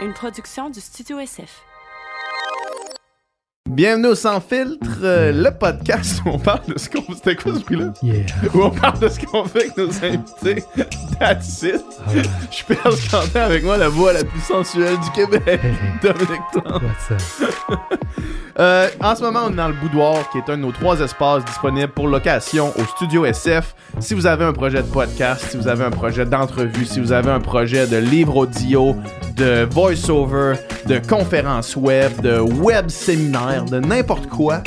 une production du Studio SF. Bienvenue au Sans Filtre, euh, le podcast où on parle de ce qu'on... C'était quoi ce prix-là? Yeah. Où on parle de ce qu'on fait avec nos invités. That's it. Je suis Quentin avec moi, la voix la plus sensuelle du Québec, Dominique Plante. What's up? Euh, en ce moment, on est dans le boudoir, qui est un de nos trois espaces disponibles pour location au Studio SF. Si vous avez un projet de podcast, si vous avez un projet d'entrevue, si vous avez un projet de livre audio, de voice-over, de conférence web, de web séminaire, de n'importe quoi,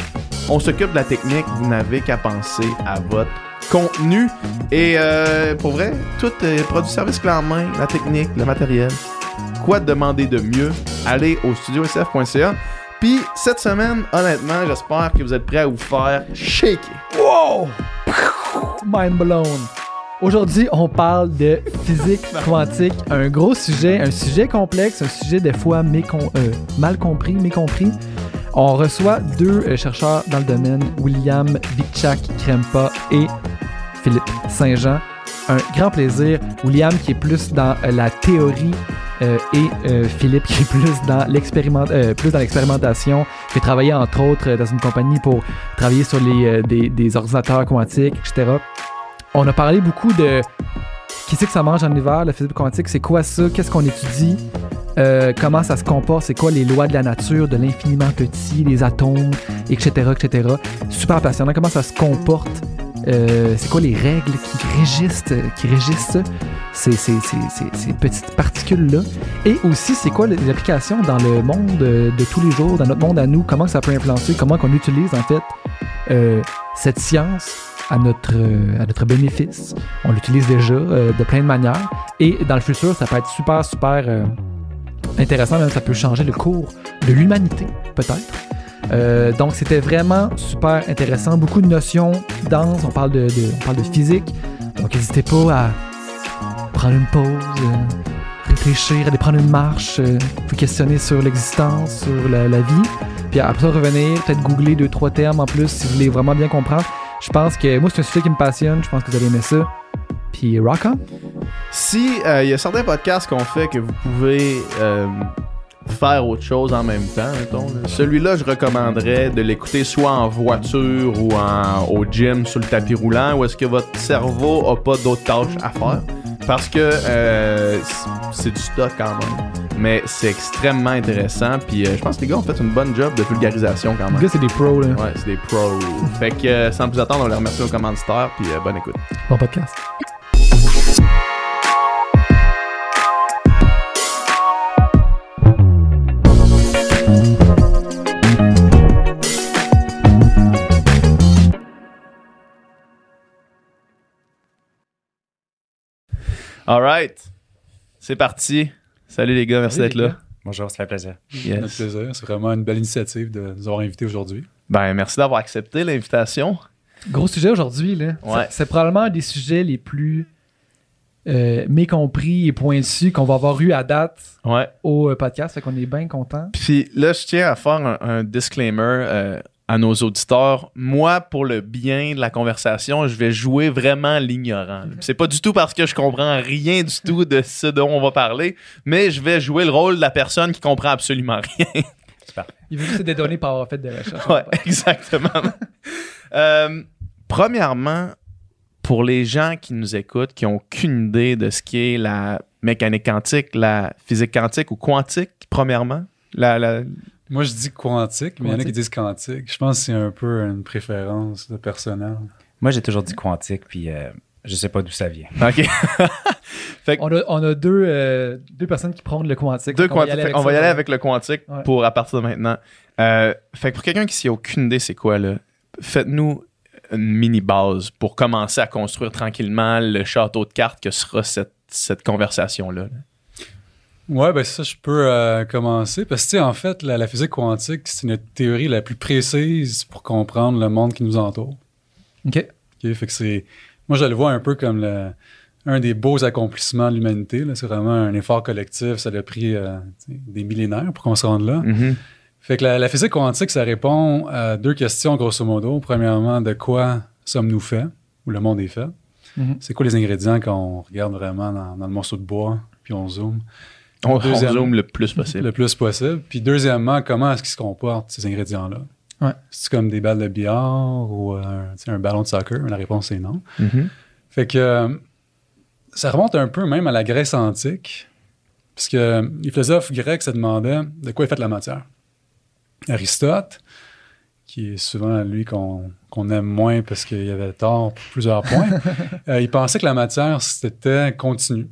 on s'occupe de la technique. Vous n'avez qu'à penser à votre contenu. Et euh, pour vrai, tout est produit service clé en main, la technique, le matériel. Quoi demander de mieux? Allez au studiosf.ca. Puis cette semaine, honnêtement, j'espère que vous êtes prêts à vous faire shaker. Wow! Mind blown. Aujourd'hui, on parle de physique quantique, un gros sujet, un sujet complexe, un sujet des fois mécon- euh, mal compris, mécompris. On reçoit deux euh, chercheurs dans le domaine, William Vikchak Krempa et Philippe Saint-Jean. Un grand plaisir. William qui est plus dans euh, la théorie euh, et euh, Philippe qui est plus dans l'expériment- euh, plus dans l'expérimentation, qui a travaillé entre autres dans une compagnie pour travailler sur des, des ordinateurs quantiques, etc. On a parlé beaucoup de qu'est-ce que ça mange en hiver, la physique quantique, c'est quoi ça, qu'est-ce qu'on étudie, comment ça se comporte, c'est quoi les lois de la nature, de l'infiniment petit, les atomes, etc., etc. Super passionnant, comment ça se comporte, c'est quoi les règles qui régissent, qui régissent ces, ces, ces, ces- petites particules-là, et aussi c'est quoi les applications dans le monde euh, de tous les jours, dans notre monde à nous, comment ça peut influencer, comment qu'on utilise en fait euh, cette science à notre, euh, à notre bénéfice? On l'utilise déjà de plein de manières. Et dans le futur, ça peut être super, super intéressant. Même ça peut changer le cours de l'humanité, peut-être. Donc, c'était vraiment super intéressant. Beaucoup de notions denses. On parle de- on parle de physique. Donc, n'hésitez pas à prendre une pause, euh, réfléchir, aller prendre une marche, euh, vous questionner sur l'existence, sur la, vie. Puis après ça, revenir, peut-être googler deux, trois termes en plus si vous voulez vraiment bien comprendre. Je pense que moi, c'est un sujet qui me passionne. Je pense que vous allez aimer ça. Puis rock on. Si euh, il y a certains podcasts qu'on fait que vous pouvez euh, faire autre chose en même temps, celui-là, je recommanderais de l'écouter soit en voiture ou en, au gym sur le tapis roulant, où est-ce que votre cerveau a pas d'autres tâches à faire. Parce que euh, c'est du stock quand même. Mais c'est extrêmement intéressant. Puis euh, je pense que les gars ont fait une bonne job de vulgarisation quand Les même. gars, c'est des pros, là. Ouais, c'est des pros. fait que euh, sans plus attendre, on les remercie aux commanditaires. Puis euh, bonne écoute. Bon podcast. Alright. C'est parti. Salut les gars, merci d'être là. Bonjour, ça fait plaisir. Yes. Notre plaisir. C'est vraiment une belle initiative de nous avoir invités aujourd'hui. Ben, merci d'avoir accepté l'invitation. Gros sujet aujourd'hui, là. Ouais. C'est- probablement un des sujets les plus euh, mécompris et pointus qu'on va avoir eu à date Ouais. au euh, podcast. Fait qu'on est bien content. Puis là, je tiens à faire un, un disclaimer euh, à nos auditeurs. Moi, pour le bien de la conversation, je vais jouer vraiment l'ignorant. C'est pas du tout parce que je comprends rien du tout de ce dont on va parler, mais je vais jouer le rôle de la personne qui comprend absolument rien. Il veut juste se dédonner par avoir fait des recherches. Ouais, exactement. Euh, premièrement, pour les gens qui nous écoutent, qui n'ont aucune idée de ce qu'est la mécanique quantique, la physique quantique ou quantique, premièrement, la, la- Moi, je dis quantique, mais il y en a qui disent quantique. Je pense que c'est un peu une préférence de personnel. Moi, j'ai toujours dit quantique, puis euh, je sais pas d'où ça vient. OK. On a, on a deux, euh, deux personnes qui prônent le quantique. Deux Fait qu'on va y quantiques. aller Fait avec On va y aller avec le quantique Ouais. pour à partir de maintenant. Euh, fait que pour quelqu'un qui s'y a aucune idée, c'est quoi là? Faites-nous une mini base pour commencer à construire tranquillement le château de cartes que sera cette, cette conversation-là. là. Ouais, ben ça, je peux euh, commencer. Parce que, tu sais, en fait, la, la physique quantique, c'est notre théorie la plus précise pour comprendre le monde qui nous entoure. OK. OK? Fait que c'est... Moi, je le vois un peu comme le- un des beaux accomplissements de l'humanité. C'est vraiment un effort collectif. Ça a pris euh, des millénaires pour qu'on se rende là. Mhm. Fait que la, la physique quantique, ça répond à deux questions, grosso modo. Premièrement, de quoi sommes-nous faits, ou le monde est fait? Mhm. C'est quoi les ingrédients qu'on regarde vraiment dans, dans le morceau de bois, puis on zoome? On, on zoome le plus possible. le plus possible. Puis deuxièmement, comment est-ce qu'ils se comportent, ces ingrédients-là? Ouais. C'est comme des balles de billard ou euh, un, ballon de soccer? La réponse est non. Mhm. Fait que euh, ça remonte un peu même à la Grèce antique, puisque les philosophes grecs se demandaient de quoi est faite la matière. Aristote, qui est souvent lui qu'on qu'on aime moins parce qu'il avait tort pour plusieurs points, euh, il pensait que la matière, c'était continu.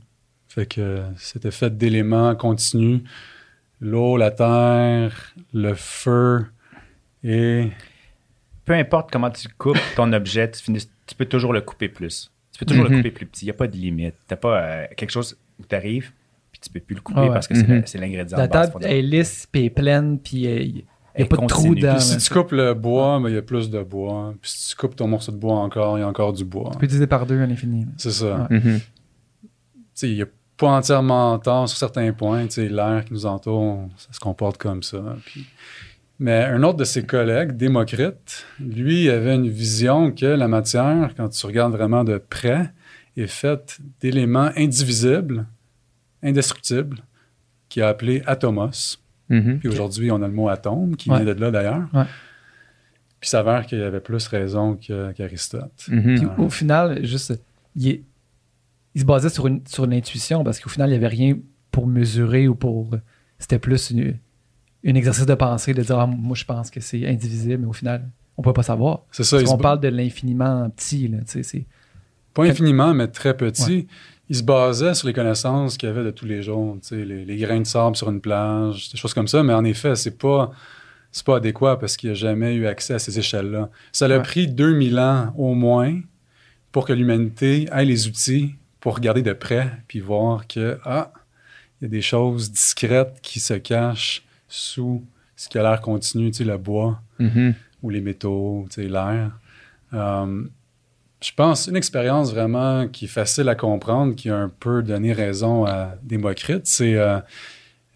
Fait que c'était fait d'éléments continus, l'eau, la terre, le feu et... Peu importe comment tu coupes ton objet, tu, finis- tu peux toujours le couper plus. Tu peux toujours Mhm. le couper plus petit. Il n'y a pas de limite. Tu n'as pas euh, quelque chose où tu arrives puis tu peux plus le couper Ah ouais. parce que c'est Mhm. c'est l'ingrédient La de base table est lisse, puis elle est pleine, puis euh, il n'y Elle a pas de trou. Puis si tu coupes le bois, ben, il y a plus de bois. Puis si tu coupes ton morceau de bois encore, il y a encore du bois. Tu peux diviser par deux à l'infini. C'est ça. Ouais. Mhm. Tu sais, il n'y a pas entièrement tort sur certains points. Tu sais, l'air qui nous entoure, ça se comporte comme ça. Puis- Mais un autre de ses collègues, Démocrite, lui avait une vision que la matière, quand tu regardes vraiment de près, est faite d'éléments indivisibles, indestructibles, qu'il a appelé atomos. Mhm. Puis aujourd'hui, on a le mot atome, qui Ouais. vient de là d'ailleurs. Ouais. Puis il s'avère qu'il avait plus raison qu'Aristote. Puis Ouais. au final, juste, il, est- il se basait sur une, sur l'intuition parce qu'au final, il n'y avait rien pour mesurer ou pour. C'était plus une, un exercice de pensée de dire Ah, moi je pense que c'est indivisible, mais au final, on ne peut pas savoir. C'est ça. Parce se ba- parle de l'infiniment petit. Là, c'est- Pas infiniment, mais très petit. Il se basait sur les connaissances qu'il avait de tous les jours, tu sais, les, les grains de sable sur une plage, des choses comme ça. Mais en effet, c'est pas, c'est pas adéquat parce qu'il n'a jamais eu accès à ces échelles-là. Ça Ouais. pris 2000 ans au moins pour que l'humanité ait les outils pour regarder de près puis voir que, ah, il y a des choses discrètes qui se cachent sous ce qui a l'air continu, tu sais, le bois Mhm. ou les métaux, tu sais, l'air. Euh, je pense une expérience vraiment qui est facile à comprendre, qui a un peu donné raison à Démocrite, c'est euh,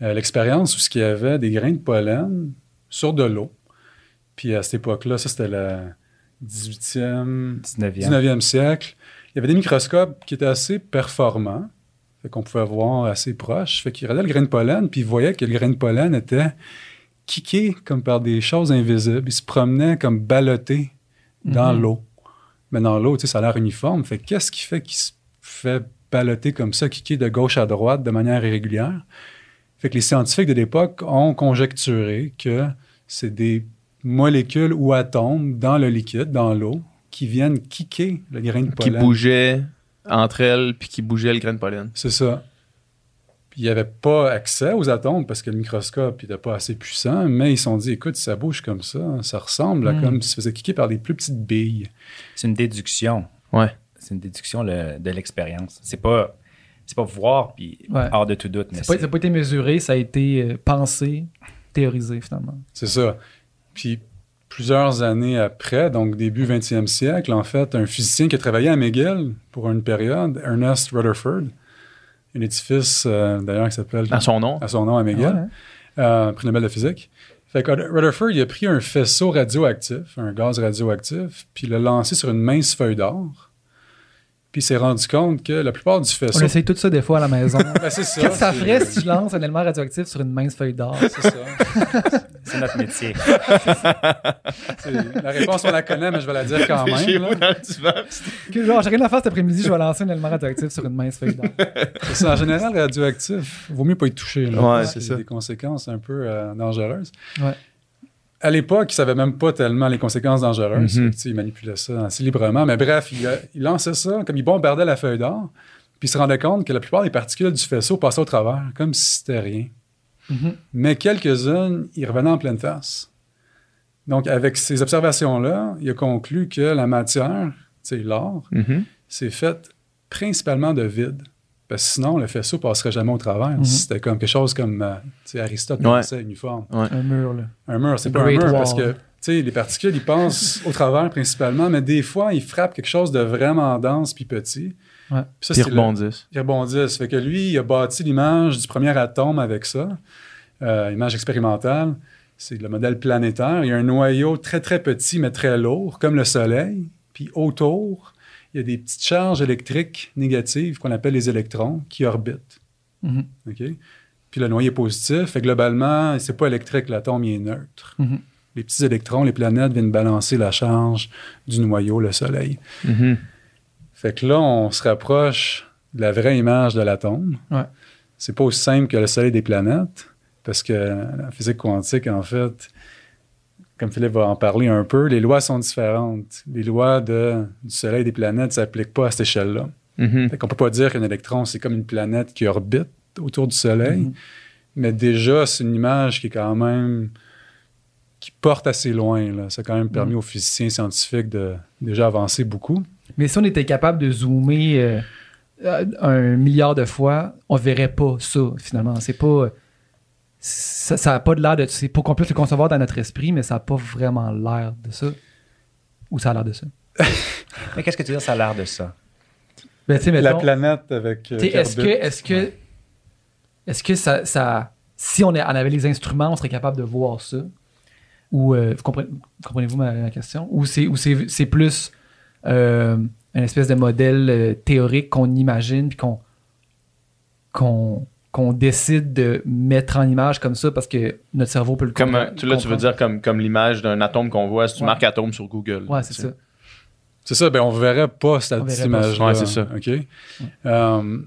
euh, l'expérience où ce qu'il y avait des grains de pollen sur de l'eau. Puis à cette époque-là, ça c'était le 18e, 19e. 19e siècle, il y avait des microscopes qui étaient assez performants, fait qu'on pouvait voir assez proche. Fait qu'il regardait le grain de pollen, puis il voyait que le grain de pollen était kické comme par des choses invisibles. Il se promenait comme ballotté dans Mhm. l'eau. Mais dans l'eau, tu sais, ça a l'air uniforme. Fait que qu'est-ce qui fait qu'il se fait balloter comme ça, kické de gauche à droite de manière irrégulière? Fait que les scientifiques de l'époque ont conjecturé que c'est des molécules ou atomes dans le liquide, dans l'eau, qui viennent kicker le grain de Qui pollen. bougeait entre elles, puis qui bougeait le grain de pollen. C'est ça. Puis il n'y avait pas accès aux atomes parce que le microscope n'était pas assez puissant, mais ils se sont dit, écoute, ça bouge comme ça, ça ressemble à Mm. comme si ça faisait kicker par des plus petites billes. C'est une déduction. Ouais. C'est une déduction le- de l'expérience. C'est pas, c'est pas voir puis Ouais. hors de tout doute. Mais Ça n'a pas, pas été mesuré, ça a été euh, pensé, théorisé finalement. C'est ça. Puis plusieurs années après, donc début 20e siècle, en fait, un physicien qui a travaillé à McGill pour une période, Ernest Rutherford, un édifice euh, d'ailleurs qui s'appelle À son nom. à son nom à McGill, Ouais, euh, prix Nobel de physique. Fait que Rutherford, il a pris un faisceau radioactif, un gaz radioactif, puis il l'a lancé sur une mince feuille d'or. Puis il s'est rendu compte que la plupart du On faisceau. essaye tout ça des fois à la maison. Ben, c'est ça. Qu'est-ce que ça ferait si je lance un élément radioactif sur une mince feuille d'or? C'est ça. c'est notre métier. La réponse, on la connaît, mais je vais la dire quand même. Chez vous dans le. Que genre, j'ai rien à faire cet après-midi, je vais lancer un élément radioactif sur une mince feuille d'or. C'est ça, en général, radioactif, vaut mieux pas y toucher. là. Ouais, C'est c'est ça. des conséquences un peu euh, dangereuses. Ouais. À l'époque, il savait même pas tellement les conséquences dangereuses. Mhm. Il manipulait ça assez librement. Mais bref, il, lançait ça comme il bombardait la feuille d'or. Puis il se rendait compte que la plupart des particules du faisceau passaient au travers, comme si c'était rien. Mhm. Mais quelques-unes, il revenait en pleine face. Donc, avec ces observations-là, il a conclu que la matière, l'or, Mhm. c'est fait principalement de vide. Parce que sinon, le faisceau passerait jamais au travers. Mhm. C'était comme quelque chose comme euh, tu sais, Aristote Ouais. pensait uniforme. Un mur, là. Un mur, c'est Un pas un mur Wall. parce que tu sais, les particules, ils passent au travers principalement, mais des fois, ils frappent quelque chose de vraiment dense puis petit. Ouais. Puis ça, ils le- rebondissent. ils rebondissent. Fait que lui, il a bâti l'image du premier atome avec ça, euh, image expérimentale. C'est le modèle planétaire. Il y a un noyau très, très petit, mais très lourd, comme le Soleil. Puis autour, il y a des petites charges électriques négatives qu'on appelle les électrons qui orbitent. Mhm. Puis le noyau est positif. Et globalement, c'est pas électrique, l'atome il est neutre. Mhm. Les petits électrons, les planètes viennent balancer la charge du noyau, le Soleil. Mhm. Fait que là, on se rapproche de la vraie image de l'atome. Ouais. C'est pas aussi simple que le Soleil des planètes, parce que la physique quantique, en fait, comme Philippe va en parler un peu, les lois sont différentes. Les lois de- du Soleil et des planètes ne s'appliquent pas à cette échelle-là. Mhm. Fait qu'on peut pas dire qu'un électron, c'est comme une planète qui orbite autour du Soleil, Mhm. mais déjà, c'est une image qui est quand même qui porte assez loin. Là. Ça a quand même permis aux physiciens scientifiques de déjà avancer beaucoup. Mais si on était capable de zoomer euh, euh, un milliard de fois, on verrait pas ça, finalement. C'est pas. Ça, ça a pas de l'air de. C'est pour qu'on puisse le concevoir dans notre esprit, mais ça a pas vraiment l'air de ça. Ou ça a l'air de ça. Mais qu'est-ce que tu veux dire, ça a l'air de ça? Ben, la planète avec. euh, est-ce que, est-ce que, est-ce que ça, ça- si on, est- on avait les instruments, on serait capable de voir ça? Ou, euh, vous comprenez, comprenez-vous ma, ma question? Ou c'est, ou c'est, c'est plus euh, une espèce de modèle euh, théorique qu'on imagine puis qu'on, qu'on, qu'on décide de mettre en image comme ça parce que notre cerveau peut le Comme, compre- un- tu, là, tu veux comprendre. dire comme, comme l'image d'un atome qu'on voit si tu Ouais. marques atome sur Google. Ouais, c'est ça. C'est ça, ben on verrait pas cette On verrait pas image-là. ça. Ouais, c'est ça. OK? Euh,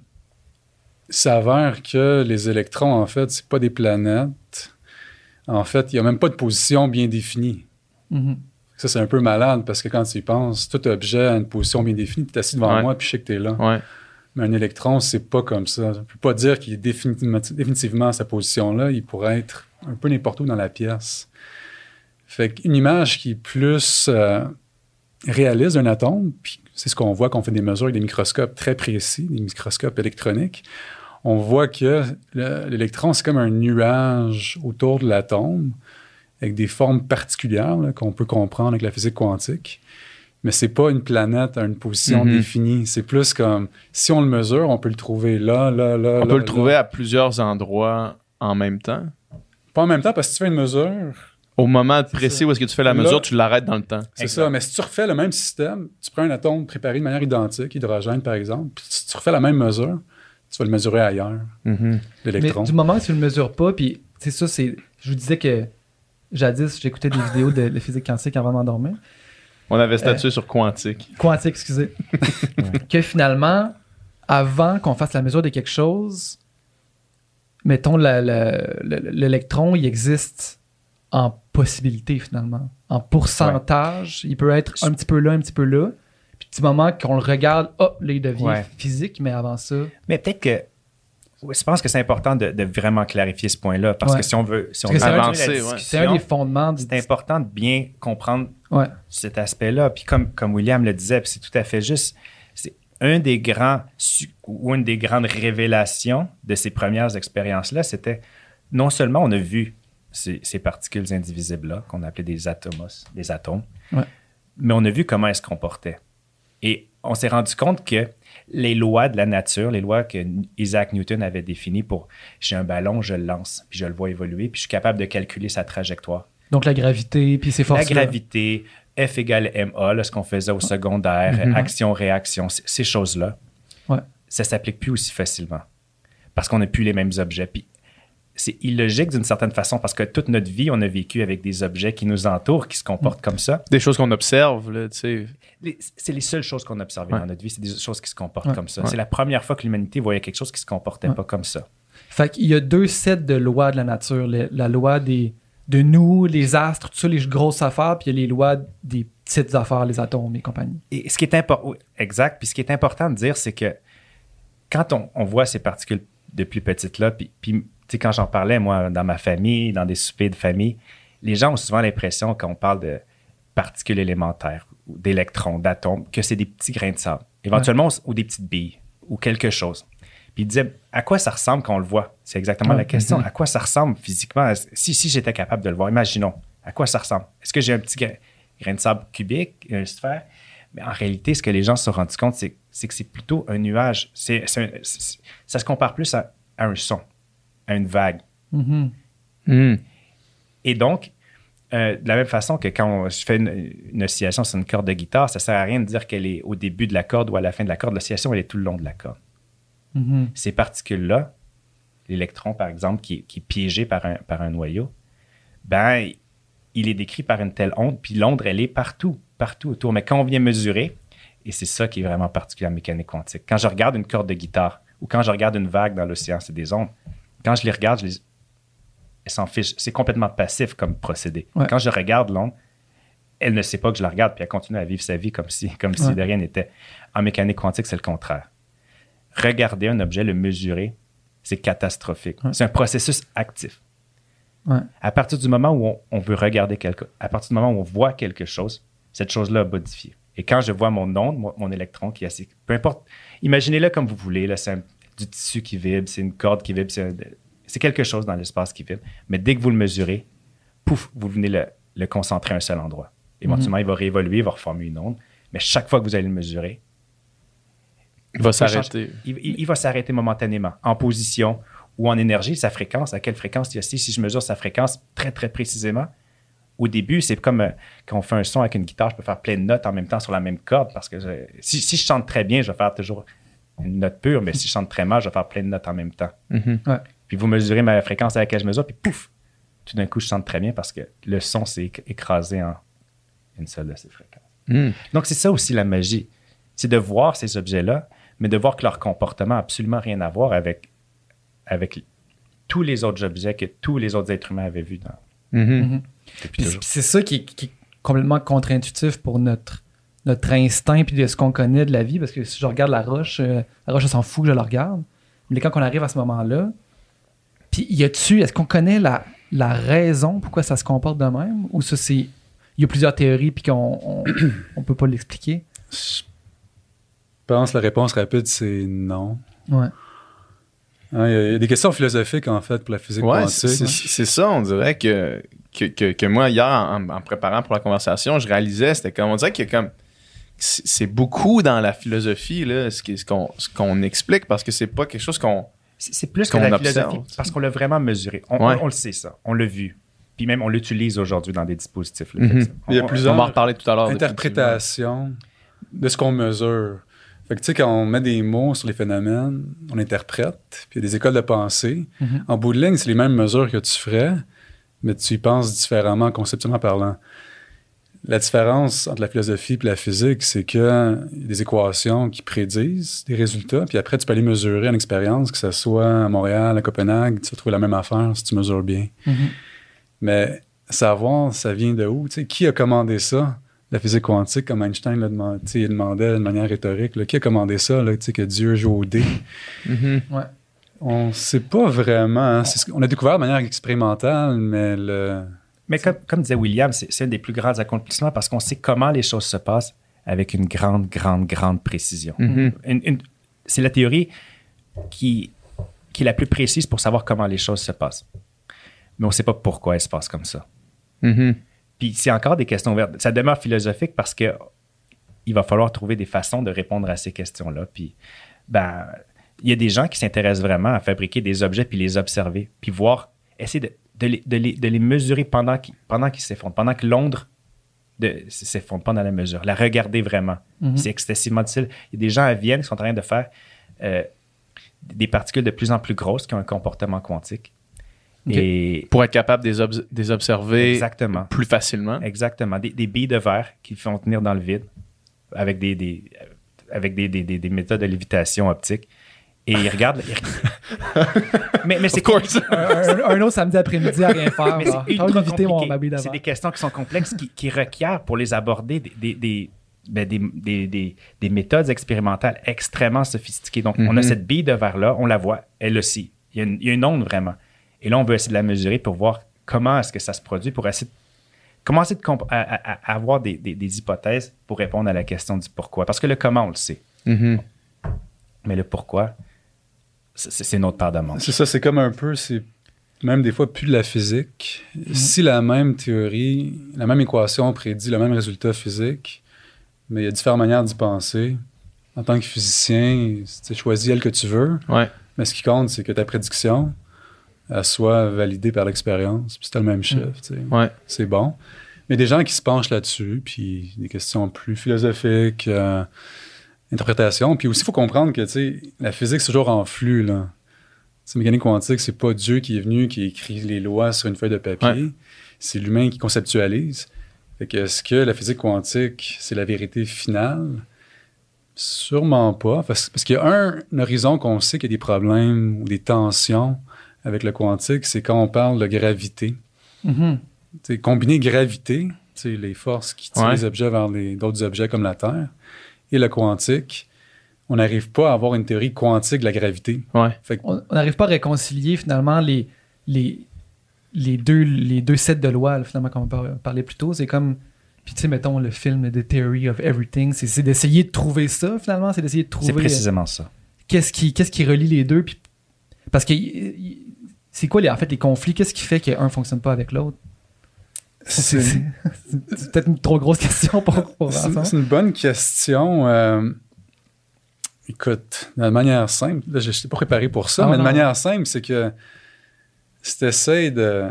il s'avère que les électrons, en fait, c'est pas des planètes. En fait, il n'y a même pas de position bien définie. Mhm. Ça, c'est un peu malade parce que quand tu y penses, tout objet a une position bien définie. Tu es assis devant Ouais. moi puis je sais que tu es là. Mais un électron, c'est pas comme ça. Je peux pas dire qu'il est définitivement, à sa position-là. Il pourrait être un peu n'importe où dans la pièce. Fait qu'une image qui est plus euh, réaliste d'un atome, puis c'est ce qu'on voit quand on fait des mesures avec des microscopes très précis, des microscopes électroniques, on voit que le- l'électron, c'est comme un nuage autour de l'atome avec des formes particulières qu'on peut comprendre avec la physique quantique. Mais c'est pas une planète à une position Mhm. définie. C'est plus comme si on le mesure, on peut le trouver là, là, là. On là, peut le là. trouver à plusieurs endroits en même temps. Pas en même temps parce que si tu fais une mesure, Au moment précis où est-ce que tu fais la Là- mesure, tu l'arrêtes dans le temps. c'est ça. Mais si tu refais le même système, tu prends un atome préparé de manière identique, hydrogène par exemple, puis si tu refais la même mesure, tu vas le mesurer ailleurs, Mhm. Mais l'électron. du moment que tu le mesures pas, puis c'est ça, c'est. Je vous disais que jadis, j'écoutais des vidéos de, de physique quantique avant de m'endormir. On avait statué sur quantique. Quantique, excusez. que finalement, avant qu'on fasse la mesure de quelque chose, mettons, l'électron, il existe en possibilité finalement. En pourcentage, il peut être un petit peu là, un petit peu là. Puis du moment qu'on le regarde, hop, là, il devient Ouais. physique, mais avant ça. Mais peut-être que. Je pense que c'est important de, de vraiment clarifier ce point-là parce Ouais. que si on veut, si on veut avancer. C'est un des fondements du. c'est important de bien comprendre Ouais. cet aspect-là. Puis comme, comme William le disait, c'est tout à fait juste, c'est un des grands ou une des grandes révélations de ces premières expériences-là, c'était non seulement on a vu ces, ces particules indivisibles-là, qu'on appelait des atomos, des atomes, Ouais. mais on a vu comment elles se comportaient. Et on s'est rendu compte que les lois de la nature, les lois que Isaac Newton avait définies pour j'ai un ballon, je le lance, puis je le vois évoluer, puis je suis capable de calculer sa trajectoire Donc la gravité, puis ces la forces. gravité, F égale ma, là, ce qu'on faisait au secondaire, Mhm. action-réaction, ces choses-là, Ouais. ça s'applique plus aussi facilement parce qu'on n'a plus les mêmes objets. Puis c'est illogique d'une certaine façon parce que toute notre vie, on a vécu avec des objets qui nous entourent, qui se comportent comme ça. Des choses qu'on observe, là, tu sais. C'est les seules choses qu'on a observées Ouais. dans notre vie, c'est des choses qui se comportent Ouais. comme ça. Ouais. C'est la première fois que l'humanité voyait quelque chose qui se comportait Ouais. pas comme ça. Fait qu'il y a deux sets de lois de la nature. Le- la loi des, de nous, les astres, tout ça, les grosses affaires, puis il y a les lois des petites affaires, les atomes et compagnie. Et ce qui est important, exact. Puis ce qui est important de dire, c'est que quand on, on voit ces particules de plus petites là, puis, puis, tu sais, quand j'en parlais, moi, dans ma famille, dans des soupers de famille, les gens ont souvent l'impression, quand on parle de particules élémentaires, d'électrons, d'atomes, que c'est des petits grains de sable, éventuellement, ou des petites billes, ou quelque chose. Puis ils disaient, à quoi ça ressemble quand on le voit? C'est exactement la question. À quoi ça ressemble physiquement? Si, si j'étais capable de le voir, imaginons, à quoi ça ressemble? Est-ce que j'ai un petit gra- grain de sable cubique, une sphère? Mais en réalité, ce que les gens se sont rendus compte, c'est, c'est que c'est plutôt un nuage. C'est, c'est un- c'est- ça se compare plus à, à un son, à une vague. Mhm. Hmm. Et donc, euh, de la même façon que quand on- je fais une, une oscillation sur une corde de guitare, ça sert à rien de dire qu'elle est au début de la corde ou à la fin de la corde. L'oscillation, elle est tout le long de la corde. Mhm. Ces particules-là, l'électron, par exemple, qui, est- qui est piégé par un, par un noyau, ben, il est décrit par une telle onde, puis l'onde, elle est partout, partout autour. Mais quand on vient mesurer, et c'est ça qui est vraiment particulier en mécanique quantique, quand je regarde une corde de guitare ou quand je regarde une vague dans l'océan, c'est des ondes, quand je les regarde, je les... elles s'en fichent. C'est complètement passif comme procédé. Ouais. Quand je regarde l'onde, elle ne sait pas que je la regarde, puis elle continue à vivre sa vie comme si, comme si de rien n'était. En mécanique quantique, c'est le contraire. Regarder un objet, le mesurer, c'est catastrophique. Ouais. C'est un processus actif. Ouais. À partir du moment où on, on veut regarder quelque à partir du moment où on voit quelque chose, cette chose-là a modifié. Et quand je vois mon onde, mon, mon électron qui est assez. Peu importe, imaginez-le comme vous voulez. Là, c'est un- du tissu qui vibre, c'est une corde qui vibre, c'est, quelque chose dans l'espace qui vibre. Mais dès que vous le mesurez, pouf, vous venez le, le concentrer à un seul endroit. Éventuellement, il va réévoluer, il va reformer une onde. Mais chaque fois que vous allez le mesurer, Il va s'arrêter. il, il- il va s'arrêter momentanément, en position ou en énergie, sa fréquence, à quelle fréquence il. Si je mesure sa fréquence très, très précisément, au début, c'est comme euh, quand on fait un son avec une guitare, je peux faire plein de notes en même temps sur la même corde parce que je- si, si je chante très bien, je vais faire toujours une note pure, mais si je chante très mal, je vais faire plein de notes en même temps. Mhm. Puis vous mesurez ma fréquence à laquelle je mesure, puis pouf, tout d'un coup, je chante très bien parce que le son s'est éc- écrasé en une seule de ces fréquences. Mhm. Donc, c'est ça aussi la magie. C'est de voir ces objets-là, mais de voir que leur comportement n'a absolument rien à voir avec, avec tous les autres objets que tous les autres êtres humains avaient vus dans, Mhm. puis c'est ça qui est, qui est complètement contre-intuitif pour notre, notre instinct puis de ce qu'on connaît de la vie. Parce que si je regarde la roche, euh, la roche, elle s'en fout que je la regarde. Mais quand on arrive à ce moment-là, puis y a-tu, est-ce qu'on connaît la, la raison pourquoi ça se comporte de même? Ou ça, c'est. Il y a plusieurs théories puis qu'on on, on peut pas l'expliquer? Je pense que la réponse rapide, c'est non. Ouais. Hein, Il y, a- il y a des questions philosophiques, en fait, pour la physique Ouais, quantique. c'est c'est ça, on dirait que, que, que, que moi, hier, en, en préparant pour la conversation, je réalisais, c'était comme, on dirait qu'il y a comme, c'est beaucoup dans la philosophie, là, ce qu'on ce qu'on explique, parce que c'est pas quelque chose qu'on... C'est c'est plus que qu'on la observe. philosophie, parce qu'on l'a vraiment mesuré. On, Ouais. on- on le sait, ça. On l'a vu. Puis même, on l'utilise aujourd'hui dans des dispositifs. là. Mhm. Que ça- Il y a on- plusieurs- On va en reparler tout à l'heure. interprétation de ce qu'on mesure. Fait que tu sais, quand on met des mots sur les phénomènes, on interprète, puis il y a des écoles de pensée. Mhm. En bout de ligne, c'est les mêmes mesures que tu ferais, mais tu y penses différemment, conceptuellement parlant. La différence entre la philosophie et la physique, c'est qu'il y a des équations qui prédisent des résultats, puis après, tu peux aller mesurer en expérience, que ce soit à Montréal, à Copenhague, tu vas trouver la même affaire si tu mesures bien. Mhm. Mais savoir, ça vient de où? Tu sais, qui a commandé ça? La physique quantique, comme Einstein l'a demandé, tu sais, il demandait de manière rhétorique, là, qui a commandé ça, là, tu sais, que Dieu joue au dé? Mhm. On ne sait pas vraiment. hein. C'est ce qu'on a découvert de manière expérimentale, mais le... Mais comme, comme disait William, c'est c'est un des plus grands accomplissements parce qu'on sait comment les choses se passent avec une grande, grande, grande précision. Mhm. Une- une- c'est la théorie qui, qui est la plus précise pour savoir comment les choses se passent. Mais on ne sait pas pourquoi elles se passent comme ça. Mhm. Puis c'est encore des questions ouvertes. Ça demeure philosophique parce que il va falloir trouver des façons de répondre à ces questions-là. Puis, ben, il y a des gens qui s'intéressent vraiment à fabriquer des objets puis les observer, puis voir, essayer de, de les, de les- de les mesurer pendant qu'ils pendant s'effondrent, pendant que l'onde de- s'effondre pendant la mesure, la regarder vraiment. Mhm. C'est excessivement difficile. Il y a des gens à Vienne qui sont en train de faire euh, des particules de plus en plus grosses qui ont un comportement quantique. Et Pour être capable de les, observer exactement. plus facilement. Exactement. Des, des billes de verre qui font tenir dans le vide avec des, des- avec des, des- des- des méthodes de lévitation optique. Et ils regardent. ils- mais mais c'est un, un- un autre samedi après-midi à rien faire. c'est des questions qui sont complexes qui, qui requièrent pour les aborder des, des, des, ben, des- des- des- des méthodes expérimentales extrêmement sophistiquées. Donc, on a cette bille de verre-là, on la voit, elle aussi. Il y, a une, il y a une onde vraiment. Et là, on veut essayer de la mesurer pour voir comment est-ce que ça se produit, pour essayer de commencer de comp- à, à- à avoir des, des- des hypothèses pour répondre à la question du pourquoi. Parce que le comment, on le sait. Mhm. Mais le pourquoi, c'est c'est notre part de manche. C'est ça, c'est comme un peu, c'est même des fois plus de la physique. Si la même théorie, la même équation prédit le même résultat physique, mais il y a différentes manières d'y penser. En tant que physicien, tu choisis elle que tu veux, Ouais. mais ce qui compte, c'est que ta prédiction elle soit validée par l'expérience. Puis c'est le même chiffre. sais. Ouais. C'est bon. Mais des gens qui se penchent là-dessus, puis des questions plus philosophiques, euh, interprétation. Puis aussi, il faut comprendre que la physique, c'est toujours en flux. Là. C'est mécanique quantique, c'est pas Dieu qui est venu, qui écrit les lois sur une feuille de papier. Ouais. C'est l'humain qui conceptualise. Fait que est-ce que la physique quantique, c'est la vérité finale? Sûrement pas. Parce, parce qu'il y a un, un horizon qu'on sait qu'il y a des problèmes ou des tensions avec le quantique, c'est quand on parle de gravité. Tu sais, combiner gravité, sais, les forces qui tirent Ouais. les objets vers les- d'autres objets comme la Terre, et le quantique, on n'arrive pas à avoir une théorie quantique de la gravité. Ouais. Fait que On n'arrive pas à réconcilier finalement les, les, les, deux, les deux sets de lois, finalement, comme on par- parlait plus tôt. C'est comme, puis tu sais, mettons le film The Theory of Everything, c'est c'est d'essayer de trouver ça finalement, c'est d'essayer de C'est trouver euh, précisément ça. qu'est-ce qui, qu'est-ce qui relie les deux. Puis, parce que y- y- c'est quoi les, en fait les conflits? Qu'est-ce qui fait qu'un fonctionne pas avec l'autre? C'est peut-être une trop grosse question pour, pour c'est- ça. c'est une bonne question. euh, écoute, de manière simple, là, je n'étais pas préparé pour ça, Ah, mais de manière simple, c'est que si tu essaies de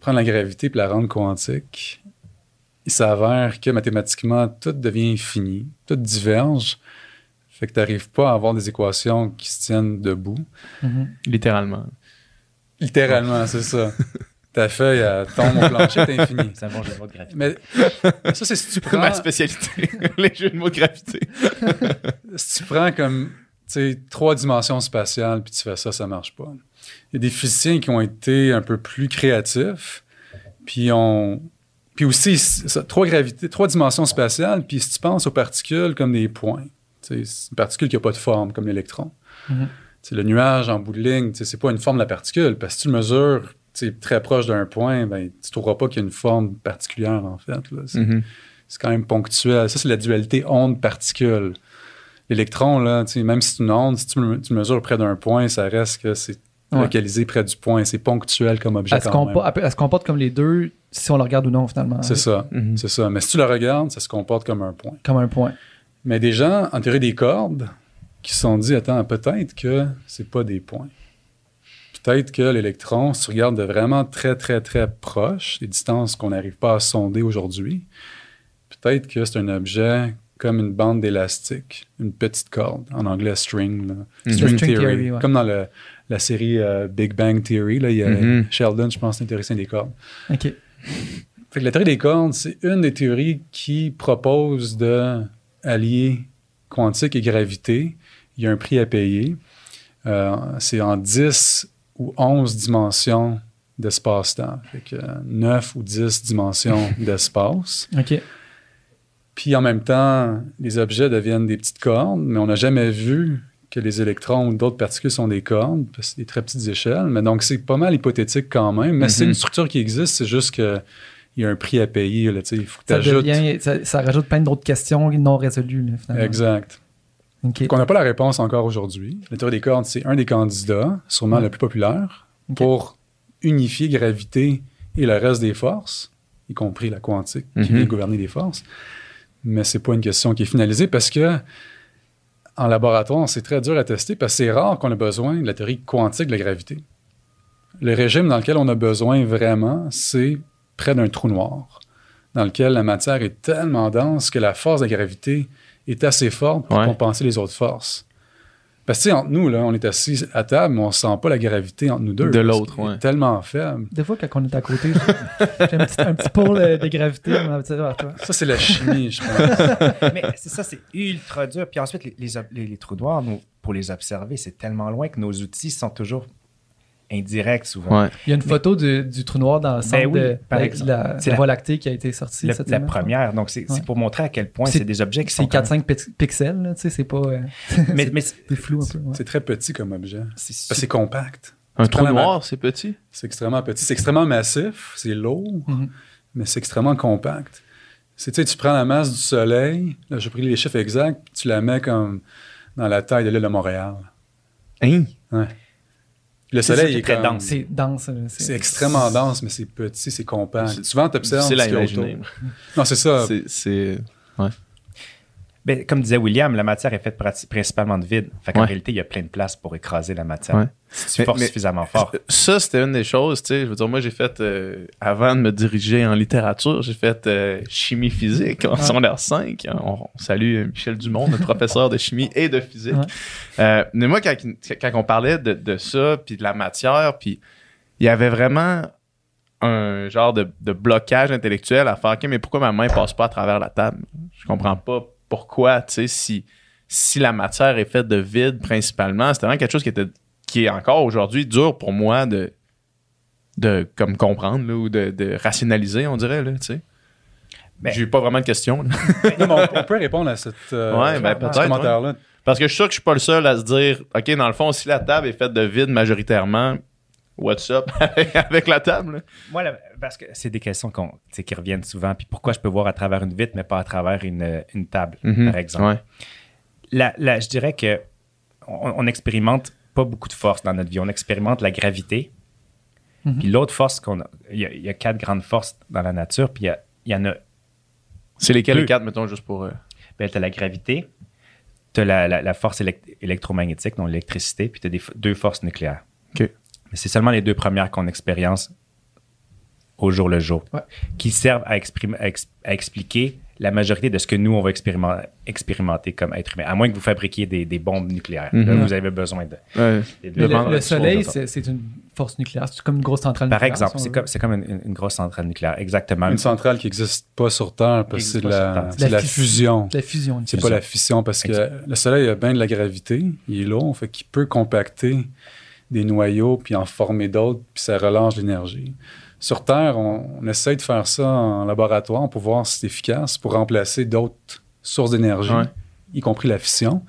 prendre la gravité et la rendre quantique, il s'avère que mathématiquement, tout devient infini, tout diverge. Fait que tu n'arrives pas à avoir des équations qui se tiennent debout. Mhm. Littéralement. Littéralement, c'est ça. Ta feuille, elle tombe au plancher, t'es infini. C'est un bon jeu de mots de gravité. Mais ça, c'est si tu prends, Ma spécialité, les jeux de mots de gravité. si tu prends comme trois dimensions spatiales puis tu fais ça, ça marche pas. Il y a des physiciens qui ont été un peu plus créatifs, puis on puis aussi ça, trois gravités, trois dimensions spatiales, puis si tu penses aux particules comme des points, c'est une particule qui n'a pas de forme comme l'électron. Mhm. Tu Le nuage en bout de ligne, c'est pas une forme de la particule, parce que si tu le mesures très proche d'un point, ben, tu ne trouveras pas qu'il y a une forme particulière, en fait. là. C'est quand même ponctuel. Ça, c'est la dualité onde-particule. L'électron, là, même si c'est une onde, si tu, tu mesures près d'un point, ça reste que c'est Ouais. localisé près du point. C'est ponctuel comme objet. Elle se, quand même. compo- elle se comporte comme les deux si on le regarde ou non finalement. C'est ça. Mhm. C'est ça. Mais si tu le regardes, ça se comporte comme un point. Comme un point. Mais des gens, en théorie des cordes, qui se sont dit, attends, peut-être que c'est pas des points. Peut-être que l'électron, si tu regardes de vraiment très, très, très proche, les distances qu'on n'arrive pas à sonder aujourd'hui, peut-être que c'est un objet comme une bande d'élastique, une petite corde, en anglais string. là. Mhm. String, String theory. theory, ouais. Comme dans le- la série euh, Big Bang Theory, là, il y a Mhm. Sheldon, je pense, intéressé des cordes. Ok. Fait que la théorie des cordes, c'est une des théories qui propose de allier quantique et gravité. Il y a un prix à payer. Euh, c'est en 10 ou 11 dimensions d'espace-temps. Fait que 9 ou 10 dimensions d'espace. Ok. Puis en même temps, les objets deviennent des petites cordes, mais on n'a jamais vu que les électrons ou d'autres particules sont des cordes, parce que c'est des très petites échelles. Mais donc, c'est pas mal hypothétique quand même. Mais c'est Mhm. une structure qui existe, c'est juste que il y a un prix à payer. Là, il faut que Ça, devient- ça, ça rajoute plein d'autres questions non résolues là, finalement. Exact. Ok. Donc, on n'a pas la réponse encore aujourd'hui. La théorie des cordes, c'est un des candidats, sûrement le plus populaire, pour unifier gravité et le reste des forces, y compris la quantique qui Mhm. vient gouverner les forces. Mais c'est pas une question qui est finalisée parce que en laboratoire, c'est très dur à tester parce que c'est rare qu'on ait besoin de la théorie quantique de la gravité. Le régime dans lequel on a besoin vraiment, c'est près d'un trou noir, dans lequel la matière est tellement dense que la force de la gravité est assez forte pour Ouais. compenser les autres forces. Parce que, tu sais, entre nous, là, on est assis à table, mais on sent pas la gravité entre nous deux. De l'autre, ouais. tellement faible. Des fois, quand on est à côté, j'ai un petit, un petit pôle euh, de gravité. on va dire, toi. Ça, c'est la chimie, je pense. Mais c'est ça, c'est ultra dur. Puis ensuite, les, les, ob- les- les trous noirs, nous, pour les observer, c'est tellement loin que nos outils sont toujours indirects souvent. Ouais. Il y a une photo du, du trou noir dans le centre Ben oui, de par la, exemple. la- C'est la la- Voie lactée qui a été sortie Le- cette la semaine, première, donc c'est c'est Ouais. pour montrer à quel point C'est- c'est des objets qui C'est sont. quand 4-5 pi- pixels, tu sais, c'est pas. euh, Mais, mais c'est- c'est flou un peu. ouais. C'est très petit comme objet. c'est c'est compact. Un trou noir, c'est petit? C'est extrêmement petit. C'est extrêmement massif. C'est lourd, Mhm. mais c'est extrêmement compact. C'est, tu sais, tu prends la masse du Soleil, là, j'ai pris les chiffres exacts, puis tu la mets comme dans la taille de l'île de Montréal. Hein? Le C'est Soleil est très comme- dense. C'est dense. là, C'est extrêmement dense, mais c'est petit, c'est compact. C'est- Souvent, tu observes C'est ce qu'il y a l'imaginer. autour. Non, c'est ça. C'est- C'est. Ben, comme disait William, la matière est faite principalement de vide. Fait qu'en Ouais. réalité, il y a plein de place pour écraser la matière. Ouais. Si tu Mais- forces mais- suffisamment fort. Ça, c'était une des choses, tu sais. Je veux dire, moi, j'ai fait, euh, avant de me diriger en littérature, j'ai fait euh, chimie physique en secondaire 5. On, on salue Michel Dumont, notre professeur de chimie et de physique. Ouais. Euh, mais moi, quand, quand on parlait de, de ça, puis de la matière, puis il y avait vraiment un genre de, de blocage intellectuel à faire, OK, mais pourquoi ma main passe pas à travers la table? Je comprends pas pourquoi, tu sais, si, si la matière est faite de vide principalement, c'était vraiment quelque chose qui était qui est encore aujourd'hui dur pour moi de de comme comprendre là, ou de, de rationaliser, on dirait, là, tu sais. Ben- J'ai eu pas vraiment de questions. là. Non, mais on, on peut répondre à cette, euh, Ouais, ben, ce commentaire-là. Parce que je suis sûr que je suis pas le seul à se dire, OK, dans le fond, si la table est faite de vide majoritairement, what's up? Avec, la table? là? Moi, là, parce que c'est des questions qui reviennent souvent. Puis pourquoi je peux voir à travers une vitre, mais pas à travers une, une table, par exemple. Ouais. La- la- je dirais que on, on expérimente pas beaucoup de force dans notre vie. On expérimente la gravité. Mhm. Puis l'autre force qu'on a, il y, a, il y a quatre grandes forces dans la nature. Puis il y, en a, C'est lesquels Deux. les quatre, mettons, juste pour. euh, ben, tu as la gravité, tu as la, la- la force élect- électromagnétique, donc l'électricité, puis tu as des, deux forces nucléaires. OK. Mais c'est seulement les deux premières qu'on expérience au jour le jour, Ouais. qui servent à, exprimer- à ex- à expliquer la majorité de ce que nous, on va expériment- expérimenter comme être humain, à moins que vous fabriquiez des, des bombes nucléaires. Là, Mhm. vous avez besoin de... ouais. le, la soleil, c'est une force nucléaire. C'est comme une grosse centrale Par nucléaire. exemple, si on c'est comme, une, grosse centrale nucléaire, exactement. Une centrale qui n'existe pas sur Terre parce que c'est la, Terre. c'est de la fis- fusion. La fusion. C'est pas la fission parce que le Soleil a bien de la gravité, il est lourd, fait qu'il peut compacter des noyaux puis en former d'autres, puis ça relâche l'énergie. Sur Terre, on, on essaie de faire ça en laboratoire pour voir si c'est efficace pour remplacer d'autres sources d'énergie, Ouais. y compris la fission,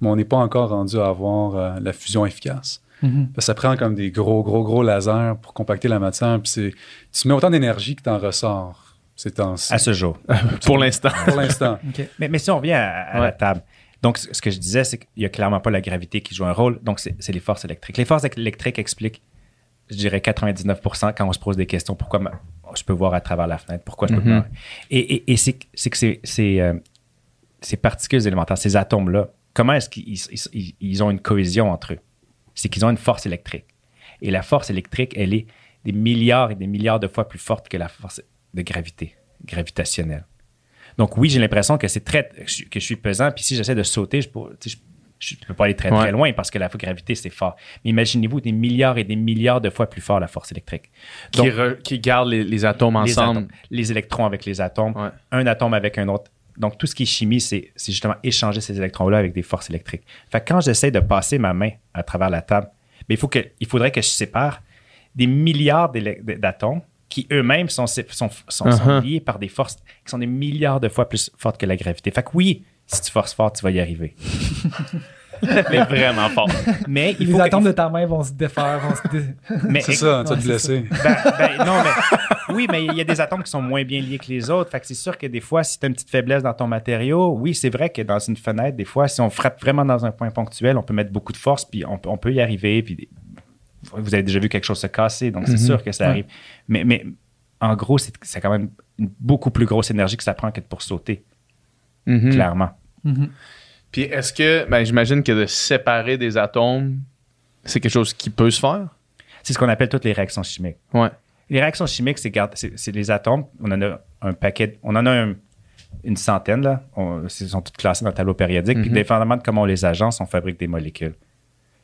mais on n'est pas encore rendu à avoir euh, la fusion efficace. Mhm. Que ça prend comme des gros, gros, gros lasers pour compacter la matière, puis tu mets autant d'énergie que t'en ressors. C'est temps-ci. À ce jour. Pour l'instant. Pour l'instant. Mais, mais si on revient à, à Ouais. la table, donc ce que je disais, c'est qu'il n'y a clairement pas la gravité qui joue un rôle, donc c'est les forces électriques. Les forces électriques expliquent, je dirais 99% quand on se pose des questions, pourquoi ma- je peux voir à travers la fenêtre, pourquoi je peux pas? Et, et- et c'est que ces, ces, euh, ces particules élémentaires, ces atomes-là, comment est-ce qu'ils ils- ils- ils ont une cohésion entre eux? C'est qu'ils ont une force électrique. Et la force électrique, elle est des milliards et des milliards de fois plus forte que la force de gravité, gravitationnelle. Donc oui, j'ai l'impression que c'est très que je suis pesant. Puis si j'essaie de sauter, je peux, je, je peux pas aller très très loin parce que la gravité c'est fort. Mais imaginez-vous des milliards et des milliards de fois plus fort la force électrique. Qui, Donc, re- qui gardent les, les atomes les, ensemble. atomes, les électrons avec les atomes, Ouais. un atome avec un autre. Donc tout ce qui est chimie, c'est justement échanger ces électrons-là avec des forces électriques. Fait que quand j'essaie de passer ma main à travers la table, mais il faut que il faudrait que je sépare des milliards d'atomes qui eux-mêmes sont, sont, sont, sont Uh-huh. liés par des forces qui sont des milliards de fois plus fortes que la gravité. Fait que oui, si tu forces fort, tu vas y arriver. Mais vraiment fort. Mais il Les que- atomes de ta main vont se défaire. Vont se dé- mais- C'est ça, tu vas te blesser. Ben, ben, non, mais oui, mais il y a des atomes qui sont moins bien liés que les autres. Fait que c'est sûr que des fois, si tu as une petite faiblesse dans ton matériau, oui, c'est vrai que dans une fenêtre, des fois, si on frappe vraiment dans un point ponctuel, on peut mettre beaucoup de force, puis on, peut- on peut y arriver. Puis vous avez déjà vu quelque chose se casser, donc c'est Mhm. sûr que ça Ouais. arrive. Mais, mais en gros, c'est c'est quand même une beaucoup plus grosse énergie que ça prend que pour sauter, Mhm. clairement. Mhm. Puis est-ce que, ben, j'imagine que de séparer des atomes, c'est quelque chose qui peut se faire? C'est ce qu'on appelle toutes les réactions chimiques. Ouais. Les réactions chimiques, c'est les atomes. On en a un paquet, on en a un- une centaine, là. On- Ils sont toutes classées dans le tableau périodique. Puis, dépendamment de comment on les agence, on fabrique des molécules.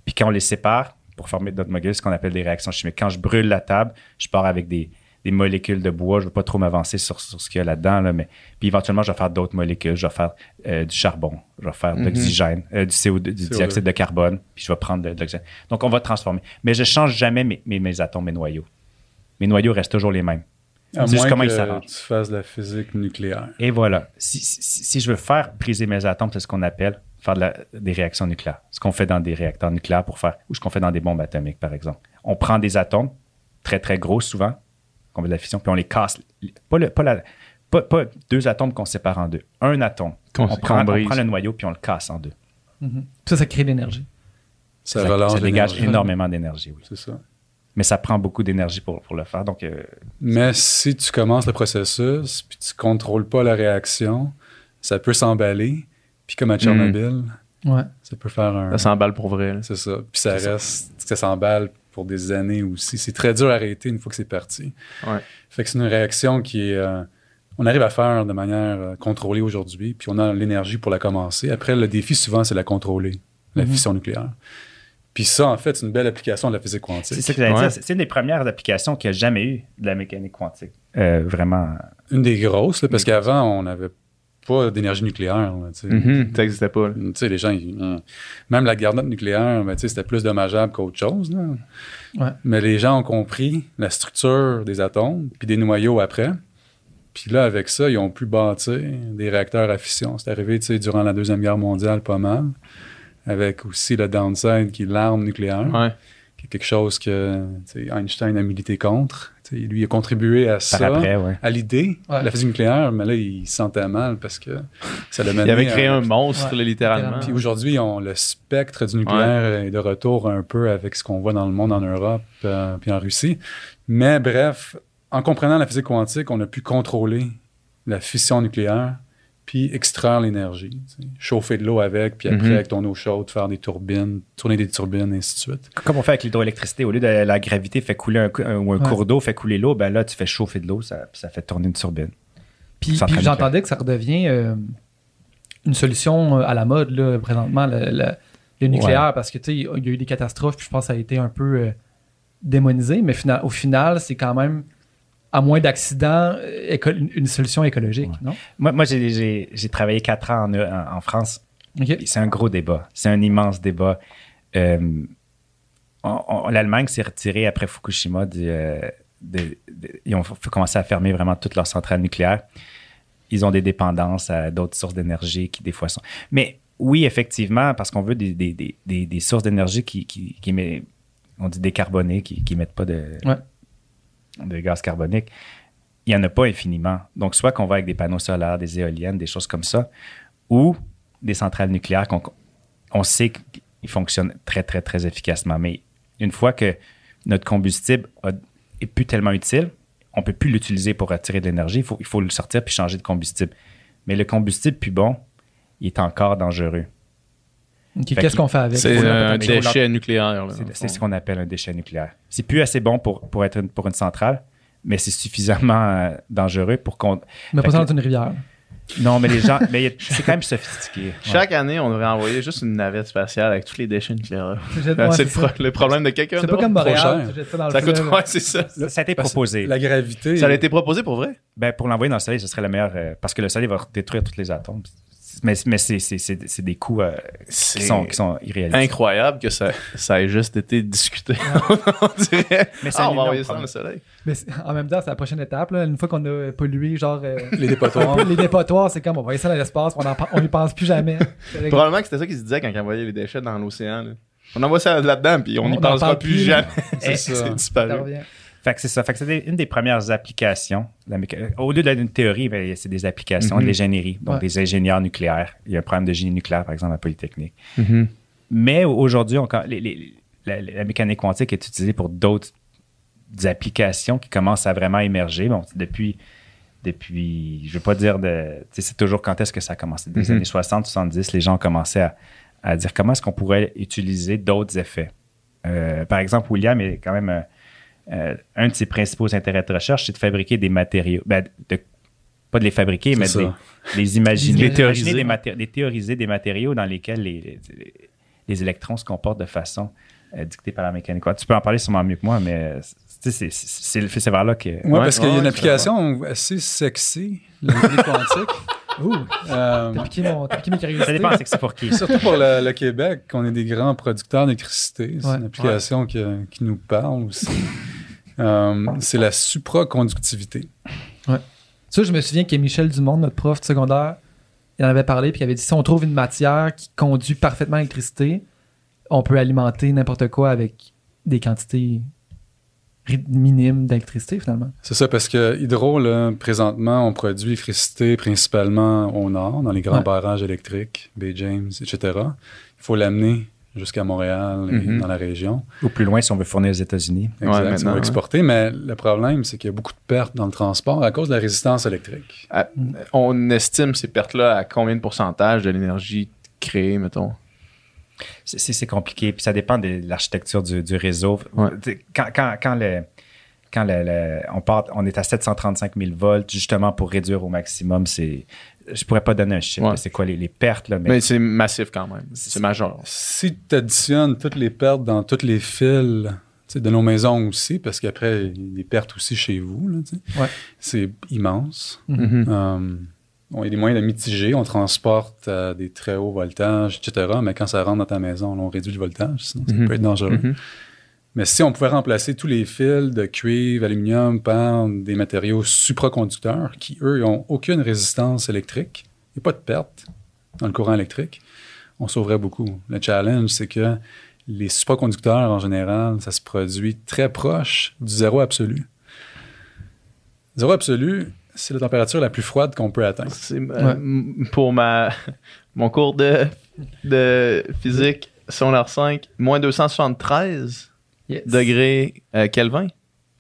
Puis, quand on les sépare pour former d'autres molécules, ce qu'on appelle des réactions chimiques. Quand je brûle la table, je pars avec des, des molécules de bois. Je ne veux pas trop m'avancer sur, sur ce qu'il y a là-dedans, là, mais puis éventuellement, je vais faire d'autres molécules. Je vais faire euh, du charbon, je vais faire de Mhm. l'oxygène, euh, du CO2, du CO2. dioxyde de carbone, puis je vais prendre de, de l'oxygène. Donc, on va transformer. Mais je change jamais mes, mes, mes atomes, mes noyaux. Mes noyaux restent toujours les mêmes. À moins comment que tu fasses de la physique nucléaire. Et voilà. Si, si, si je veux faire briser mes atomes, c'est ce qu'on appelle faire de la- des réactions nucléaires. Ce qu'on fait dans des réacteurs nucléaires pour faire, ou ce qu'on fait dans des bombes atomiques, par exemple. On prend des atomes, très, très gros souvent, qu'on fait de la fission, puis on les casse. Pas, le, pas, la- pas, pas deux atomes qu'on sépare en deux. Un atome. On, prend, on brise. prend le noyau, puis on le casse en deux. Mhm. Ça, ça crée de l'énergie. Ça, Ça, ça dégage énormément d'énergie, oui. C'est ça. Mais ça prend beaucoup d'énergie pour, pour le faire. Donc, euh, Mais si tu commences le processus puis tu contrôles pas la réaction, ça peut s'emballer Puis comme à Tchernobyl, Ouais. ça peut faire un. Ça s'emballe pour vrai. C'est ça. Puis ça reste, ça s'emballe pour des années aussi. C'est très dur à arrêter une fois que c'est parti. Ouais. Fait que c'est une réaction qui est. euh, on arrive à faire de manière euh, contrôlée aujourd'hui, puis on a l'énergie pour la commencer. Après, le défi souvent, c'est la contrôler, la Mhm. fission nucléaire. Puis ça, en fait, c'est une belle application de la physique quantique. C'est ça que j'allais Ouais. dire. C'est c'est une des premières applications qu'il n'y a jamais eu de la mécanique quantique. Euh, vraiment. Une des grosses, là, parce des qu'avant, on n'avait pas d'énergie nucléaire. là. Mhm, Ça n'existait pas. là. Tu sais, les gens, ils- hum. même la garnotte nucléaire, ben, tu sais, c'était plus dommageable qu'autre chose. là. Ouais. Mais les gens ont compris la structure des atomes, puis des noyaux après. Puis là, avec ça, ils ont pu bâtir des réacteurs à fission. C'est arrivé, tu sais, durant la Deuxième Guerre mondiale, pas mal. Avec aussi le downside qui est l'arme nucléaire, Ouais. qui est quelque chose que Einstein a milité contre. Tu sais, lui a contribué à ça, après, ouais. à l'idée Ouais. de la physique nucléaire, mais là, il se sentait mal parce que ça l'a mené Il avait à- créé un monstre, Ouais. là, littéralement. Littéralement. puis aujourd'hui, on, le spectre du nucléaire est de retour un peu avec ce qu'on voit dans le monde en Europe euh, puis en Russie. Mais bref, en comprenant la physique quantique, on a pu contrôler la fission nucléaire puis extraire l'énergie. Chauffer de l'eau avec, puis après, Mhm. avec ton eau chaude, faire des turbines, tourner des turbines, et ainsi de suite. Comme on fait avec l'hydroélectricité, au lieu de la gravité fait couler un, un- ou un Ouais. cours d'eau fait couler l'eau, ben là, tu fais chauffer de l'eau, ça, ça fait tourner une turbine. Puis, puis j'entendais que ça redevient euh, une solution euh, à la mode là, présentement, le, le- le nucléaire, parce que tu sais, il y a eu des catastrophes, puis je pense que ça a été un peu euh, démonisé, mais fina- au final, c'est quand même, à moins d'accidents, euh, une, solution écologique, Ouais. non? Moi, moi j'ai- travaillé quatre ans en, en- en France. C'est un gros débat. C'est un immense débat. Euh, L'Allemagne s'est retirée après Fukushima. Du, euh, de- de- ils ont commencé à fermer vraiment toutes leurs centrales nucléaires. Ils ont des dépendances à d'autres sources d'énergie qui, des fois, sont. Mais oui, effectivement, parce qu'on veut des, des- des- des- des sources d'énergie qui, qui, qui on dit décarbonées, qui n'émettent pas de, Ouais. De gaz carbonique. Il n'y en a pas infiniment. Donc, soit qu'on va avec des panneaux solaires, des éoliennes, des choses comme ça, ou des centrales nucléaires qu'on on sait qu'ils fonctionnent très, très, très efficacement. Mais une fois que notre combustible a- est plus tellement utile, on ne peut plus l'utiliser pour attirer de l'énergie. Il faut, il faut le sortir puis changer de combustible. Mais le combustible plus bon, il est encore dangereux. Qu'est-ce que qu'on fait avec? C'est un déchet nucléaire. C'est ce qu'on appelle un déchet nucléaire. C'est plus assez bon pour, pour être une, pour une centrale, mais c'est suffisamment euh, dangereux pour qu'on. Mais pas dans une rivière. Non, mais les gens. mais c'est quand même sophistiqué. Ouais. Chaque année, on devrait envoyer juste une navette spatiale avec tous les déchets nucléaires. C'est le, le problème de quelqu'un C'est pas comme Montréal, ça dans le Ça coûte, ouais, c'est ça. Ça, ça a été proposé. La gravité. Ça a été proposé pour vrai? Ben, pour l'envoyer dans le soleil, ce serait le meilleur. euh, parce que le soleil va détruire tous les atomes. Mais, mais c'est, c'est, c'est, c'est des coûts euh, C'est qui, sont, qui sont irréalistes. incroyable que ça, ça ait juste été discuté. on dirait. Mais Ah, on va envoyer ça dans le soleil. Mais en même temps, c'est la prochaine étape. là. Une fois qu'on a pollué, genre. euh, Les dépotoirs. les dépotoirs, c'est comme on va ça dans l'espace, on en pen- on y pense plus jamais. Probablement que c'était ça qu'ils se disaient quand ils envoyaient les déchets dans l'océan. là. On envoie ça là-dedans, puis on n'y en pensera parle plus, plus, jamais. C'est ça. c'est Ça disparu. Fait que c'est ça. Fait que c'est des- une des premières applications. La méca- Au lieu d'une théorie, ben, c'est des applications Mhm. de l'ingénierie. Donc, Ouais. des ingénieurs nucléaires. Il y a un problème de génie nucléaire, par exemple, à Polytechnique. Mhm. Mais aujourd'hui, on- les- les- la, la mécanique quantique est utilisée pour d'autres applications qui commencent à vraiment émerger. Bon, depuis, depuis, je ne veux pas dire de. C'est toujours quand est-ce que ça a commencé? Des Mhm. années 60, 70, les gens ont commencé à, à dire comment est-ce qu'on pourrait utiliser d'autres effets. Euh, par exemple, William est quand même. Euh, un de ses principaux intérêts de recherche, c'est de fabriquer des matériaux. Ben, de- pas de les fabriquer, mais de les, les imaginer. Les Imaginer théoriser. des, maté- des théoriser des matériaux dans lesquels les, les- les électrons se comportent de façon euh, dictée par la mécanique. Tu peux en parler sûrement mieux que moi, mais euh, c'est- c'est c'est- c'est vers là que. Oui, Ouais, parce qu'il y a une application assez sexy, la mécanique quantique. Ouh, Euh, t'as piqué, mon, t'as piqué mes curiosités. Ça dépend, c'est que c'est pour qui. surtout pour le, le Québec, qu'on est des grands producteurs d'électricité. C'est Ouais. une application qui, qui nous parle aussi. Euh, c'est la supraconductivité. Ça, je me souviens que Michel Dumont, notre prof de secondaire, il en avait parlé, puis il avait dit si on trouve une matière qui conduit parfaitement l'électricité, on peut alimenter n'importe quoi avec des quantités minimes d'électricité, finalement. C'est ça, parce que Hydro, là, présentement, on produit l'électricité principalement au nord, dans les grands Ouais. barrages électriques, Bay James, etc. Il faut l'amener jusqu'à Montréal et Mhm. dans la région. Ou plus loin si on veut fournir aux États-Unis. Exact, maintenant, on va ouais. exporter, mais le problème, c'est qu'il y a beaucoup de pertes dans le transport à cause de la résistance électrique. À- on estime ces pertes-là à combien de pourcentage de l'énergie créée, mettons? C'est- compliqué, puis ça dépend de l'architecture du, du réseau. Ouais. Quand, quand, quand, le, quand le- le- on, part, on est à 735 000 volts, justement pour réduire au maximum, c'est. Je pourrais pas donner un chiffre, Ouais. c'est quoi les, les pertes, là, mais, Mais c'est massif quand même. C'est majeur. Si tu additionnes toutes les pertes dans tous les fils de nos maisons aussi, parce qu'après, il y a des pertes aussi chez vous, Ouais. c'est immense. Mhm. Euh, bon, il y a des moyens de mitiger. On transporte à des très hauts voltages, etc. Mais quand ça rentre dans ta maison, là, on réduit le voltage, sinon ça Mhm. peut être dangereux. Mhm. Mais si on pouvait remplacer tous les fils de cuivre, aluminium par des matériaux supraconducteurs qui, eux, n'ont aucune résistance électrique, il n'y a pas de perte dans le courant électrique, on sauverait beaucoup. Le challenge, c'est que les supraconducteurs, en général, ça se produit très proche du zéro absolu. Zéro absolu, c'est la température la plus froide qu'on peut atteindre. Euh, Pour ma, mon cours de, de physique, secondaire 5, moins 273 Yes. degrés euh, Kelvin?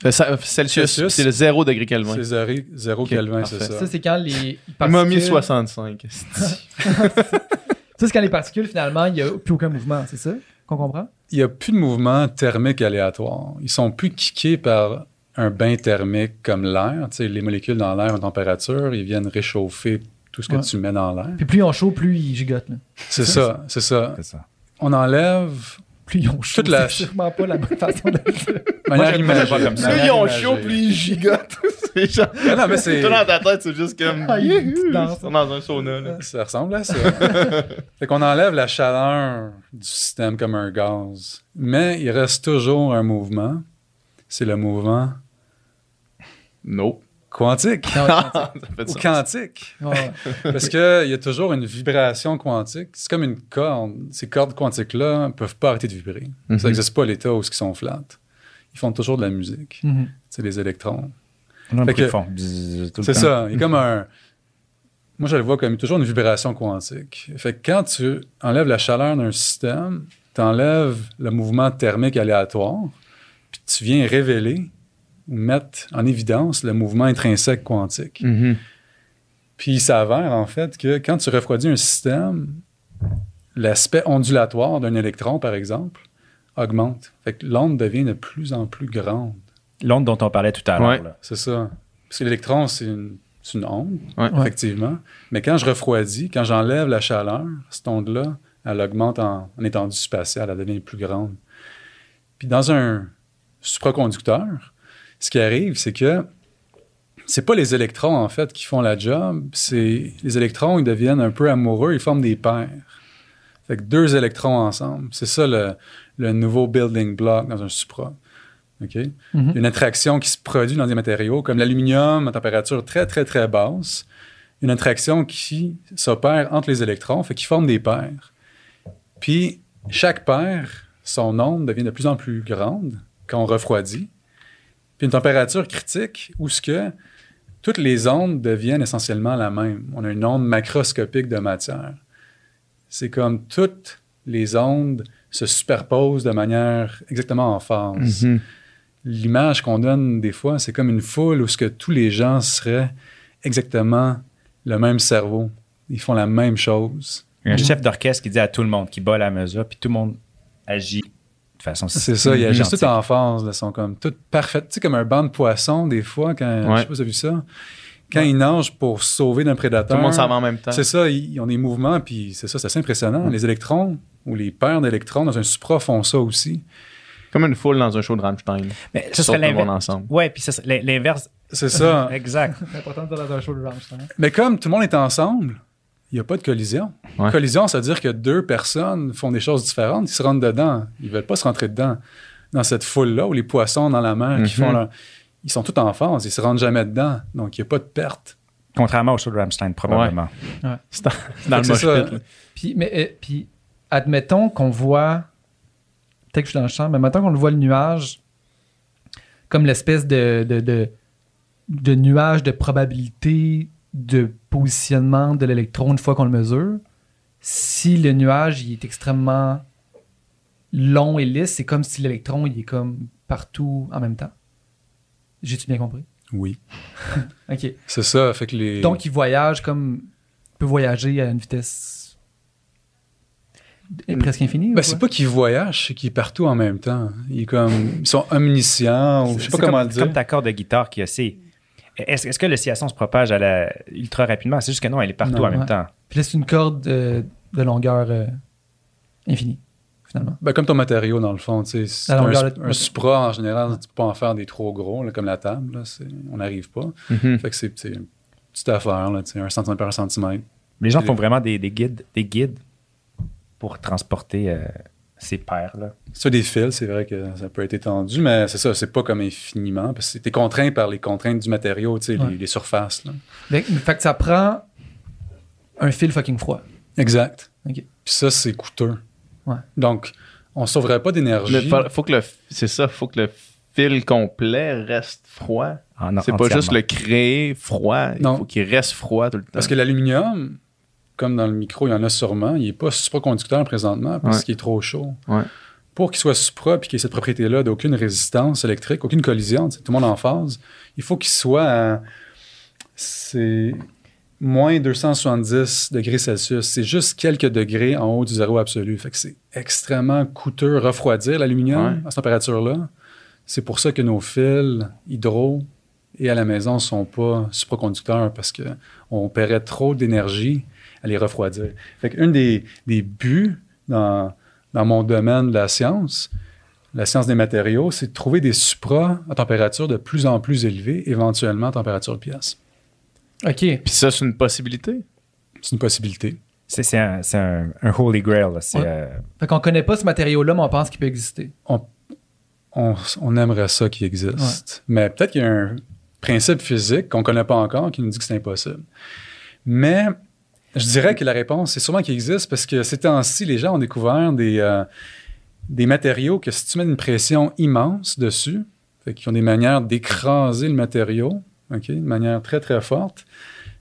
Euh, ça- Celsius, c'est le 0 degré Kelvin. C'est zéro, zéro Ok, Kelvin, parfait. c'est ça. Ça, c'est quand les Il m'a mis particules- 65. Ça, c'est quand les particules, finalement, il n'y a plus aucun mouvement, c'est ça? Qu'on comprend? il n'y a plus de mouvement thermique aléatoire. Ils sont plus kickés par un bain thermique comme l'air. Tu sais, les molécules dans l'air ont température, ils viennent réchauffer tout ce que Ouais. tu mets dans l'air. Puis plus ils ont chaud, plus ils gigotent. là. C'est ça, c'est ça. c'est ça. On enlève Plus ils ont chaud, Toute la- c'est sûrement pas la bonne façon de le dire. imagée. connais pas comme ça. Plus ils ont chaud, plus ils gigotent. c'est genre. Ah non, mais c'est- Tout dans ta tête, c'est juste comme. Ah, ils sont dans un sauna. Là. Ça ressemble à ça. fait qu'on enlève la chaleur du système comme un gaz. Mais il reste toujours un mouvement. C'est le mouvement Nope. Quantique Non, ça fait ou quantique. ouais. Parce qu'il y a toujours une vibration quantique. C'est comme une corde. Ces cordes quantiques-là ne peuvent pas arrêter de vibrer. Mhm. Ça n'existe pas à l'état où ils sont flattes. Ils font toujours de la musique. Mhm. C'est les électrons. On Fait que- font bzzz tout le C'est temps. ça. Il y a comme un. Moi, je le vois comme toujours une vibration quantique. Fait que quand tu enlèves la chaleur d'un système, tu enlèves le mouvement thermique aléatoire, puis tu viens révéler mettre en évidence le mouvement intrinsèque quantique. Mhm. Puis il s'avère en fait que quand tu refroidis un système, l'aspect ondulatoire d'un électron, par exemple, augmente. Fait que l'onde devient de plus en plus grande. L'onde dont on parlait tout à l'heure. Ouais. C'est ça. Parce que l'électron, c'est une, onde. Ouais. effectivement. Mais quand je refroidis, quand j'enlève la chaleur, cette onde-là, elle augmente en, en étendue spatiale, elle devient plus grande. Puis dans un supraconducteur, ce qui arrive, c'est que c'est pas les électrons, en fait, qui font la job. C'est les électrons, ils deviennent un peu amoureux, ils forment des paires. Fait que deux électrons ensemble. C'est ça le, le nouveau building block dans un supra. OK? Mhm. A une attraction qui se produit dans des matériaux comme l'aluminium à température très, très, très basse. Une attraction qui s'opère entre les électrons, fait qu'ils forment des paires. Puis, chaque paire, son onde devient de plus en plus grande quand on refroidit. Puis, une température critique où ce que toutes les ondes deviennent essentiellement la même. On a une onde macroscopique de matière. C'est comme toutes les ondes se superposent de manière exactement en phase Mhm. l'image qu'on donne des fois, c'est comme une foule où ce que tous les gens seraient exactement le même cerveau. Ils font la même chose. Un chef d'orchestre qui dit à tout le monde, qui bat la mesure, puis tout le monde agit façon C'est ça, il y a juste identique. tout en phase. là, Ils sont comme toutes parfaites. Tu sais, comme un banc de poissons, des fois, quand, je sais pas si avez vu ça, quand ils nagent pour sauver d'un prédateur. Tout le monde s'en va en même temps. C'est ça, ils ils ont des mouvements, puis c'est ça, c'est assez impressionnant. Les électrons ou les paires d'électrons dans un supra font ça aussi. Comme une foule dans un show de Rammstein. Mais ce serait l'inverse. Ouais, puis ça l'inverse. C'est ça. Exact. C'est important de dire dans un show de Rammstein. Mais comme tout le monde est ensemble, il n'y a pas de collision. Ouais. Collision, ça veut dire que deux personnes font des choses différentes, ils se rentrent dedans. Ils veulent pas se rentrer dedans. Dans cette foule-là, où les poissons dans la mer qui Mhm. font leur... Ils sont tous en phase, ils se rentrent jamais dedans. Donc, il n'y a pas de perte. Contrairement au show de Rammstein, probablement. C'est dans, c'est dans le mosh. Puis, mais, euh, puis, admettons qu'on voit. Peut-être que je suis dans le champ, mais admettons qu'on le voit le nuage comme l'espèce de, de, de, de nuage de probabilité de positionnement de l'électron une fois qu'on le mesure. Si le nuage il est extrêmement long et lisse, c'est comme si l'électron il est comme partout en même temps. J'ai-tu bien compris? Oui. OK. C'est ça. Fait que les. Donc, il voyage comme. Il peut voyager à une vitesse. presque infinie? ou Ben, c'est pas qu'il voyage, c'est qu'il est partout en même temps. Il est comme. Ils sont omniscients, ou je sais pas C'est comment comme, dire. Comme ta corde de guitare qui a C. Est-ce est-ce que l'oscillation se propage à la, ultra rapidement? C'est juste que non, elle est partout Non, en même temps. Puis là, c'est une corde euh, de longueur euh, infinie, finalement. Ben, comme ton matériau, dans le fond. tu sais, un, de- un supra, en général, tu peux pas en faire des trop gros, là, comme la table. là, c'est- on n'arrive pas. Mhm. Fait que c'est une petite affaire, là, un centimètre par centimètre. Les gens font vraiment des, des guides, des guides pour transporter euh, ces paires là. Ça, des fils, c'est vrai que ça peut être étendu, mais c'est ça, c'est pas comme infiniment, parce que t'es contraint par les contraintes du matériau, tu sais, Ouais. les, les surfaces. là. Fait, fait que ça prend un fil fucking froid. Exact. Puis ça, c'est coûteux. Ouais. Donc, on sauverait pas d'énergie. Faut, que le c'est ça, faut que le fil complet reste froid. En- C'est pas juste le créer froid, Non. il faut qu'il reste froid tout le temps. Parce que l'aluminium, comme dans le micro, il y en a sûrement, il n'est pas supraconducteur présentement parce Ouais. qu'il est trop chaud. Ouais. Pour qu'il soit supra puis qu'il ait cette propriété-là d'aucune résistance électrique, aucune collision, tout le monde en phase, il faut qu'il soit à c'est moins 270 degrés Celsius. C'est juste quelques degrés en haut du zéro absolu. Fait que c'est extrêmement coûteux refroidir l'aluminium Ouais. à cette température-là. C'est pour ça que nos fils hydro et à la maison sont pas supraconducteurs parce que on paierait trop d'énergie à les refroidir. Fait qu'un des, des buts dans, dans mon domaine de la science, la science des matériaux, c'est de trouver des supras à température de plus en plus élevée, éventuellement à température de pièce. OK. Puis ça c'est une possibilité? C'est une possibilité. C'est c'est un, c'est un- un holy grail. là. Ouais. euh, Fait qu'on connaît pas ce matériau-là, mais on pense qu'il peut exister. On, on aimerait ça qu'il existe. Mais peut-être qu'il y a un principe physique qu'on ne connaît pas encore qui nous dit que c'est impossible. Mais je dirais que la réponse, c'est sûrement qu'il existe parce que ces temps-ci, les gens ont découvert des, euh, des matériaux que si tu mets une pression immense dessus, fait qu'ils ont des manières d'écraser le matériau, OK, de manière très, très forte.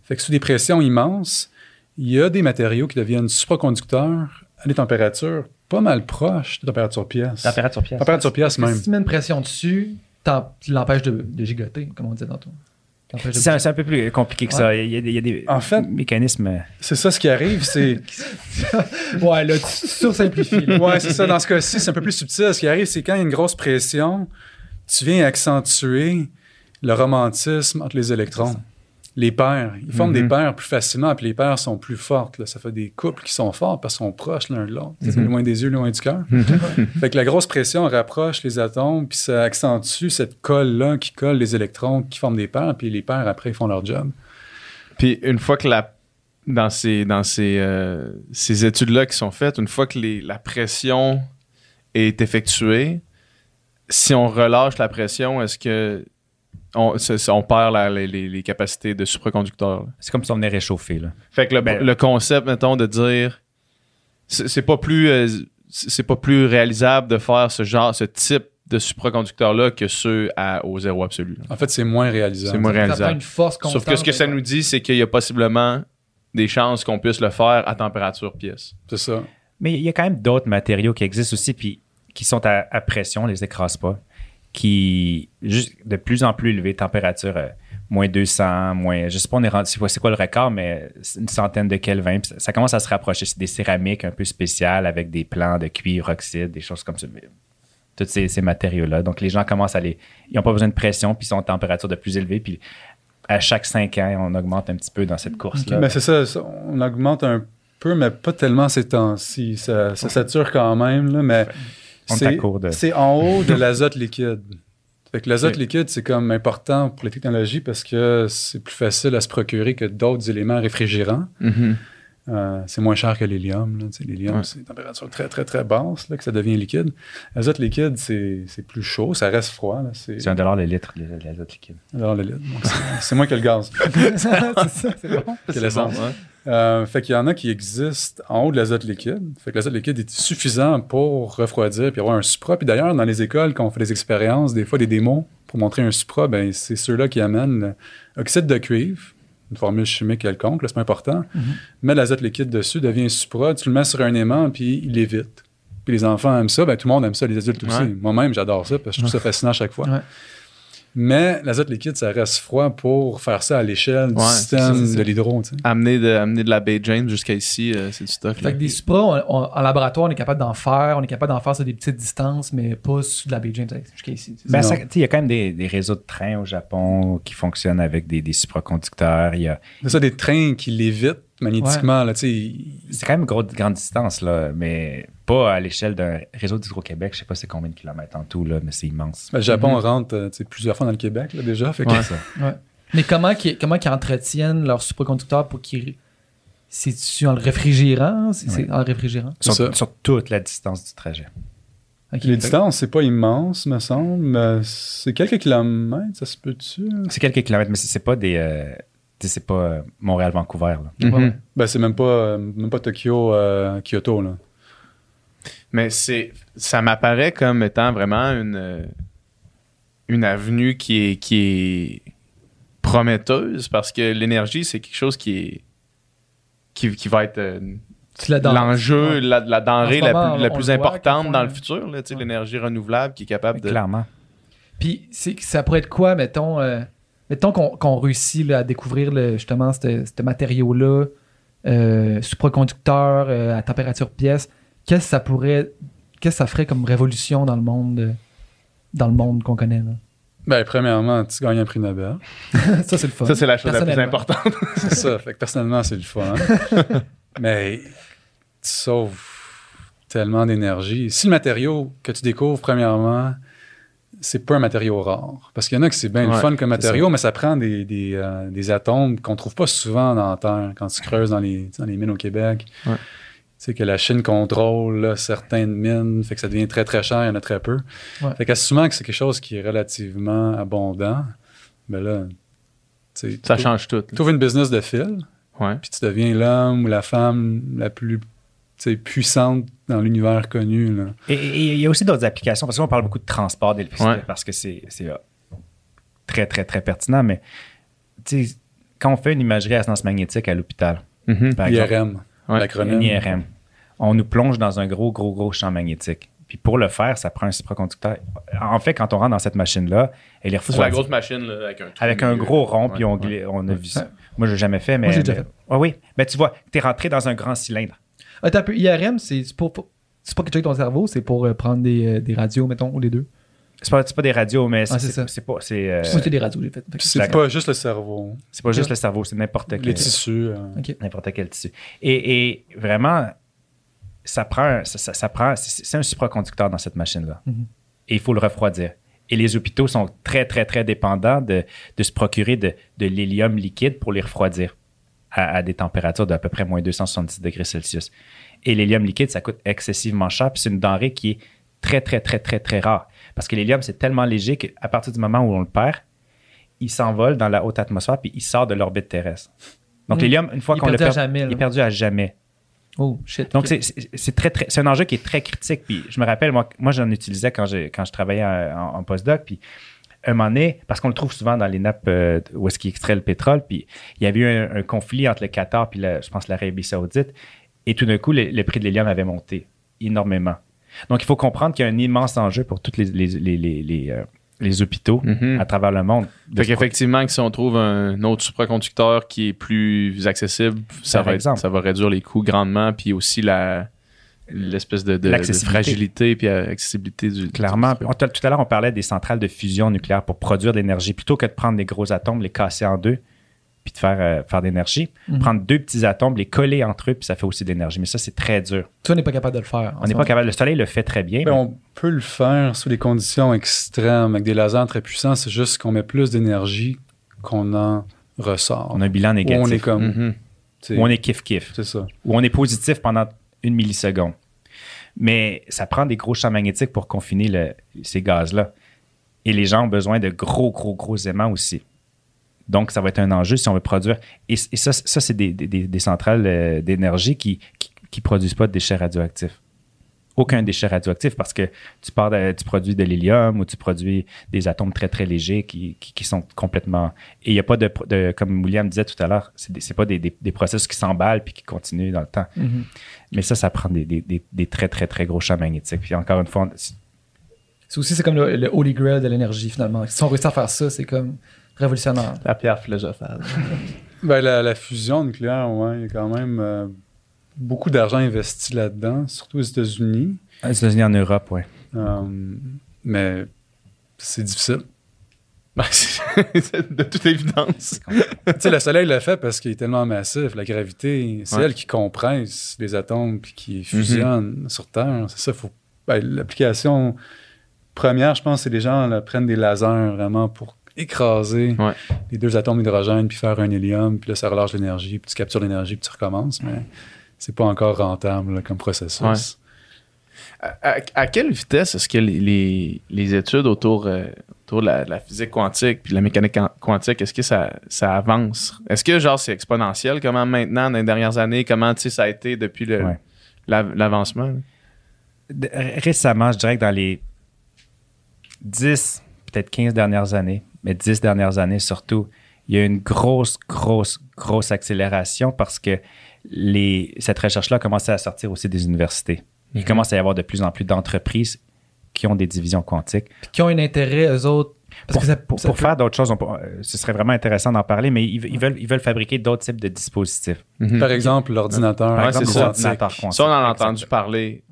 Fait que sous des pressions immenses, il y a des matériaux qui deviennent supraconducteurs à des températures pas mal proches de température pièce. température pièce. Température pièce même. Si tu mets une pression dessus, l'empêches de, de gigoter, comme on disait tantôt. C'est un, peu plus compliqué que ça. Il y a, il y a des En fait- mécanismes. C'est ça ce qui arrive, c'est. ouais, là, tu sursimplifies. ouais, c'est ça. Dans ce cas-ci, c'est un peu plus subtil. Ce qui arrive, c'est quand il y a une grosse pression, tu viens accentuer le romantisme entre les électrons. Les paires. Ils forment Mhm. des paires plus facilement, puis les paires sont plus fortes. là. Ça fait des couples qui sont forts parce qu'ils sont proches l'un de l'autre. Mhm. Loin des yeux, loin du cœur. fait que la grosse pression rapproche les atomes, puis ça accentue cette colle-là qui colle les électrons, qui forment des paires, puis les paires, après, ils font leur job. Puis une fois que la dans ces dans ces, euh, ces études-là qui sont faites, une fois que les- la pression est effectuée, si on relâche la pression, est-ce que on, perd la- les, les- les capacités de supraconducteur? C'est comme si on venait réchauffer. Là. Fait que le, Ben- le concept, mettons, de dire c'est pas plus euh, c'est pas plus réalisable de faire ce genre, ce type de supraconducteur-là que ceux à, au zéro absolu. là. En fait, c'est moins réalisable. C'est moins réalisable. une force constante. Sauf que ce que ça nous dit, c'est qu'il y a possiblement des chances qu'on puisse le faire à température pièce. C'est ça. Mais il y a quand même d'autres matériaux qui existent aussi, puis qui sont à, à pression, on les écrase pas, qui, juste de plus en plus élevées, température euh, moins 200, moins, je sais pas, on est rendu, c'est quoi- c'est quoi le record, mais une centaine de Kelvin, ça, ça commence à se rapprocher. C'est des céramiques un peu spéciales avec des plans de cuivre oxyde, des choses comme ça. Tous ces, ces matériaux-là. Donc, les gens commencent à les. Ils n'ont pas besoin de pression, puis ils sont en température de plus élevée, puis à chaque cinq ans, on augmente un petit peu dans cette course-là. Mais c'est ça, on augmente un peu, mais pas tellement ces temps-ci. Ça, ça sature quand même, là, mais c'est de- c'est en haut de l'azote liquide. Fait que l'azote liquide, c'est comme important pour les technologies parce que c'est plus facile à se procurer que d'autres éléments réfrigérants. Euh, c'est moins cher que l'hélium. L'hélium, Ouais. c'est une température très, très, très basse là, que ça devient liquide. L'azote liquide, c'est c'est plus chaud, ça reste froid. là. C'est C'est un dollar le litre, le- l'azote liquide. alors le liquide. Donc, c'est- C'est moins que le gaz. c'est ça, c'est bon. l'essence. Euh, fait qu'il y en a qui existent en haut de l'azote liquide. Fait que l'azote liquide est suffisant pour refroidir puis avoir un supra. Puis d'ailleurs, dans les écoles, quand on fait des expériences, des fois des démos pour montrer un supra, ben, c'est ceux-là qui amènent l'oxyde de cuivre, une formule chimique quelconque, c'est pas important. Mhm. Mets l'azote liquide dessus, devient un supra, tu le mets sur un aimant puis il évite. puis les enfants aiment ça, ben, tout le monde aime ça, les adultes aussi. Moi-même, j'adore ça, parce que je trouve ça fascinant à chaque fois. Ouais. Mais l'azote liquide, ça reste froid pour faire ça à l'échelle du Ouais, système ça. de l'hydro. Amener de, amener de la Bay James jusqu'à ici, euh, c'est du stuff. là. Fait que des supras, on- on- en laboratoire, on est capable d'en faire. On est capable d'en faire sur des petites distances, mais pas sur de la Bay James jusqu'à ici. Ben, il y a quand même des, des réseaux de trains au Japon qui fonctionnent avec des, des supraconducteurs. Il y a, C'est ça, des trains qui l'évitent magnétiquement. Là, tu sais, c'est quand même une grosse, grande distance, là, mais pas à l'échelle d'un réseau d'Hydro-Québec. Je sais pas c'est combien de kilomètres en tout, là, mais c'est immense. le Japon Mhm. rentre euh, plusieurs fois dans le Québec là, déjà. Fait que- Ouais. ça. Ouais. Mais comment qu'ils comment qu'ils entretiennent leur supraconducteur pour qu'ils. C'est-tu en le réfrigérant? C'est en le réfrigérant? Sur, ça. sur toute la distance du trajet. Les distances, c'est pas immense, me semble, mais c'est quelques kilomètres, ça se peut-tu? C'est quelques kilomètres, mais c'est pas des. euh, tu sais, c'est pas euh, Montréal-Vancouver. là. Mhm. Ouais. Ben, c'est même pas, même pas Tokyo, euh, Kyoto. Là. Mais c'est, ça m'apparaît comme étant vraiment une, euh, une avenue qui est, qui est prometteuse parce que l'énergie, c'est quelque chose qui est, qui, qui va être euh, l'enjeu, Ouais. la, la denrée la plus, la plus importante dans le futur, là, Ouais. l'énergie renouvelable qui est capable de. Clairement. Puis c'est- ça pourrait être quoi, mettons, euh, mettons qu'on qu'on réussit là, à découvrir le, justement ce matériau-là, euh, supraconducteur à température pièce. Qu'est-ce que ça pourrait, qu'est-ce que ça ferait comme révolution dans le monde, euh, dans le monde qu'on connaît là? Ben, premièrement, tu gagnes un prix Nobel. ça c'est le fun. Ça, c'est la chose la plus importante. C'est ça. Fait que personnellement, c'est le fun. Mais tu sauves tellement d'énergie. Si le matériau que tu découvres, premièrement, c'est pas un matériau rare. Parce qu'il y en a que c'est bien le fun comme matériau, mais ça prend des, des, euh, des atomes qu'on trouve pas souvent dans la Terre quand tu creuses dans les, dans les mines au Québec. Ouais. Tu sais que la Chine contrôle là, certaines mines, fait que ça devient très très cher, il y en a très peu. Ouais. Fait qu'assumant que c'est quelque chose qui est relativement abondant, ben là, Ça change tout. tu trouves une business de fil, Ouais. puis tu deviens l'homme ou la femme la plus puissante dans l'univers connu. Là. Et- il y a aussi d'autres applications, parce qu'on parle beaucoup de transport d'électricité, Ouais. parce que c'est euh, très, très, très pertinent, mais quand on fait une imagerie à résonance magnétique à l'hôpital, Mhm. par exemple, IRM, Ouais. l'acronyme. IRM, on nous plonge dans un gros, gros, gros champ magnétique. Puis pour le faire, ça prend un supraconducteur. En fait, quand on rentre dans cette machine-là, elle est C'est la grosse machine là, avec un trou Avec un gros rond, puis on, Ouais. on a vu ça. Moi, je l'ai jamais fait, mais. j'ai déjà mais- fait. Ah oui. Mais tu vois, tu es rentré dans un grand cylindre. Attends un peu, IRM, c'est pour, pour- c'est pas que tu ton cerveau, c'est pour euh, prendre des, euh, des radios, mettons, ou les deux? C'est pas, c'est pas des radios, mais c'est Ah, c'est ça. c'est pas, c'est, euh, Moi, c'est des radios, j'ai fait. C'est pas juste le cerveau, c'est pas juste le cerveau, c'est n'importe les quel, tissus. euh, Ok. n'importe quel tissu. Et, et vraiment, ça prend, ça, ça- ça prend, c'est un supraconducteur dans cette machine-là. Mhm. Et il faut le refroidir. Et les hôpitaux sont très, très, très dépendants de, de se procurer de, de l'hélium liquide pour les refroidir à, à des températures d'à peu près moins 270 degrés Celsius. Et l'hélium liquide, ça coûte excessivement cher, puis c'est une denrée qui est très, très, très, très, très rare. Parce que l'hélium, c'est tellement léger qu'à partir du moment où on le perd, il s'envole dans la haute atmosphère, puis il sort de l'orbite terrestre. Donc, Mm. l'hélium, une fois qu'on le perdu à perd, il est perdu à jamais. Oh, shit. Donc, ok. c'est- très, très, un enjeu qui est très critique. Puis, je me rappelle, moi, moi j'en utilisais quand, j'ai- quand je travaillais en, en postdoc. Puis, un moment donné, parce qu'on le trouve souvent dans les nappes euh, où est-ce qu'ils extraient le pétrole, puis il y avait eu un, un conflit entre le Qatar puis la- je pense l'Arabie Saoudite, et tout d'un coup, le, le prix de l'hélium avait monté énormément. Donc, il faut comprendre qu'il y a un immense enjeu pour les, les, les, les, euh, les hôpitaux Mhm. à travers le monde. de Fait qu'effectivement, que si on trouve un autre supraconducteur qui est plus accessible, ça, Par va, être- exemple. ça va réduire les coûts grandement, puis aussi la l'espèce de, de- de L'accessibilité. fragilité puis accessibilité du Clairement. du- Puis on- tout à l'heure, on parlait des centrales de fusion nucléaire pour produire de l'énergie. Plutôt que de prendre des gros atomes, les casser en deux, puis de faire, euh, faire de l'énergie, Mhm. prendre deux petits atomes, les coller entre eux, puis ça fait aussi de l'énergie. Mais ça, c'est très dur. Ça, on n'est pas capable de le faire. On n'est pas capable. Le soleil le fait très bien. Ben, mais on peut le faire sous des conditions extrêmes, avec des lasers très puissants. C'est juste qu'on met plus d'énergie qu'on en ressort. on a un bilan Ou négatif. on est comme. Mhm. Ou on est kiff-kiff. C'est ça. Ou on est positif pendant une milliseconde. Mais ça prend des gros champs magnétiques pour confiner le- ces gaz-là. Et les gens ont besoin de gros, gros, gros aimants aussi. Donc, ça va être un enjeu si on veut produire. Et, et ça, ça c'est des, des- des- des centrales euh, d'énergie qui ne produisent pas de déchets radioactifs. aucun déchet radioactif parce que tu, pars de- tu produis de l'hélium ou tu produis des atomes très, très légers qui, qui, qui sont complètement. Et il n'y a pas de, Comme William disait tout à l'heure, des- c'est pas des, des, des processus qui s'emballent puis qui continuent dans le temps. Mhm. Mais ça, ça prend des, des, des, des très, très, très gros champs magnétiques. Puis encore une fois, on- C'est aussi, c'est comme le, le holy grail de l'énergie, finalement. Si on réussit à faire ça, c'est comme révolutionnaire. La pierre philosophale. Ben, la, la fusion nucléaire, ouais, il y a quand même euh, beaucoup d'argent investi là-dedans, surtout aux États-Unis. aux États-Unis, en Europe, ouais. Euh, mais c'est difficile. Ben, de toute évidence. tu sais, le Soleil l'a fait parce qu'il est tellement massif. La gravité, c'est Ouais. elle qui compresse les atomes puis qui fusionne sur Terre. C'est ça, faut. ben, L'application première, je pense, c'est les gens là, prennent des lasers vraiment pour écraser Ouais. les deux atomes d'hydrogène puis faire un hélium, puis là, ça relâche l'énergie, puis tu captures l'énergie, puis tu recommences. Mais c'est pas encore rentable là, comme processus. Ouais. À, à- à quelle vitesse est-ce que les, les- les études autour, euh, autour de, la, de la physique quantique puis de la mécanique quan- quantique, est-ce que ça, ça avance? Est-ce que genre c'est exponentiel? Comment maintenant, dans les dernières années, comment tu sais, ça a été depuis le- Ouais. la- l'avancement? récemment, je dirais que dans les 10, peut-être 15 dernières années, mais 10 dernières années surtout, il y a une grosse, grosse, grosse accélération parce que les, cette recherche-là a commencé à sortir aussi des universités. Il commence à y avoir de plus en plus d'entreprises qui ont des divisions quantiques. Puis qui ont un intérêt, eux autres. Parce Pour, que ça, pour- ça pour peut- faire d'autres choses, on euh, ce serait vraiment intéressant d'en parler, mais ils, ils veulent, ils veulent fabriquer d'autres types de dispositifs. Par exemple, l'ordinateur. Ouais, exemple, c'est des ça. ordinateurs quantiques. Ça, on en a entendu parler.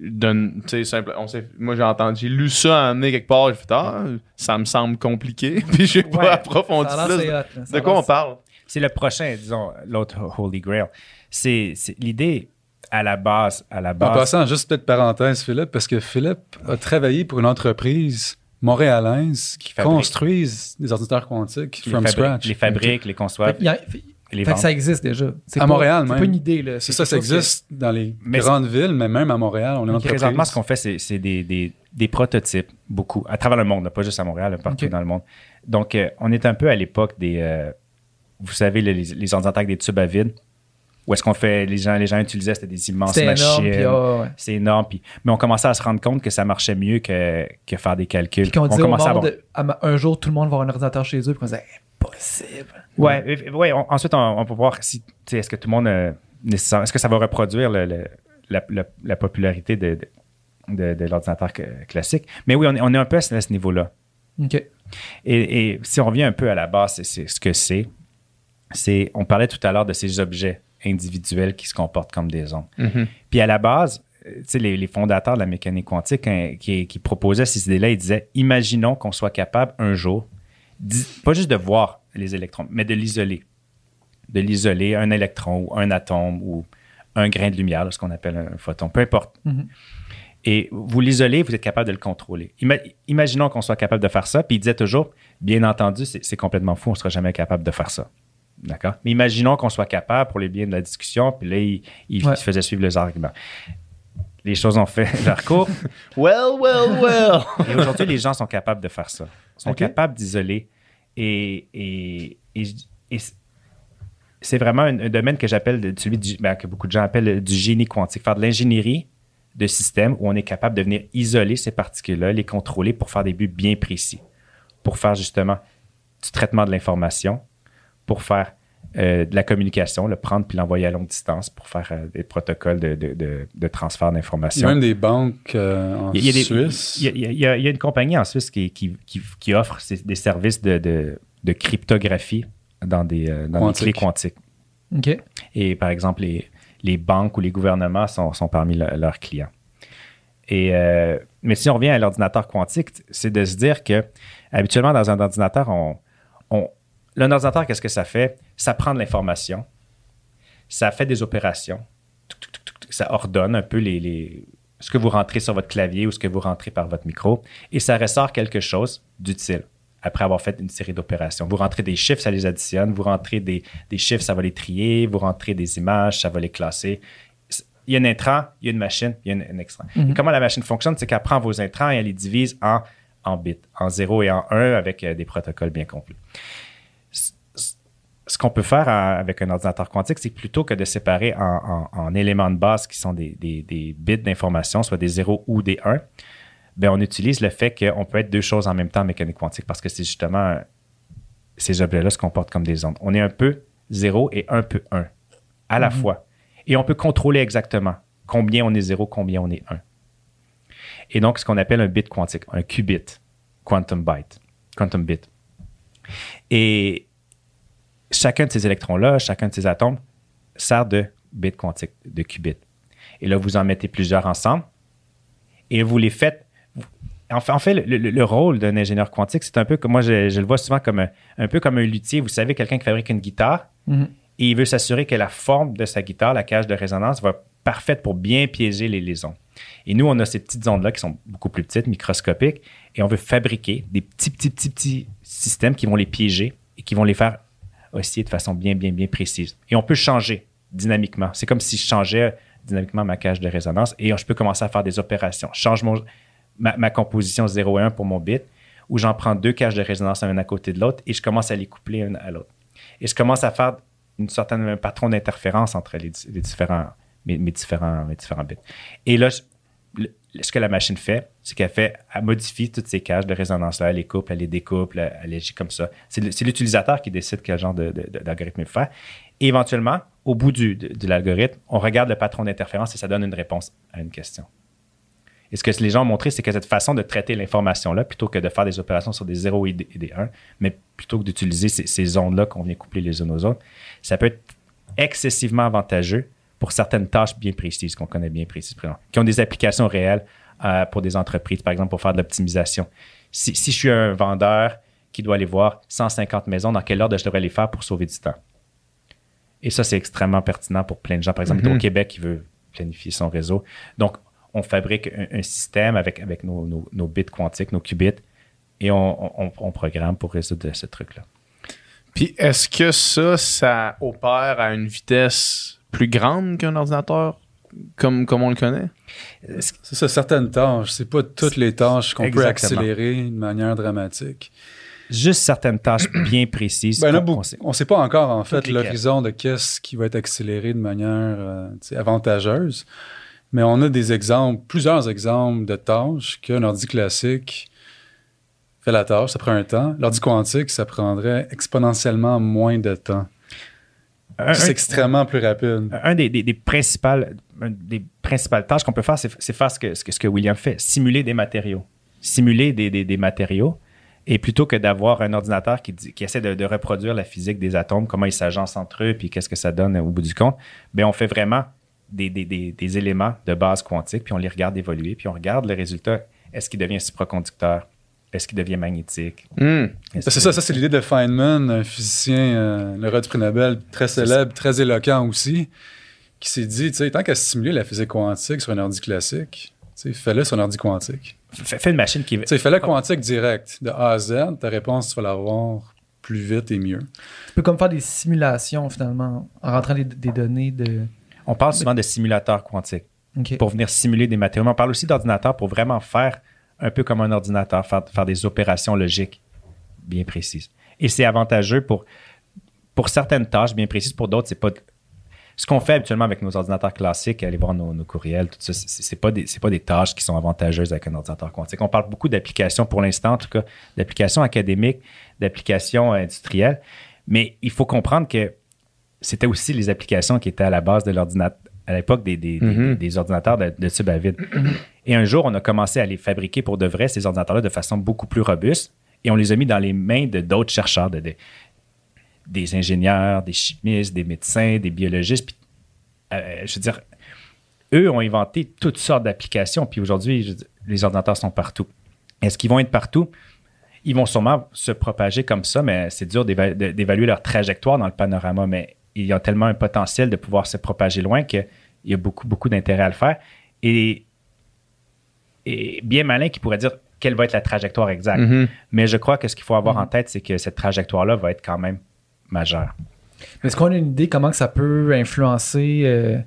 D'un- tu sais, simple- on sait- moi, j'ai entendu, j'ai lu ça en quelque part. J'ai fait, ah, ça me semble compliqué. Puis j'ai pas Ouais. approfondi Ça ça. hot. Ça De quoi on parle? C'est le prochain, disons, l'autre Holy Grail. C'est c'est- l'idée à la base, à la En base. passant, juste peut-être parenthèse, Philippe, parce que Philippe a travaillé pour une entreprise montréalaise qui, fabrique. construise des ordinateurs quantiques les from scratch. Les fabriques, les conçoivent, y a- les fait que ça existe déjà. C'est À pas- Montréal, C'est même. pas une idée. là. C'est ça, ça que- existe dans les Mais grandes villes, mais même à Montréal, on est entreprise. Présentement, ce qu'on fait, c'est c'est des, des- des prototypes, beaucoup, à travers le monde, là, pas juste à Montréal, là, partout dans le monde. Donc, euh, on est un peu à l'époque des, euh, vous savez, les, les ordinateurs avec des tubes à vide, où est-ce qu'on fait, les gens, les gens utilisaient, c'était des immenses C'était machines. énorme. Ouais. C'est énorme. Puis, mais on commençait à se rendre compte que ça marchait mieux que, que faire des calculs. Puis qu'on on disait au à ma- un jour, tout le monde va avoir un ordinateur chez eux. Puis on disait, impossible. Ouais, ouais, on- ensuite, on, on peut voir si, est-ce que tout le monde, euh, est-ce que ça va reproduire le- le- la, la- la popularité de, de, de- de l'ordinateur que- classique. Mais oui, on est, on est un peu à ce, niveau-là. OK. Et, et si on revient un peu à la base, c'est, c'est ce que c'est. C'est, on parlait tout à l'heure de ces objets individuels qui se comportent comme des ondes. Puis à la base, euh, les, les fondateurs de la mécanique quantique hein, qui, qui proposaient ces idées-là, ils disaient imaginons qu'on soit capable un jour, pas juste de voir les électrons, mais de l'isoler. De l'isoler, un électron ou un atome ou un grain de lumière, là, ce qu'on appelle un photon, peu importe. Mhm. Et vous l'isolez, vous êtes capable de le contrôler. Ima- imaginons qu'on soit capable de faire ça, puis il disait toujours, bien entendu, c'est complètement fou, on ne sera jamais capable de faire ça. D'accord? Mais imaginons qu'on soit capable pour les biens de la discussion, puis là, il, il- Ouais. il faisait suivre les arguments. Les choses ont fait leur cours. Well, well, well. Et aujourd'hui, les gens sont capables de faire ça. Ils sont capables d'isoler. Et, et, et, et c'est vraiment un, un domaine que j'appelle, celui du, ben, que beaucoup de gens appellent du génie quantique. Faire de l'ingénierie de système où on est capable de venir isoler ces particules-là, les contrôler pour faire des buts bien précis. Pour faire justement du traitement de l'information, pour faire euh, de la communication, le prendre puis l'envoyer à longue distance pour faire euh, des protocoles de, de- de- de transfert Il y a même des banques euh, en Il y a des- Suisse. Il y a, il y a- il y a- il y a une compagnie en Suisse qui, qui, qui- qui offre des services de, de- de cryptographie dans des, euh, dans des Quantique. clés quantiques. OK. Et par exemple, les, les banques ou les gouvernements sont, sont parmi le- leurs clients. Et, euh, mais si on revient à l'ordinateur quantique, c'est de se dire que habituellement, dans un ordinateur, on, on, un ordinateur, qu'est-ce que ça fait? Ça prend de l'information, ça fait des opérations, ça ordonne un peu les, les- ce que vous rentrez sur votre clavier ou ce que vous rentrez par votre micro, et ça ressort quelque chose d'utile après avoir fait une série d'opérations. Vous rentrez des chiffres, ça les additionne. Vous rentrez des, des chiffres, ça va les trier. Vous rentrez des images, ça va les classer. Il y a un intrant, il y a une machine, il y a un, extrant. Et comment la machine fonctionne, c'est qu'elle prend vos intrants et elle les divise en, en bits, en 0 et en 1 avec euh, des protocoles bien complets. Ce- qu'on peut faire avec un ordinateur quantique, c'est que plutôt que de séparer en, en- en éléments de base qui sont des, des- des bits d'information, soit des 0 ou des 1, ben on utilise le fait qu'on peut être deux choses en même temps en mécanique quantique parce que c'est justement ces objets-là se comportent comme des ondes. On est un peu 0 et un peu 1 à la fois. Et on peut contrôler exactement combien on est 0, combien on est 1. Et donc, ce qu'on appelle un bit quantique, un qubit, quantum byte, quantum bit. Et chacun de ces électrons-là, chacun de ces atomes sert de bit quantique, de qubit. Et là, vous en mettez plusieurs ensemble et vous les faites. En fait, en fait, le, le- le rôle d'un ingénieur quantique, c'est un peu comme moi, je, je le vois souvent comme un, un peu comme un luthier. Vous savez, quelqu'un qui fabrique une guitare Mhm. et il veut s'assurer que la forme de sa guitare, la cage de résonance, va être parfaite pour bien piéger les, les ondes. Et nous, on a ces petites ondes-là qui sont beaucoup plus petites, microscopiques, et on veut fabriquer des petits, petits, petits, petits systèmes qui vont les piéger et qui vont les faire osciller de façon bien, bien, bien précise. Et on peut changer dynamiquement. C'est comme si je changeais dynamiquement ma cage de résonance et je peux commencer à faire des opérations. Je change mon, ma, ma composition 0 et 1 pour mon bit, ou j'en prends deux cages de résonance un à côté de l'autre et je commence à les coupler un à l'autre. Et je commence à faire une certaine patron d'interférence entre les, di- les différents, mes, différents, mes différents bits. Et là, ce que la machine fait, c'est qu'elle fait, elle modifie toutes ces cages de résonance-là, elle les coupe, elle les découpe, elle, agit comme ça. C'est l'utilisateur qui décide quel genre d'algorithme il faut faire. Et éventuellement, au bout de, l'algorithme, on regarde le patron d'interférence et ça donne une réponse à une question. Et ce que les gens ont montré, c'est que cette façon de traiter l'information-là, plutôt que de faire des opérations sur des 0 et des, et des 1, mais plutôt que d'utiliser ces, ces ondes-là qu'on vient coupler les unes aux autres, ça peut être excessivement avantageux pour certaines tâches bien précises, qu'on connaît bien précises, qui ont des applications réelles euh, pour des entreprises, par exemple, pour faire de l'optimisation. Si, si je suis un vendeur qui doit aller voir 150 maisons, dans quel ordre je devrais les faire pour sauver du temps? Et ça, c'est extrêmement pertinent pour plein de gens. Par exemple, Mhm. au Québec, qui veut planifier son réseau. Donc, on fabrique un, un système avec, avec nos, nos- nos bits quantiques, nos qubits, et on, on- on programme pour résoudre ce truc-là. Puis est-ce que ça, ça opère à une vitesse plus grande qu'un ordinateur? Comme, comme on le connaît? C'est ça, certaines tâches. C'est pas toutes les tâches qu'on peut accélérer de manière dramatique. Juste certaines tâches bien précises. Ben, on ne sait pas encore, en fait, l'horizon de qu'est-ce qui va être accéléré de manière euh, avantageuse. Mais on a des exemples, plusieurs exemples de tâches qu'un ordi classique fait la tâche, ça prend un temps. L'ordi quantique, ça prendrait exponentiellement moins de temps. Un- C'est un- extrêmement plus rapide. un des, des- des principales, un des principales tâches qu'on peut faire, c'est faire ce que, ce, que, ce que William fait, simuler des matériaux. Simuler des, des- des matériaux. Et plutôt que d'avoir un ordinateur qui, dit- qui essaie de, de reproduire la physique des atomes, comment ils s'agencent entre eux, puis qu'est-ce que ça donne au bout du compte, ben on fait vraiment des, des- des- des éléments de base quantique, puis on les regarde évoluer, puis on regarde le résultat. Est-ce qu'il devient supraconducteur? Est-ce qu'il devient magnétique? Hmm. C'est ça, ça c'est l'idée de Feynman, un physicien, euh, lauréat du prix Nobel, très célèbre, très éloquent aussi, qui s'est dit, tu sais, tant qu'à stimuler la physique quantique sur un ordi classique, tu sais, fais-le sur un ordi quantique. Fais fais une machine qui... Tu sais, fais-le quantique direct, de A à Z, ta réponse, tu vas l'avoir plus vite et mieux. Tu peux comme faire des simulations finalement en rentrant des, des données de. On parle souvent de simulateurs quantiques. Pour venir simuler des matériaux. Mais on parle aussi d'ordinateur pour vraiment faire un peu comme un ordinateur, faire, des opérations logiques bien précises. Et c'est avantageux pour, certaines tâches bien précises, pour d'autres, c'est pas. Ce qu'on fait habituellement avec nos ordinateurs classiques, aller voir nos, courriels, tout ça, c'est pas, pas des tâches qui sont avantageuses avec un ordinateur quantique. On parle beaucoup d'applications, pour l'instant en tout cas, d'applications académiques, d'applications industrielles. Mais il faut comprendre que c'était aussi les applications qui étaient à la base de l'ordinateur, à l'époque des, des, Mhm. des ordinateurs de, de tube à vide. Et un jour, on a commencé à les fabriquer pour de vrai, ces ordinateurs-là, de façon beaucoup plus robuste. Et on les a mis dans les mains de d'autres chercheurs, de, de- des ingénieurs, des chimistes, des médecins, des biologistes. Puis, euh, je veux dire, eux ont inventé toutes sortes d'applications. Puis aujourd'hui, les ordinateurs sont partout. Est-ce qu'ils vont être partout? Ils vont sûrement se propager comme ça, mais c'est dur d'évaluer leur trajectoire dans le panorama. Mais il y a tellement un potentiel de pouvoir se propager loin qu'il y a beaucoup, beaucoup d'intérêt à le faire. Et, et bien malin qui pourrait dire quelle va être la trajectoire exacte. Mhm. Mais je crois que ce qu'il faut avoir en tête, c'est que cette trajectoire-là va être quand même majeure. Est-ce qu'on a une idée comment que ça peut influencer euh,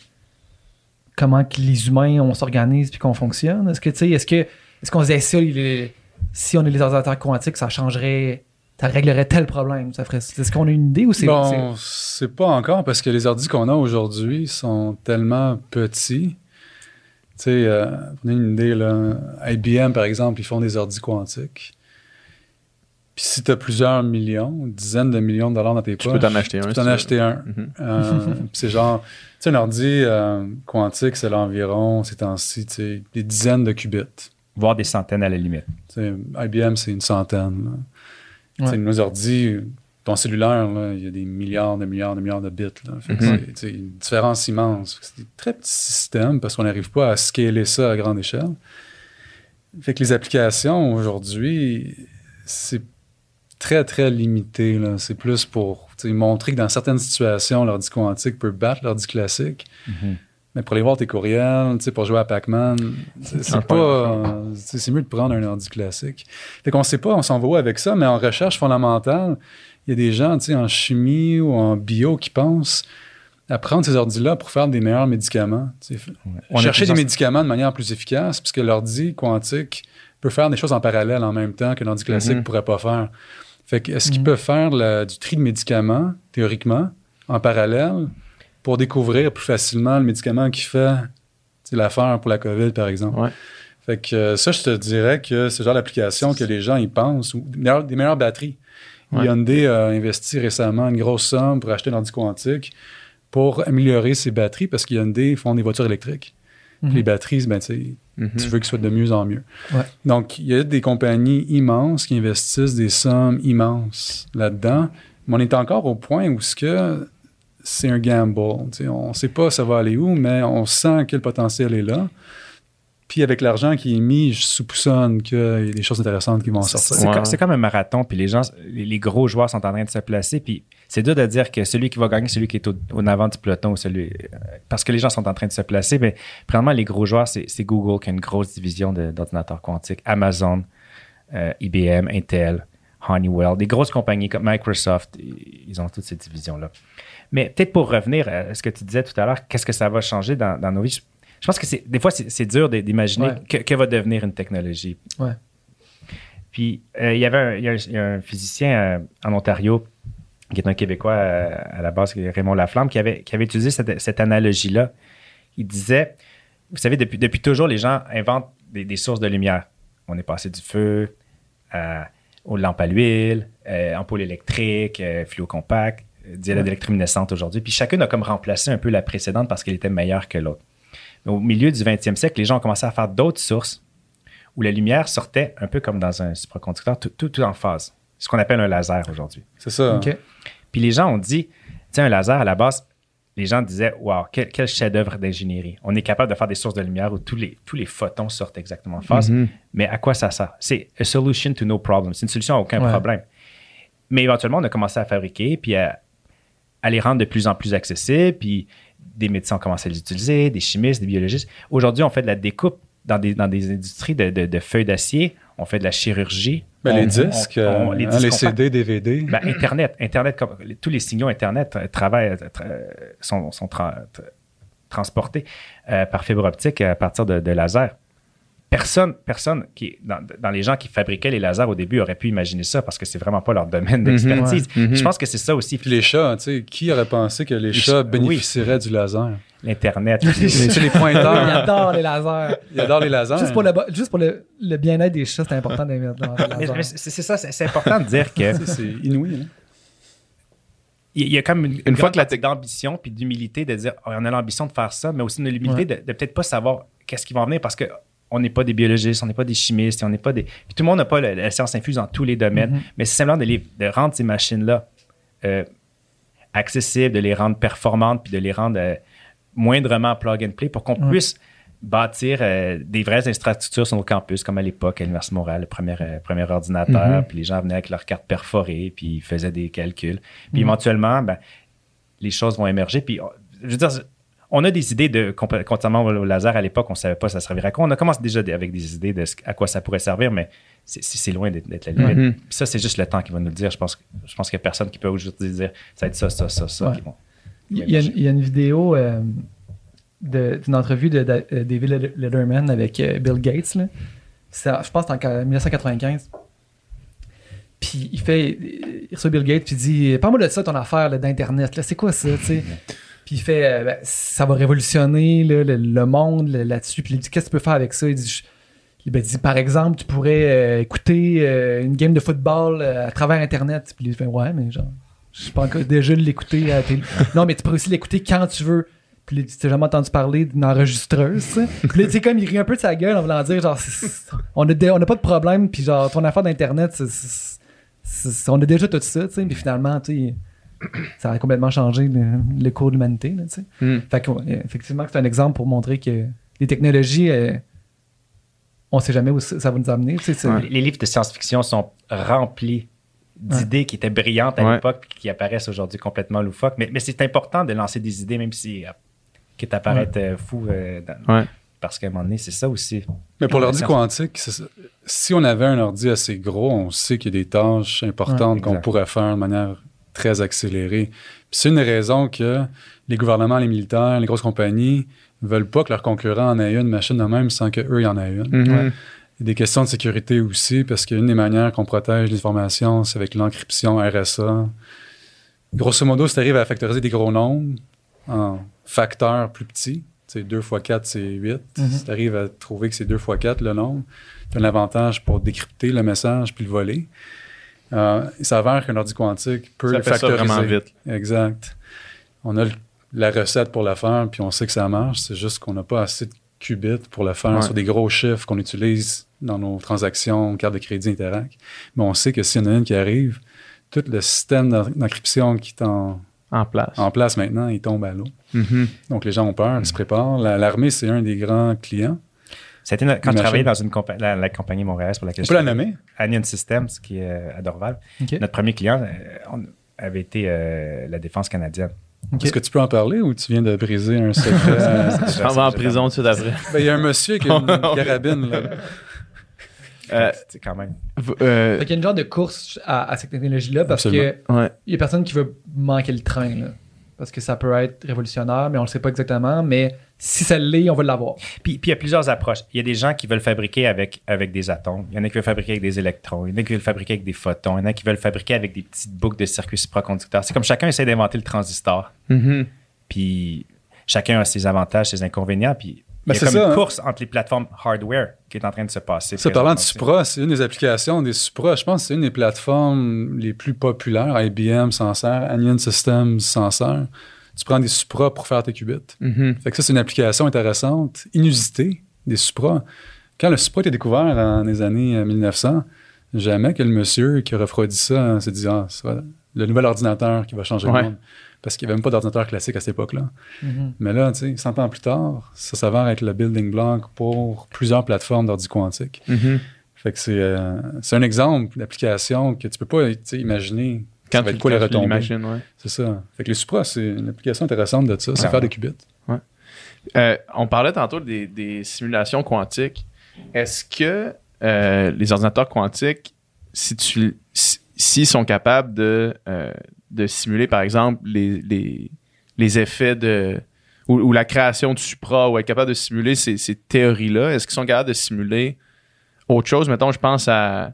comment que les humains on s'organise puis qu'on fonctionne? Est-ce que tu sais, est-ce que est-ce qu'on se disait ça, si on est les ordinateurs quantiques, ça changerait ça réglerait tel problème. Ça ferait. Est-ce qu'on a une idée ou c'est. Bon, c'est pas encore parce que les ordi qu'on a aujourd'hui sont tellement petits. Tu sais, euh, une idée, là, IBM, par exemple, ils font des ordis quantiques. Puis si tu as plusieurs millions, dizaines de millions de dollars dans tes Tu poches, peux t'en acheter un. tu peux si t'en veux. acheter un. Euh, puis c'est genre, tu sais, un ordi euh, quantique, c'est l'environ, ces temps-ci, tu sais, des dizaines de qubits. Voire des centaines à la limite. Tu sais, IBM, c'est une centaine. là. Ouais. Nos ordi, ton cellulaire, il y a des milliards de milliards de milliards de bits. Là. Fait que Mhm. c'est- une différence immense. C'est des très petits systèmes parce qu'on n'arrive pas à scaler ça à grande échelle. Fait que les applications aujourd'hui, c'est très, très limité. là. C'est plus pour montrer que dans certaines situations, l'ordi quantique peut battre l'ordi classique. Mhm. Mais pour aller voir tes courriels, tu sais, pour jouer à Pac-Man, c'est pas. c'est mieux de prendre un ordi classique. Fait qu'on sait pas, on s'en va où avec ça, mais en recherche fondamentale, il y a des gens, tu sais, en chimie ou en bio qui pensent à prendre ces ordis-là pour faire des meilleurs médicaments. On Chercher des médicaments de manière plus efficace, puisque l'ordi quantique peut faire des choses en parallèle en même temps que l'ordi classique ne Mhm. pourrait pas faire. Fait que est-ce qu'ils Mhm. peuvent faire la- du tri de médicaments, théoriquement, en parallèle, pour découvrir plus facilement le médicament qui fait l'affaire pour la COVID, par exemple? Ouais. Fait que euh, ça, je te dirais que c'est le genre d'application que les gens y pensent, ou des meilleures, des meilleures batteries. Ouais. Hyundai a investi récemment une grosse somme pour acheter un ordi quantique pour améliorer ses batteries parce que Hyundai font des voitures électriques. Mhm. Les batteries, ben, Mhm. tu veux qu'ils soient de mieux en mieux. Ouais. Donc, il y a des compagnies immenses qui investissent des sommes immenses là-dedans, mais on est encore au point où ce que c'est un gamble. On ne sait pas ça va aller où, mais on sent que le potentiel est là. Puis avec l'argent qui est mis, je soupçonne qu'il y a des choses intéressantes qui vont en sortir. c'est Ouais. comme, un marathon, puis les gens, les, gros joueurs sont en train de se placer, puis c'est dur de dire que celui qui va gagner, c'est celui qui est au, au avant du peloton, ou celui, euh, parce que les gens sont en train de se placer. Mais premièrement, les gros joueurs, c'est Google qui a une grosse division d'ordinateurs quantiques, Amazon, euh, IBM, Intel, Honeywell, des grosses compagnies comme Microsoft, ils ils ont toutes ces divisions-là. Mais peut-être pour revenir à ce que tu disais tout à l'heure, qu'est-ce que ça va changer dans, dans nos vies? Je, pense que c'est des fois, c'est dur d'imaginer Ouais. que, que va devenir une technologie. Ouais. Puis, euh, il y avait un, il y a un- il y a un physicien euh, en Ontario, qui est un Québécois euh, à la base, Raymond Laflamme, qui avait, qui avait utilisé cette, cette analogie-là. Il disait, vous savez, depuis, depuis toujours, les gens inventent des, des sources de lumière. On est passé du feu à- aux lampes à l'huile, ampoules électriques, fluo compact, diode électrominescente aujourd'hui. Puis chacune a comme remplacé un peu la précédente parce qu'elle était meilleure que l'autre. Au milieu du 20e siècle, les gens ont commencé à faire d'autres sources où la lumière sortait un peu comme dans un supraconducteur, tout, tout, tout en phase. Ce qu'on appelle un laser aujourd'hui. C'est ça. OK. Puis les gens ont dit, sais, un laser, à la base, les gens disaient, wow, quel, quel chef-d'œuvre d'ingénierie. On est capable de faire des sources de lumière où tous les, tous les photons sortent exactement en phase. Mhm. Mais à quoi ça sert? C'est a solution to no problem. C'est une solution à aucun Ouais. problème. Mais éventuellement, on a commencé à fabriquer, puis à, à les rendre de plus en plus accessibles, puis des médecins ont commencé à les utiliser, des chimistes, des biologistes. Aujourd'hui, on fait de la découpe dans des, dans des industries de, de- de feuilles d'acier. On fait de la chirurgie. Ben, On- les disques, on- euh, les hein, disques les compacts. CD, DVD. Ben, Internet, Internet, comme- les- tous les signaux Internet euh, travaillent, euh, tra- sont, sont tra- tra- transportés euh, par fibre optique à partir de, de lasers. Personne, personne qui, dans, dans les gens qui fabriquaient les lasers au début aurait pu imaginer ça parce que c'est vraiment pas leur domaine d'expertise. ouais. Mhm. Je pense que c'est ça aussi, Puis les chats, tu sais, qui aurait pensé que les chats oui. bénéficieraient du laser? l'Internet. Tu sais, les Ils pointeurs, adorent les lasers. ils adorent les lasers. Juste pour le, juste pour le, le bien-être des chats, c'est important d'aimer dans les lasers. mais c'est c'est ça, c'est c'est important de dire que C'est inouï. hein. il y a comme une, Une fois que la d'ambition puis d'humilité de dire oh, on a l'ambition de faire ça, mais aussi de l'humilité de, de peut-être pas savoir qu'est-ce qui va en venir parce que on n'est pas des biologistes, on n'est pas des chimistes, on n'est pas des. Puis tout le monde n'a pas la, la science infuse dans tous les domaines, Mhm. mais c'est simplement de, les- de rendre ces machines-là euh, accessibles, de les rendre performantes, puis de les rendre euh, moindrement plug and play pour qu'on Ouais. puisse bâtir euh, des vraies infrastructures sur nos campus, comme à l'époque, à l'Université Montréal, le premier, premier ordinateur, Mhm. puis les gens venaient avec leurs cartes perforées, puis ils faisaient des calculs. Puis Mhm. éventuellement, ben, les choses vont émerger. Puis, je veux dire, on a des idées de, contrairement au laser à l'époque, on ne savait pas ça servirait à quoi. On a commencé déjà avec des idées de ce- à quoi ça pourrait servir, mais c'est- loin d'être la limite. Mhm. Puis ça, c'est juste le temps qui va nous le dire. Je pense, je pense qu'il n'y a personne qui peut aujourd'hui dire ça va être ça, ça, ça, ça. Ouais. qui vont- Il y, a, une- il y a une vidéo euh, d'une entrevue de, euh, David Letterman avec euh, Bill Gates. là. Ça, je pense que c'est en 1995. Puis il fait, il reçoit Bill Gates, puis il dit Parle-moi de ça, ton affaire d'Internet. C'est quoi ça, tu sais Puis il fait euh, Ben, Ça va révolutionner là, le, le monde là- là-dessus. Puis il dit Qu'est-ce que tu peux faire avec ça? Il dit, il ben, dit Par exemple, tu pourrais euh, écouter euh, une game de football euh, à travers Internet. Puis il fait Ouais, mais genre, je suis pas encore déjà de l'écouter à la télé. non, mais tu pourrais aussi l'écouter quand tu veux. Puis il dit, t'as jamais entendu parler d'une enregistreuse. Puis là, tu sais, comme il rit un peu de sa gueule en voulant dire, genre, on a, dé- on a pas de problème, puis genre, ton affaire d'Internet, on a déjà tout ça, tu sais. Puis finalement, tu sais, ça a complètement changé le, le cours de l'humanité. Hmm. Fait que, ouais, effectivement, c'est un exemple pour montrer que les technologies, euh, on sait jamais où ça va nous amener, Ouais. Les les livres de science-fiction sont remplis d'idées qui étaient brillantes à Ouais. l'époque puis qui apparaissent aujourd'hui complètement loufoques. Mais, mais c'est important de lancer des idées, même si euh, qui t'apparaissent euh, fous. euh, dans- Ouais. Parce qu'à un moment donné, c'est ça aussi. Mais pour l'ordi quantique, c'est ça. si on avait un ordi assez gros, on sait qu'il y a des tâches importantes Ouais, qu'on pourrait faire de manière très accélérée. Puis c'est une des raisons que les gouvernements, les militaires, les grosses compagnies veulent pas que leurs concurrents en aient une machine de même sans qu'eux, y en aient une. Mhm. Il y a des questions de sécurité aussi, parce qu'une des manières qu'on protège les informations, c'est avec l'encryption RSA. Grosso modo, si tu arrives à factoriser des gros nombres en facteurs plus petits, tu sais, 2 x 4, c'est 8. Mhm. Si tu arrives à trouver que c'est 2 x 4 le nombre, tu as un avantage pour décrypter le message puis le voler. Euh, il s'avère qu'un ordi quantique peut Ça le fait ça factoriser. vraiment vite. Exact. On a le- la recette pour le faire, puis on sait que ça marche. C'est juste qu'on n'a pas assez de qubits pour le faire Ouais. sur des gros chiffres qu'on utilise dans nos transactions, cartes de crédit, Interac. Mais on sait que s'il y en a une qui arrive, tout le système d'en- d'encryption qui est en, En place. en place maintenant, il tombe à l'eau. Mhm. Donc les gens ont peur, ils se préparent. La- L'armée, c'est un des grands clients. C'était quand je Imagine. travaillais dans une compa- la, la compagnie montréalaise pour laquelle On peut la je nommer? Anion Systems, qui est euh, à Dorval. Notre premier client euh, on- avait été euh, la défense canadienne. Est-ce que tu peux en parler ou tu viens de briser un secret? Je m'en vais en prison tout de suite après. ben, Il y a un monsieur qui a une carabine. Là. Euh, C'est quand même. euh, Fait qu'il y a une genre de course à, à cette technologie-là parce que ouais. il y a personne qui veut manquer le train, là. Parce que ça peut être révolutionnaire, mais on le sait pas exactement. Mais si ça l'est, on va l'avoir. Puis, puis il y a plusieurs approches. Il y a des gens qui veulent fabriquer avec, avec des atomes. Il y en a qui veulent fabriquer avec des électrons. Il y en a qui veulent fabriquer avec des photons. Il y en a qui veulent fabriquer avec des petites boucles de circuits supraconducteurs. C'est comme chacun essaie d'inventer le transistor. Mhm. Puis chacun a ses avantages, ses inconvénients. Puis Ben, il y a c'est comme ça, une hein. course entre les plateformes hardware qui est en train de se passer. Ça, parlant de. Supra, c'est une des applications des Supra. Je pense que c'est une des plateformes les plus populaires. IBM s'en sert, Anion Systems s'en sert. Tu prends des Supra pour faire tes qubits. Mhm. Fait que ça, c'est une application intéressante, inusitée, des Supra. Quand le Supra a été découvert dans les années euh, 1900, jamais que le monsieur qui a refroidi ça hein, s'est dit Ah, va- le nouvel ordinateur qui va changer Ouais. le monde. Parce qu'il n'y avait même pas d'ordinateur classique à cette époque-là. Mais là, tu sais, 100 ans plus tard, ça s'avère être le building block pour plusieurs plateformes d'ordi quantique. Mhm. Fait que c'est euh, c'est un exemple d'application que tu peux pas imaginer Quand tu quoi les retombées. ouais. C'est ça. Fait que les Supra, c'est une application intéressante de ça, c'est Ouais. faire des qubits. Euh, on parlait tantôt des, des simulations quantiques. Est-ce que euh, les ordinateurs quantiques, si tu si- s'ils sont capables de, euh, de simuler, par exemple, les, les, les effets de. Ou, ou la création de supra, ou être capable de simuler ces, ces théories-là, est-ce qu'ils sont capables de simuler autre chose? Mettons, je pense à.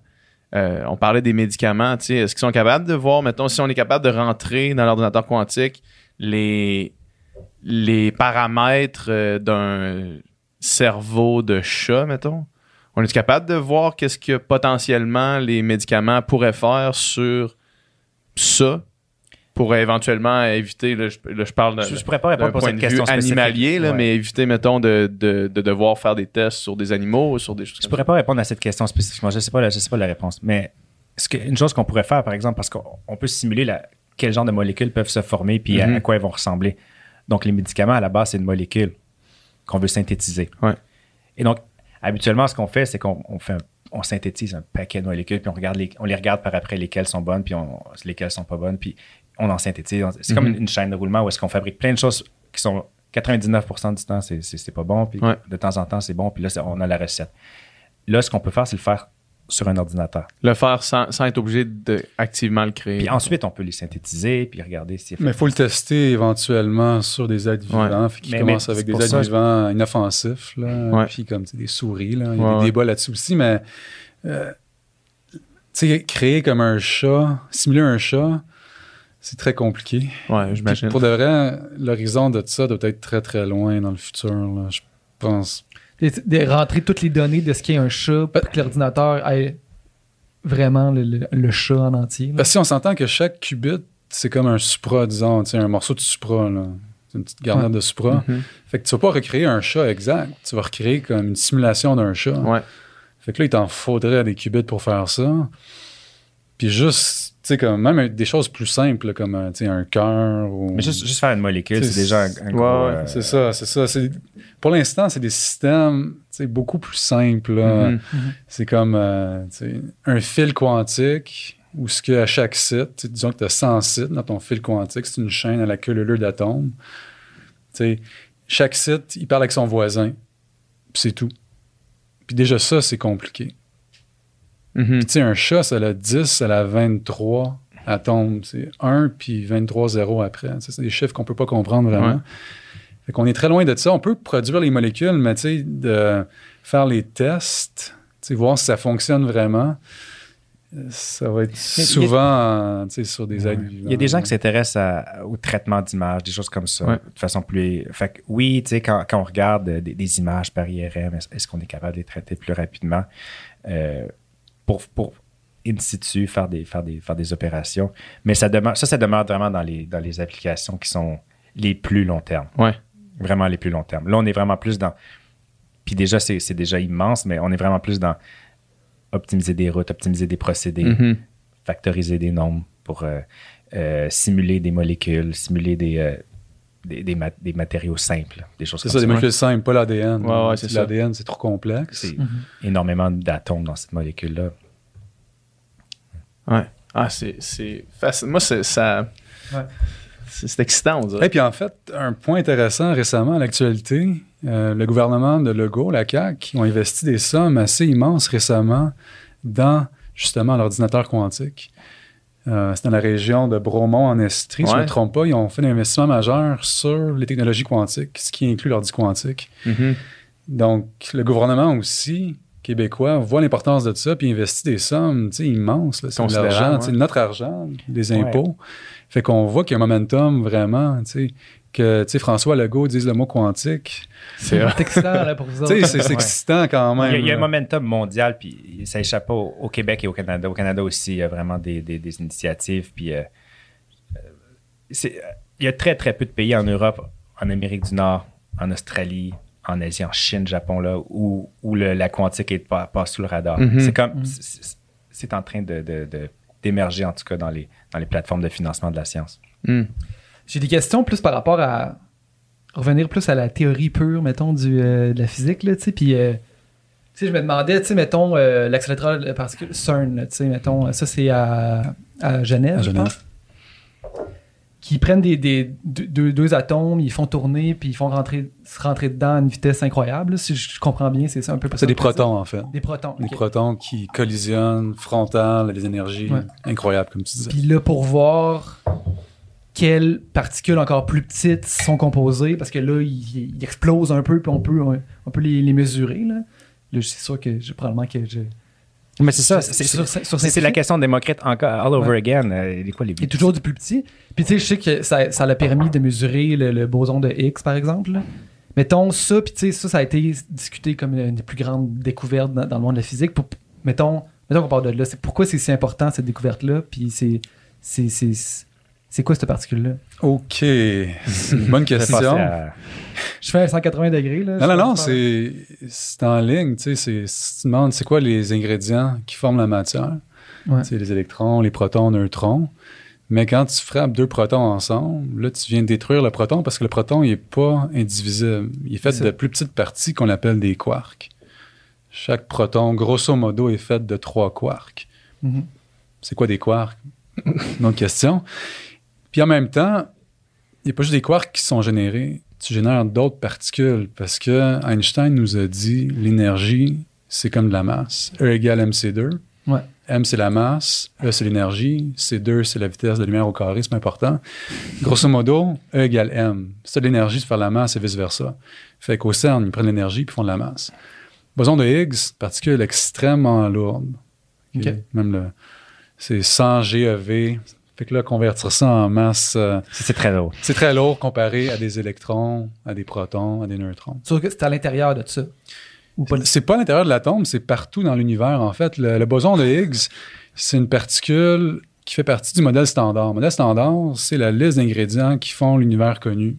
Euh, on parlait des médicaments. Est-ce qu'ils sont capables de voir, mettons, si on est capable de rentrer dans l'ordinateur quantique, les, les paramètres euh, d'un cerveau de chat, mettons? On est capable de voir qu'est-ce que potentiellement les médicaments pourraient faire sur ça? Pour éventuellement éviter, là, je, là, je parle d'un Je, pas point de vue animalier, là, Ouais. mais éviter, mettons, de, de, de devoir faire des tests sur des animaux ou sur des choses Je comme pourrais pas répondre à cette question spécifiquement. Je sais pas, la- je sais pas la réponse. Mais ce que, une chose qu'on pourrait faire, par exemple, parce qu'on on peut simuler la, quel genre de molécules peuvent se former puis à- Mhm. à, quoi elles vont ressembler. Donc, les médicaments, à la base, c'est une molécule qu'on veut synthétiser. Ouais. Et donc, habituellement, ce qu'on fait, c'est qu'on on fait un- on synthétise un paquet de molécules, puis on, regarde les, on les regarde par après lesquelles sont bonnes, puis on, lesquelles sont pas bonnes, puis on en synthétise. C'est comme Mhm. une, une chaîne de roulement où est-ce qu'on fabrique plein de choses qui sont 99% du temps, c'est- pas bon, puis Ouais. de temps en temps, c'est bon, puis là, on a la recette. Là, ce qu'on peut faire, c'est le faire sur un ordinateur. Le faire sans, sans être obligé d'activement le créer. Puis ensuite, on peut les synthétiser, puis regarder si Mais il faut le tester éventuellement sur des êtres vivants. Fait qu'il Mais- commence mais avec des êtres ça- vivants inoffensifs. Là, Ouais. Puis comme des souris. Là. Il y a Ouais, des débats là-dessus aussi. Mais euh, tu sais, créer comme un chat, simuler un chat, c'est très compliqué. Ouais, j'imagine. Pour de vrai, l'horizon de ça doit être très très loin dans le futur. là, je pense. De, de rentrer toutes les données de ce qu'est un chat pour que l'ordinateur ait vraiment le, le- le chat en entier. Parce que si on s'entend que chaque qubit, c'est comme un supra, disons, un morceau de supra. là. C'est une petite garnette Ouais. de supra. Mhm. Fait que tu vas pas recréer un chat exact. Tu vas recréer comme une simulation d'un chat. Ouais. Fait que là, il t'en faudrait des qubits pour faire ça. Puis juste, tu sais, comme même des choses plus simples, comme euh, tu sais, un cœur ou. Mais juste, juste faire une molécule, C'est- déjà un, un Ouais, euh, C'est ça, c'est ça. C'est- Pour l'instant, c'est des systèmes tu sais, beaucoup plus simples. là. Mhm. C'est comme euh, tu sais, un fil quantique où ce que à chaque site, tu sais, disons que tu as 100 sites dans ton fil quantique, c'est une chaîne à la queue leu d'atomes. Tu sais, chaque site, il parle avec son voisin, puis c'est tout. Puis déjà ça, c'est compliqué. Mhm. Puis tu sais, un chat, ça a 10, ça a 23 atomes. C'est 1 puis 23 zéros après. Tu sais, C'est des chiffres qu'on peut pas comprendre vraiment. Ouais. Fait qu'on est très loin de ça. On peut produire les molécules, mais tu sais, de faire les tests, tu sais, voir si ça fonctionne vraiment, ça va être a- souvent sur des êtres Il y a des gens qui s'intéressent à- au traitement d'images, des choses comme ça, Ouais. de façon plus. Fait que oui, tu sais, quand, quand on regarde euh, des, des images par IRM, est-ce, est-ce qu'on est capable de les traiter plus rapidement? Euh, pour, pour in situ faire des, faire des, faire des opérations? Mais ça demeure, ça, ça demeure vraiment dans les, dans les applications qui sont les plus long terme. Ouais. Vraiment les plus long terme. Là, on est vraiment plus dans. Puis déjà, c'est, c'est déjà immense, mais on est vraiment plus dans optimiser des routes, optimiser des procédés Mhm. factoriser des nombres pour euh, euh, simuler des molécules, simuler des, euh, des, des mat- des matériaux simples, des choses C'est comme ça, ça. des molécules simples, pas l'ADN. Ouais, ouais, c'est ça. L'ADN, c'est trop complexe. C'est énormément d'atomes dans cette molécule-là. Ouais. Ah, c'est, c'est facile. Moi, c'est, ça. Ouais. C'est, c'est excitant, on dirait. Et puis en fait, un point intéressant récemment à l'actualité, euh, le gouvernement de Legault, la CAQ, ont investi des sommes assez immenses récemment dans justement l'ordinateur quantique. Euh, c'est dans la région de Bromont en Estrie, si je ne me trompe pas. Ils ont fait un investissement majeur sur les technologies quantiques, ce qui inclut l'ordi quantique. Mhm. Donc, le gouvernement aussi québécois voit l'importance de ça puis investit des sommes tu sais, immenses. là. C'est de l'argent, ouais. notre argent, des Ouais. impôts. Fait qu'on voit qu'il y a un momentum vraiment, tu sais, que tu sais, François Legault dise le mot quantique. C'est excitant là, pour vous autres. c'est Ouais. excitant quand Il même. y, a, il y a un momentum mondial, puis ça échappe pas au, au Québec et au Canada. Au Canada aussi, il y a vraiment des, des- des initiatives. Puis, euh, euh, c'est- il y a très, très peu de pays en Europe, en Amérique du Nord, en Australie, en Asie, en Chine, Japon, là, où, où le- la quantique est pas, passe sous le radar. Mhm. C'est comme, Mhm. c'est- en train de, de- de- d'émerger, en tout cas, dans les, dans les plateformes de financement de la science. Hmm. J'ai des questions plus par rapport à revenir plus à la théorie pure, mettons, du, euh, de la physique, là, tu sais, puis... euh, tu sais, je me demandais, tu sais, mettons, euh, l'accélérateur de particules CERN, tu sais, mettons, ça c'est à, à Genève, À je Genève. pense. Qui prennent des, des- deux, atomes, ils font tourner, puis ils font rentrer, se rentrer dedans à une vitesse incroyable. si je comprends bien, c'est ça un peu C'est des protons, en fait. Des protons. Des protons qui collisionnent frontal, des énergies Ouais. incroyables, comme tu disais. Puis là, pour voir quelles particules encore plus petites sont composées, parce que là, ils, ils explosent un peu, puis on peut, on peut les, les mesurer. Là, là c'est sûr que je, probablement que je. Mais c'est ça, c'est, la question de Démocrite encore, all over Ouais. again. Euh, quoi les toujours du plus petit. Puis tu sais, je sais que ça, ça l'a permis de mesurer le, le boson de Higgs, par exemple. là. Mettons ça, puis tu sais, ça, ça a été discuté comme une des plus grandes découvertes dans, dans le monde de la physique. Pour, mettons, mettons qu'on parle de là. C'est pourquoi c'est si important cette découverte-là, puis c'est, c'est, quoi cette particule-là? OK. Bonne question. à- Je fais un 180 degrés. Là, Non, non, sais non, c'est c'est en ligne. Tu sais, tu demandes c'est quoi les ingrédients qui forment la matière, Ouais. c'est les électrons, les protons, neutrons. Mais quand tu frappes deux protons ensemble, là, tu viens de détruire le proton parce que le proton, il n'est pas indivisible. Il est fait C'est de plus petites parties qu'on appelle des quarks. Chaque proton, grosso modo, est fait de trois quarks. Mhm. C'est quoi des quarks? Autre question. Puis en même temps, il n'y a pas juste des quarks qui sont générés. Tu génères d'autres particules parce que Einstein nous a dit l'énergie, c'est comme de la masse. E égale mc2. Ouais. M, c'est la masse. E, c'est l'énergie. C2, c'est la vitesse de lumière au carré. C'est important. Grosso modo, E égale M. As de l'énergie, de la masse et vice-versa. Fait qu'au CERN, ils prennent l'énergie puis font de la masse. Boson de Higgs, particule extrêmement lourde. Ok. Même le, c'est 100 GeV. Fait que là, convertir ça en masse, euh, C'est très lourd. c'est très lourd comparé à des électrons, à des protons, à des neutrons. Sauf que c'est à l'intérieur de ça. C'est pas à l'intérieur de l'atome, c'est partout dans l'univers. En fait, le, le boson de Higgs, c'est une particule qui fait partie du modèle standard. Le modèle standard, c'est la liste d'ingrédients qui font l'univers connu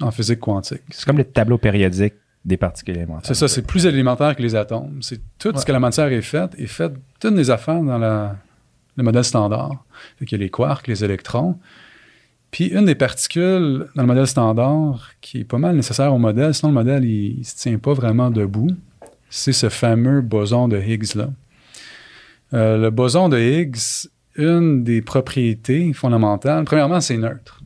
en physique quantique. C'est comme le tableau périodique des particules élémentaires. C'est ça, c'est plus élémentaire que les atomes. C'est tout Ouais. ce que la matière est faite, est fait toutes les affaires dans la- le modèle standard. Qu'il y a les quarks, les électrons. Puis une des particules dans le modèle standard qui est pas mal nécessaire au modèle, sinon le modèle il, il se tient pas vraiment debout, c'est ce fameux boson de Higgs-là. Euh, le boson de Higgs, une des propriétés fondamentales, premièrement, c'est neutre,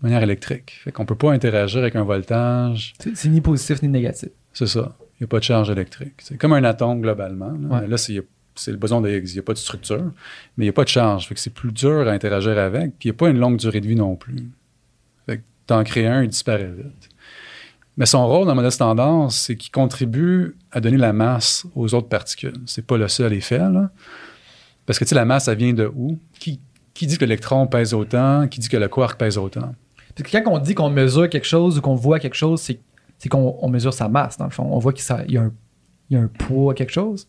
de manière électrique. Fait qu'on peut pas interagir avec un voltage, C'est c'est ni positif ni négatif. c'est ça. Il n'y a pas de charge électrique. C'est comme un atome globalement. Là, Ouais. Là c'est, le boson de Higgs. Il n'y a pas de structure, mais il n'y a pas de charge. Fait que c'est plus dur à interagir avec. Puis il n'y a pas une longue durée de vie non plus. Fait que t'en crées un, il disparaît vite. Mais son rôle dans le modèle standard, c'est qu'il contribue à donner la masse aux autres particules. C'est pas le seul effet, là. Parce que, tu sais, la masse, ça vient de où? Qui, qui dit que l'électron pèse autant? Qui dit que le quark pèse autant? Parce que quand on dit qu'on mesure quelque chose ou qu'on voit quelque chose, c'est qu'on on mesure sa masse, dans le fond. On voit qu'il y, y a un poids à quelque chose.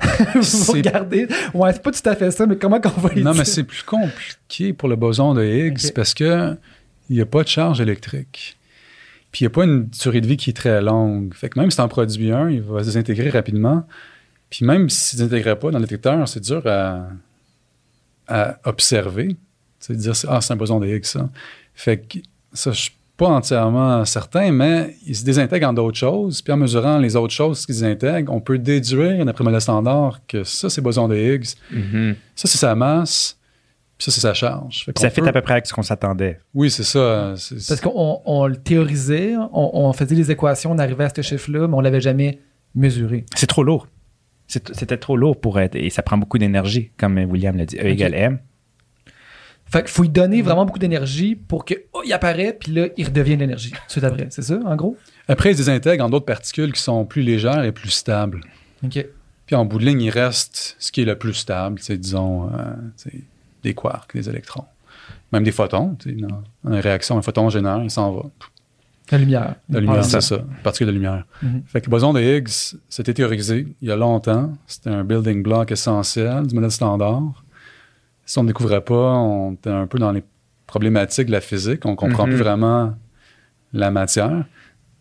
Vous regardez. Ouais, c'est pas tout à fait ça, mais comment qu'on va Non, mais c'est plus compliqué pour le boson de Higgs parce que il n'y a pas de charge électrique. Puis il n'y a pas une durée de vie qui est très longue. Fait que même si tu en produis un, il va se désintégrer rapidement. Puis même s'il ne se désintégrait pas dans le détecteur, c'est dur à, à observer. C'est dire, ah, c'est un boson de Higgs, ça. Fait que ça, je pas entièrement certain, mais il se désintègre en d'autres choses. Puis en mesurant les autres choses qui se désintègrent, on peut déduire, d'après le standard, que ça, c'est boson de Higgs. Mhm. Ça, c'est sa masse, puis ça, c'est sa charge. Fait ça fait peut- à peu près avec ce qu'on s'attendait. Oui, c'est ça. Parce qu'on on le théorisait, on, on faisait les équations, on arrivait à ce chiffre-là, mais on l'avait jamais mesuré. C'est trop lourd. C'était trop lourd pour être. Et ça prend beaucoup d'énergie, comme William l'a dit. E égale M. Fait qu'il faut lui donner vraiment beaucoup d'énergie pour que oh, il apparaît, puis là, il redevient de l'énergie. Tout après, c'est ça, en gros? Après, ils se désintègrent en d'autres particules qui sont plus légères et plus stables. OK. Puis en bout de ligne, il reste ce qui est le plus stable, c'est disons euh, des quarks, des électrons. Même des photons. Dans une réaction, un photon génère, il s'en va. La lumière. La lumière, Ah, c'est ça. Particule de lumière. Mhm. Fait que le boson de Higgs, c'était théorisé il y a longtemps. C'était un building block essentiel du modèle standard. Si on ne découvrait pas, on était un peu dans les problématiques de la physique. On comprend Mhm. plus vraiment la matière.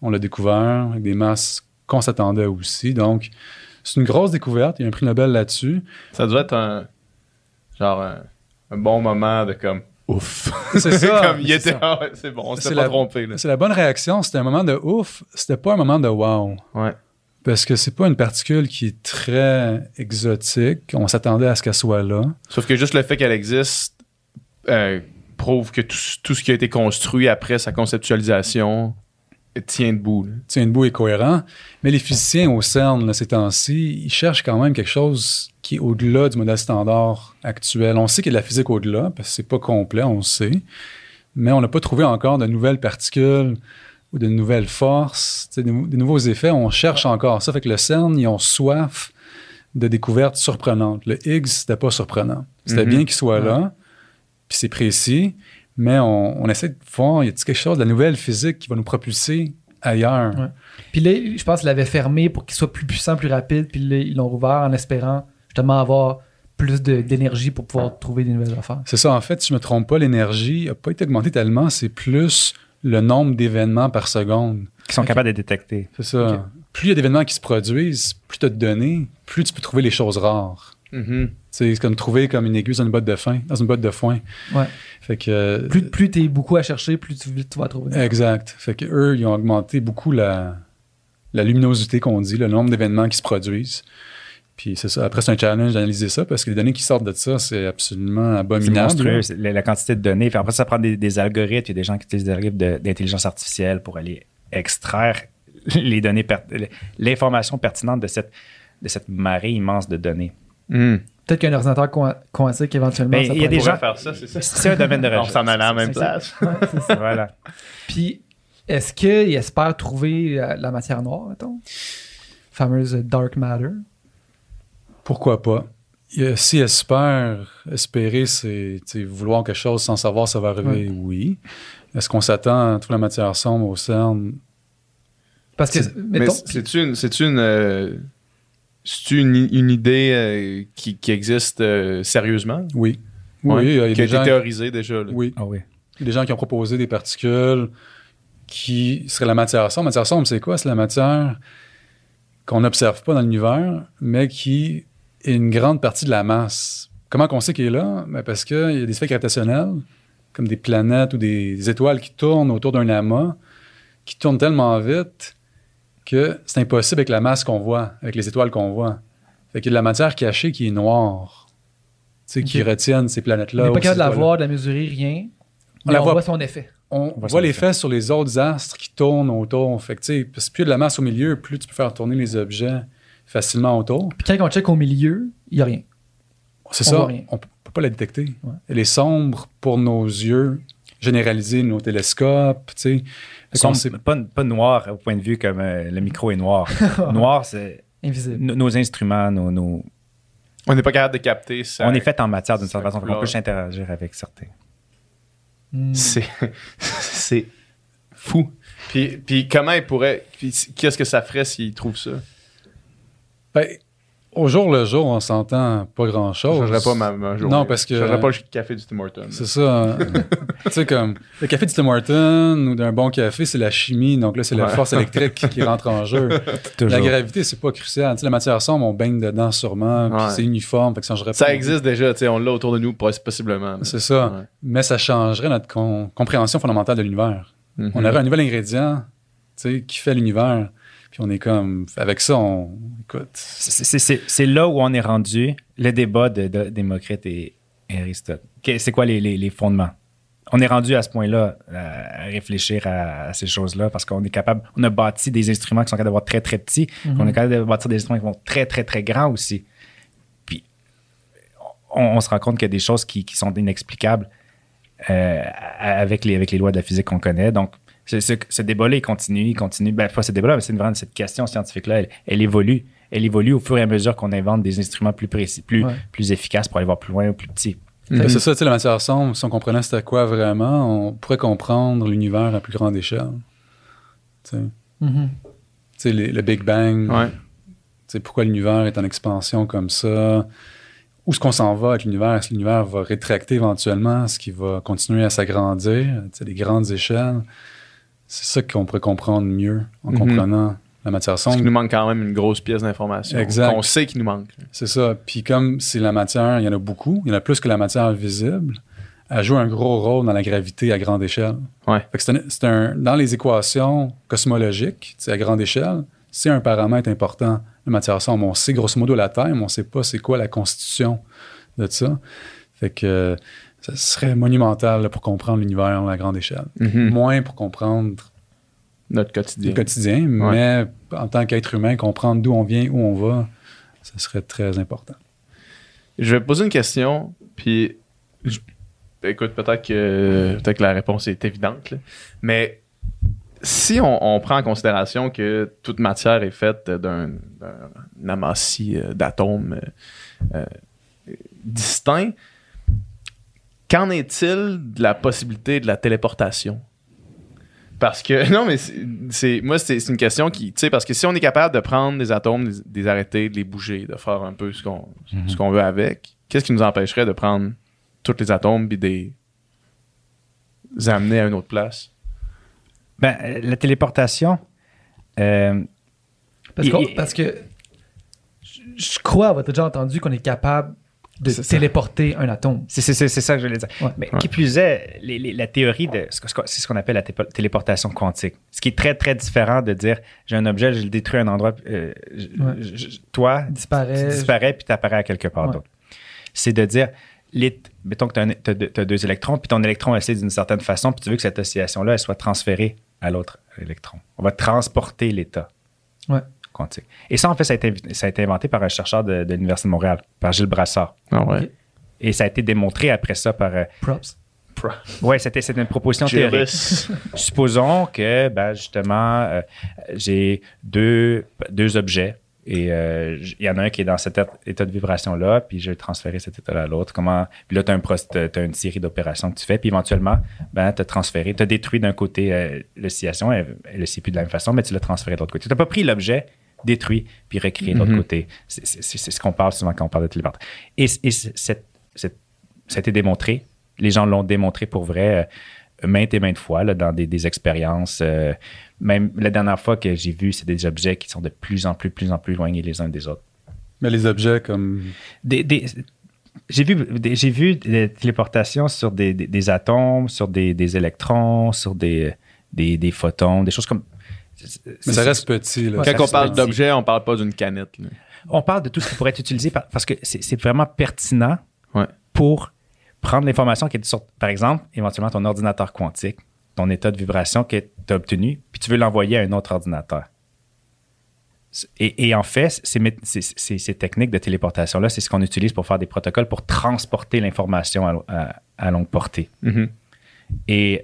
On l'a découvert avec des masses qu'on s'attendait aussi. Donc, c'est une grosse découverte. Il y a un prix Nobel là-dessus. Ça doit être un. Genre un, un bon moment de comme. Ouf. C'est ça. comme il C'est était. ça. Ah ouais, c'est bon, on s'est pas la- trompé. C'est la bonne réaction. C'était un moment de ouf. C'était pas un moment de wow. Ouais. Parce que c'est pas une particule qui est très exotique. On s'attendait à ce qu'elle soit là. Sauf que juste le fait qu'elle existe euh, prouve que tout, tout ce qui a été construit après sa conceptualisation tient debout. là. tient debout et cohérent. Mais les physiciens au CERN, là, ces temps-ci, ils cherchent quand même quelque chose qui est au-delà du modèle standard actuel. On sait qu'il y a de la physique au-delà, parce que c'est pas complet, on le sait. Mais on n'a pas trouvé encore de nouvelles particules ou de nouvelles forces, des, nou- des nouveaux effets. On cherche encore ça. Fait que le CERN, ils ont soif de découvertes surprenantes. Le Higgs, c'était pas surprenant. C'était Mhm. bien qu'il soit là, puis c'est précis, mais on, on essaie de voir, y a-t-il quelque chose de la nouvelle physique qui va nous propulser ailleurs? Ouais. Puis là, je pense qu'il l'avait fermé pour qu'il soit plus puissant, plus rapide, puis là, ils l'ont rouvert en espérant justement avoir plus d'énergie pour pouvoir trouver des nouvelles affaires. C'est ça, en fait, si je me trompe pas, l'énergie n'a pas été augmentée tellement, c'est plus le nombre d'événements par seconde. Qui sont capables de détecter. C'est ça. Plus il y a d'événements qui se produisent, plus tu as de données, plus tu peux trouver les choses rares. Mhm. C'est comme trouver comme une aiguille dans une botte de foin. Dans une botte de foin. Ouais. Fait que, euh, Plus, plus tu es beaucoup à chercher, plus tu, vite tu vas trouver. Exact. Fait que eux, ils ont augmenté beaucoup la, la luminosité qu'on dit, le nombre d'événements qui se produisent. Puis c'est ça. Après, c'est un challenge d'analyser ça parce que les données qui sortent de ça, c'est absolument C'est abominable. monstrueux, c'est la, la quantité de données. Puis après, ça prend des, des algorithmes. Il y a des gens qui utilisent des algorithmes de- d'intelligence artificielle pour aller extraire les données, per- l'information pertinente de cette, de cette marée immense de données. Mhm. Peut-être qu'un ordinateur quan- quantique, éventuellement, Ben, ça il y a des gens- faire ça, c'est ça. C'est un domaine de On recherche. s'en allait la même place. Ouais, c'est ça. Voilà. Puis, est-ce qu'il espère trouver euh, la matière noire, mettons? Fameuse dark matter? Pourquoi pas? Si espère, espérer, c'est vouloir quelque chose sans savoir ça va arriver, oui. Est-ce qu'on s'attend à toute la matière sombre au CERN? Parce que, mettons, c'est-tu une, c'est-tu une, euh, une, une idée euh, qui, qui existe euh, sérieusement? Oui. Ouais. Oui, il y a qui a des été théorisée déjà. là. oui. Ah oui. Il y a des gens qui ont proposé des particules qui seraient la matière sombre. La matière sombre, c'est quoi? C'est la matière qu'on n'observe pas dans l'univers, mais qui une grande partie de la masse. Comment qu'on sait qu'elle est là? Ben parce qu'il y a des effets gravitationnels, comme des planètes ou des, des étoiles qui tournent autour d'un amas, qui tournent tellement vite que c'est impossible avec la masse qu'on voit, avec les étoiles qu'on voit. Fait qu'il y a de la matière cachée qui est noire, tu sais, qui retiennent ces on planètes-là. n'est ou pas capable de la voir, de la mesurer, rien. On la on voit voit son effet. on voit l'effet sur les autres astres qui tournent autour. Fait que, tu sais, parce que plus il y a de la masse au milieu, plus tu peux faire tourner les objets facilement autour. Puis quand on check au milieu, il n'y a rien. C'est On ça, rien. on peut pas la détecter. Ouais. Elle est sombre pour nos yeux, généralisée nos télescopes, tu sais. Pas, pas noir au point de vue comme euh, le micro est noir. noir, c'est Invisible. no- nos instruments, nos, nos- On n'est pas capable de capter ça. on est fait en matière d'une certaine façon. On peut interagir avec certains. Hmm. C'est, c'est fou. Puis, puis comment il pourrait. puis qu'est-ce que ça ferait s'il trouve ça? Ben, au jour le jour, on s'entend pas Je grand-chose. changerais pas ma, ma journée. Non, parce que- Je changerais pas le café du Tim Hortons. C'est ça. hein. tu sais, comme le café du Tim Hortons ou d'un bon café, c'est la chimie. Donc là, c'est la force électrique qui rentre en jeu. La gravité, c'est pas crucial. Tu sais, la matière sombre, on baigne dedans sûrement, Ouais. c'est uniforme, fait que ça existe déjà, tu sais, on l'a autour de nous, poss- possiblement. C'est ça. Ouais. Mais ça changerait notre com- compréhension fondamentale de l'univers. Mhm. On aurait un nouvel ingrédient tu sais, qui fait l'univers. Puis on est comme. Avec ça, on. Écoute. C'est- là où on est rendu, le débat de, de Démocrite et Aristote. C'est quoi les, les- les fondements? On est rendu à ce point-là à réfléchir à, à ces choses-là parce qu'on est capable, on a bâti des instruments qui sont capables d'avoir très très petits, Mhm. on est capable de bâtir des instruments qui vont très très très grands aussi. Puis on, on se rend compte qu'il y a des choses qui, qui sont inexplicables euh, avec, les, avec les lois de la physique qu'on connaît. Donc, ce, ce, ce débat-là, il continue, il continue. Ben, pas ce débat-là, mais c'est vraiment cette question scientifique-là, elle, elle évolue. Elle évolue au fur et à mesure qu'on invente des instruments plus précis, plus, Ouais. plus efficaces pour aller voir plus loin ou plus petits. Ben, c'est ça, tu sais, la matière sombre, si on comprenait c'était quoi vraiment, on pourrait comprendre l'univers à plus grande échelle. Tu sais, Mhm. Les- le Big Bang, Ouais. tu sais, pourquoi l'univers est en expansion comme ça? Où est-ce qu'on s'en va avec l'univers? Est-ce que l'univers va rétracter éventuellement? Est-ce qu'il va continuer à s'agrandir? Tu sais, les grandes échelles? C'est ça qu'on pourrait comprendre mieux en Mhm. comprenant la matière Parce qu'il sombre. nous manque quand même une grosse pièce d'information. Exact. On sait qu'il nous manque. C'est ça. Puis comme c'est la matière, il y en a beaucoup, il y en a plus que la matière visible, elle joue un gros rôle dans la gravité à grande échelle. Ouais. Fait que c'est un, dans les équations cosmologiques, à grande échelle, c'est un paramètre important, la matière sombre. On sait grosso modo la Terre, mais on ne sait pas c'est quoi la constitution de ça. Fait que ça serait monumental là, pour comprendre l'univers à grande échelle. Mhm. Moins pour comprendre Notre quotidien. le quotidien, mais en tant qu'être humain, comprendre d'où on vient, où on va, ça serait très important. Je vais poser une question, puis je- écoute, peut-être que peut-être que la réponse est évidente, là. mais si on, on prend en considération que toute matière est faite d'un d'un amassis euh, d'atomes euh, euh, distincts, qu'en est-il de la possibilité de la téléportation? Parce que, non, mais c'est- moi, c'est une question qui, tu sais, parce que si on est capable de prendre des atomes, des, des arrêter, de les bouger, de faire un peu ce qu'on Mhm. ce qu'on veut avec, qu'est-ce qui nous empêcherait de prendre tous les atomes et des les amener à une autre place? Ben, euh, la téléportation, euh, Parce, parce que je- je crois avoir déjà entendu qu'on est capable de ça. téléporter un atome. c'est c'est- c'est- c'est ça que je voulais dire. Ouais. Mais Ouais. qui plus est, les- les- la théorie de c'est ce qu'on appelle la téléportation quantique. Ce qui est très, très différent de dire j'ai un objet, je le détruis à un endroit, euh, je- Ouais. je- je- toi, Disparaît. tu disparais puis tu apparais à quelque part Ouais. d'autre. C'est de dire, les, mettons que tu as, deux électrons, puis ton électron oscille d'une certaine façon, puis tu veux que cette oscillation-là, elle soit transférée à l'autre électron. On va transporter l'état Ouais. Quantique. Et ça, en fait, ça a été, ça a été inventé par un chercheur de, de l'Université de Montréal, par Gilles Brassard. Ah ouais. Et ça a été démontré après ça par... euh, Props. ouais, c'était c'était une proposition théorique. Supposons que, ben, justement, euh, j'ai deux, deux objets Et euh, il y en a un qui est dans cet état- état de vibration-là, puis je vais transférer cet état-là à l'autre. Comment Puis là, tu as, une série d'opérations que tu fais, puis éventuellement, ben, tu as transféré, tu as détruit d'un côté euh, l'oscillation, elle ne plus de la même façon, mais tu l'as transféré de l'autre côté. Tu n'as pas pris l'objet, détruit, puis recréé de l'autre Mhm. côté. C'est ce qu'on parle souvent quand on parle de téléportation. Et, et c- cette- cette- ça a été démontré. Les gens l'ont démontré pour vrai euh, maintes et maintes fois là, dans des, des expériences. euh, même la dernière fois que j'ai vu, c'est des objets qui sont de plus en plus, plus en plus éloignés les uns des autres. Mais les objets comme. Des, des- j'ai vu, j'ai vu des téléportations sur des, des- des atomes, sur des, des électrons, sur des photons, des choses comme. Mais ça reste petit. Là. Ouais, Quand on parle d'objet, on parle pas d'une canette. là. On parle de tout ce qui pourrait être utilisé par- parce que c'est vraiment pertinent Ouais. pour prendre l'information qui est sur, par exemple, éventuellement ton ordinateur quantique, ton état de vibration que tu as obtenu, puis tu veux l'envoyer à un autre ordinateur. Et, et en fait, ces, mé- ces- ces- ces techniques de téléportation-là, c'est ce qu'on utilise pour faire des protocoles pour transporter l'information à, à- à longue portée. Mhm. Et,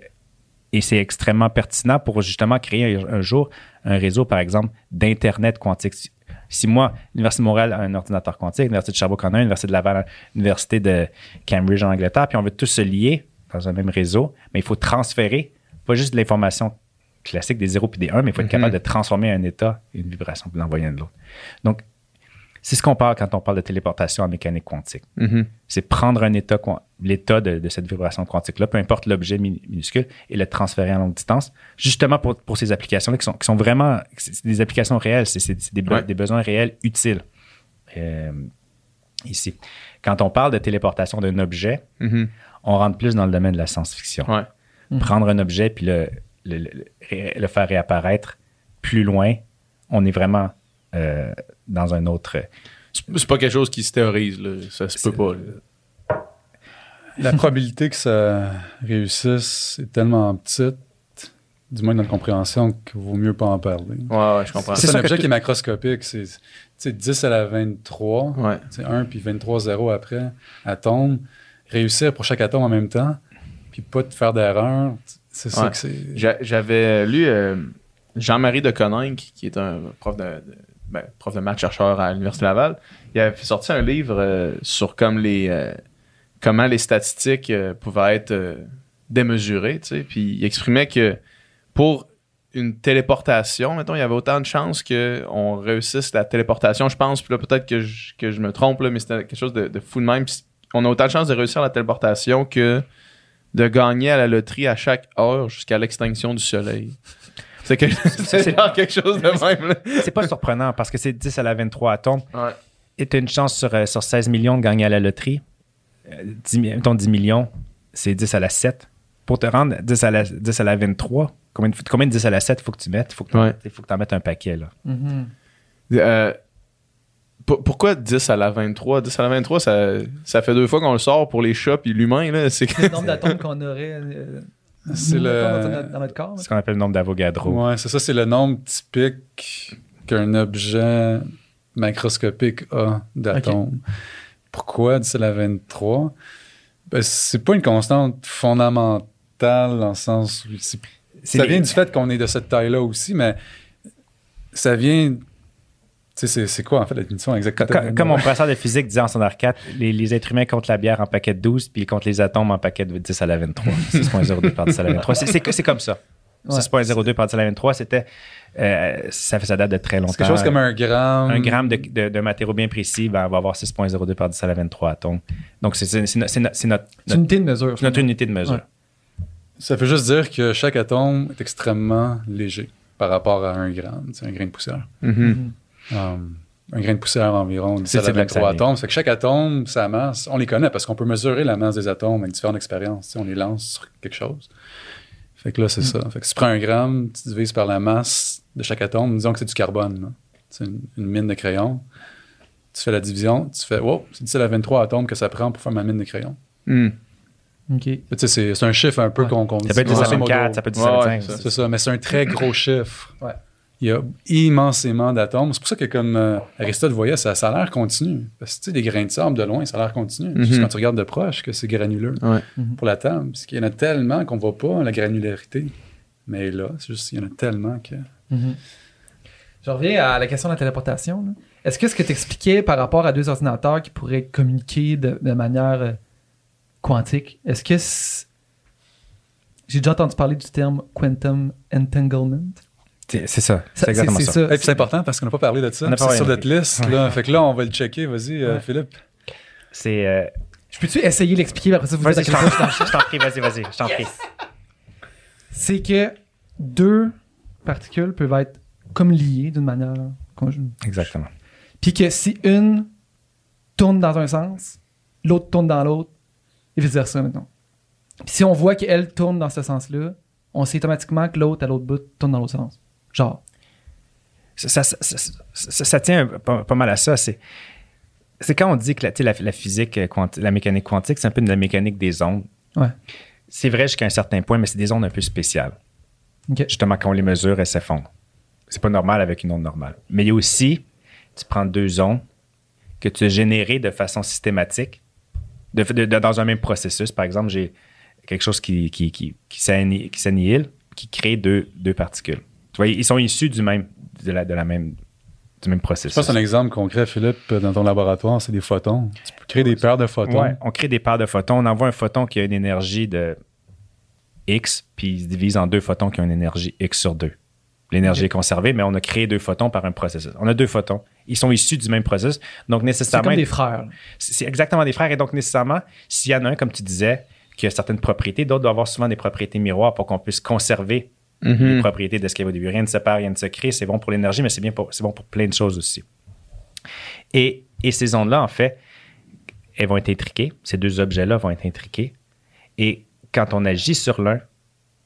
et c'est extrêmement pertinent pour justement créer un, un jour un réseau, par exemple, d'Internet quantique. Si, si moi, l'Université de Montréal a un ordinateur quantique, l'Université de Sherbrooke en a un, l'Université de Laval, l'Université de Cambridge en Angleterre, puis on veut tous se lier dans un même réseau, mais il faut transférer pas juste de l'information classique des 0 puis des 1, mais il faut être Mhm. capable de transformer un état, une vibration, puis l'envoyer à un de l'autre. Donc, c'est ce qu'on parle quand on parle de téléportation en mécanique quantique Mhm. c'est prendre un état, l'état de, de cette vibration quantique-là, peu importe l'objet mi- minuscule, et le transférer à longue distance, justement pour, pour ces applications-là qui sont, qui sont vraiment des applications réelles, c'est des, be- Ouais. des besoins réels utiles. Euh, ici. Quand on parle de téléportation d'un objet, Mhm. on rentre plus dans le domaine de la science-fiction. Ouais. Mhm. Prendre un objet puis le, le, le- ré- le faire réapparaître plus loin, on est vraiment euh, dans un autre. C'est c'est pas quelque chose qui se théorise. Là. Ça se peut pas. là. La probabilité que ça réussisse est tellement petite, du moins dans la compréhension, qu'il vaut mieux pas en parler. Ouais, ouais, je comprends. C'est un objet qui est macroscopique. C'est tu sais, 10 à la 23, Ouais. c'est 1 puis 23 0 après, atome. Réussir pour chaque atome en même temps, puis pas te faire d'erreur, c'est ça Ouais. que c'est. J'a- J'avais lu euh, Jean-Marie de Coninck, qui est un prof de, de- ben, prof de maths chercheur à l'Université Laval. Il avait sorti un livre euh, sur les, euh, comment les statistiques euh, pouvaient être démesurées. Puis il exprimait que pour une téléportation, mettons, il y avait autant de chances qu'on réussisse la téléportation, je pense. Puis là, peut-être que je, que je me trompe, là, mais c'était quelque chose de, fou de même. On a autant de chances de réussir la téléportation que de gagner à la loterie à chaque heure jusqu'à l'extinction du soleil. C'est que- c'est genre quelque chose de même. C'est pas surprenant parce que c'est 10 à la 23 atomes. Ouais. Et tu as une chance sur, euh, sur 16 millions de gagner à la loterie. Euh, 10, mi- mettons 10 millions, c'est 10 à la 7. Pour te rendre 10 à la, 10 à la 23, combien de, combien de 10 à la 7 faut que tu mettes? faut que tu Ouais. faut que tu en mettes un paquet. Là. Mhm. Euh, pour- pourquoi 10 à la 23 10 à la 23, ça, ça fait deux fois qu'on le sort pour les chats puis l'humain. C'est le nombre d'atomes qu'on aurait euh, C'est le- dans, notre, dans notre corps. C'est ce qu'on appelle le nombre d'Avogadro. Ouais, c'est ça, c'est le nombre typique qu'un objet macroscopique a d'atomes. Pourquoi 10 à la 23? Ben, c'est pas une constante fondamentale dans le sens où c'est- C'est ça les- vient du fait qu'on est de cette taille-là aussi, mais ça vient. C'est- c'est quoi en fait la définition exacte? Comme, comme mon professeur de physique disait en standard 4, les, les êtres humains comptent la bière en paquet de 12, puis ils comptent les atomes en paquet de 10 à la 23. 6.02 par 10 à la 23. C'est- C'est c'est comme ça. Ouais. 6.02 par 10 à la 23, c'était. euh, ça, fait- ça date de très longtemps. C'est quelque chose comme un gramme. un gramme de, de, de matériau bien précis ben, va avoir 6.02 par 10 à la 23 atomes. Donc, c'est c'est- c'est no- c'est no- c'est notre, C'est une notre, unité de mesure. notre unité de mesure. Ouais. Ça veut juste dire que chaque atome est extrêmement léger par rapport à un gramme, c'est un grain de poussière. Mhm. Um, un grain de poussière environ 10 C'est- de là que ça 23 vient. atomes. Ça fait que chaque atome, sa masse, on les connaît parce qu'on peut mesurer la masse des atomes avec différentes expériences. On les lance sur quelque chose. Fait que là, c'est ça. Fait que si tu prends un gramme, tu divises par la masse de chaque atome, disons que c'est du carbone. là. C'est une, une mine de crayon. Tu fais la division, tu fais, wow, c'est 10 à la 23 atomes que ça prend pour faire ma mine de crayon. Sais, c'est un chiffre un peu Ouais. qu'on qu'on Ça peut être dit 10 à grosso modo. 24, ça peut être 10 à Ouais, ouais, 25. ça. C'est ça, mais c'est un très gros chiffre. Ouais. Il y a immensément d'atomes. C'est pour ça que, comme euh, Aristote voyait, ça, ça a l'air continu. Parce que, tu sais, des grains de sable de loin, ça a l'air continu. C'est juste Mhm. quand tu regardes de proche que c'est granuleux Ouais. pour la table. Parce qu'il y en a tellement qu'on ne voit pas la granularité. Mais là, c'est juste qu'il y en a tellement que... Mhm. Je reviens à la question de la téléportation. est-ce que ce que tu expliquais par rapport à deux ordinateurs qui pourraient communiquer de, de manière euh, quantique, est-ce que c'est- j'ai déjà entendu parler du terme quantum entanglement? C'est ça. C'est exactement ça. c'est Et puis c'est important parce qu'on n'a pas parlé de ça. On n'a pas C'est sur parlé. notre liste. Là. Fait que là, on va le checker. Vas-y, euh. Philippe. C'est. euh, Je peux-tu essayer l'expliquer après ça vous dites à Vas-y, je quel t'en point je suis dans le je t'en prie, vas-y, vas-y, je t'en prie. c'est que deux particules peuvent être comme liées d'une manière conjointe. Exactement. Puis que si une tourne dans un sens, l'autre tourne dans l'autre, et vice versa maintenant. Puis si on voit qu'elle tourne dans ce sens-là, on sait automatiquement que l'autre à l'autre bout tourne dans l'autre sens. Genre. Ça, ça, ça- ça- ça- ça tient pas, pas mal à ça. C'est, c'est quand on dit que la, la, la physique, quanti- la mécanique quantique, c'est un peu de la mécanique des ondes. Ouais. C'est vrai jusqu'à un certain point, mais c'est des ondes un peu spéciales. Justement, quand on les mesure, elles s'effondrent. C'est pas normal avec une onde normale. Mais il y a aussi, tu prends deux ondes que tu as générées de façon systématique, de, de- de- dans un même processus. Par exemple, j'ai quelque chose qui, qui, qui, qui s'anni- qui s'annihile, qui crée deux, deux particules. Tu vois, ils sont issus du même, de la, de la même, du même Je processus. pense un exemple concret, Philippe, dans ton laboratoire, c'est des photons. Tu peux créer des paires de photons. Ouais, on crée des paires de photons. On envoie un photon qui a une énergie de X, puis il se divise en deux photons qui ont une énergie X sur 2. L'énergie est conservée, mais on a créé deux photons par un processus. On a deux photons. Ils sont issus du même processus. Donc, C'est nécessairement. comme des frères. C'est c'est exactement des frères. Et donc, nécessairement, s'il y en a un, comme tu disais, qui a certaines propriétés, d'autres doivent avoir souvent des propriétés miroirs pour qu'on puisse conserver les Mhm. propriétés de ce qu'il y avait au début. Rien ne se perd, rien ne se crée. C'est bon pour l'énergie, mais c'est bien pour, bon pour plein de choses aussi. Et, et ces ondes-là, en fait, elles vont être intriquées. Ces deux objets-là vont être intriqués. Et quand on agit sur l'un,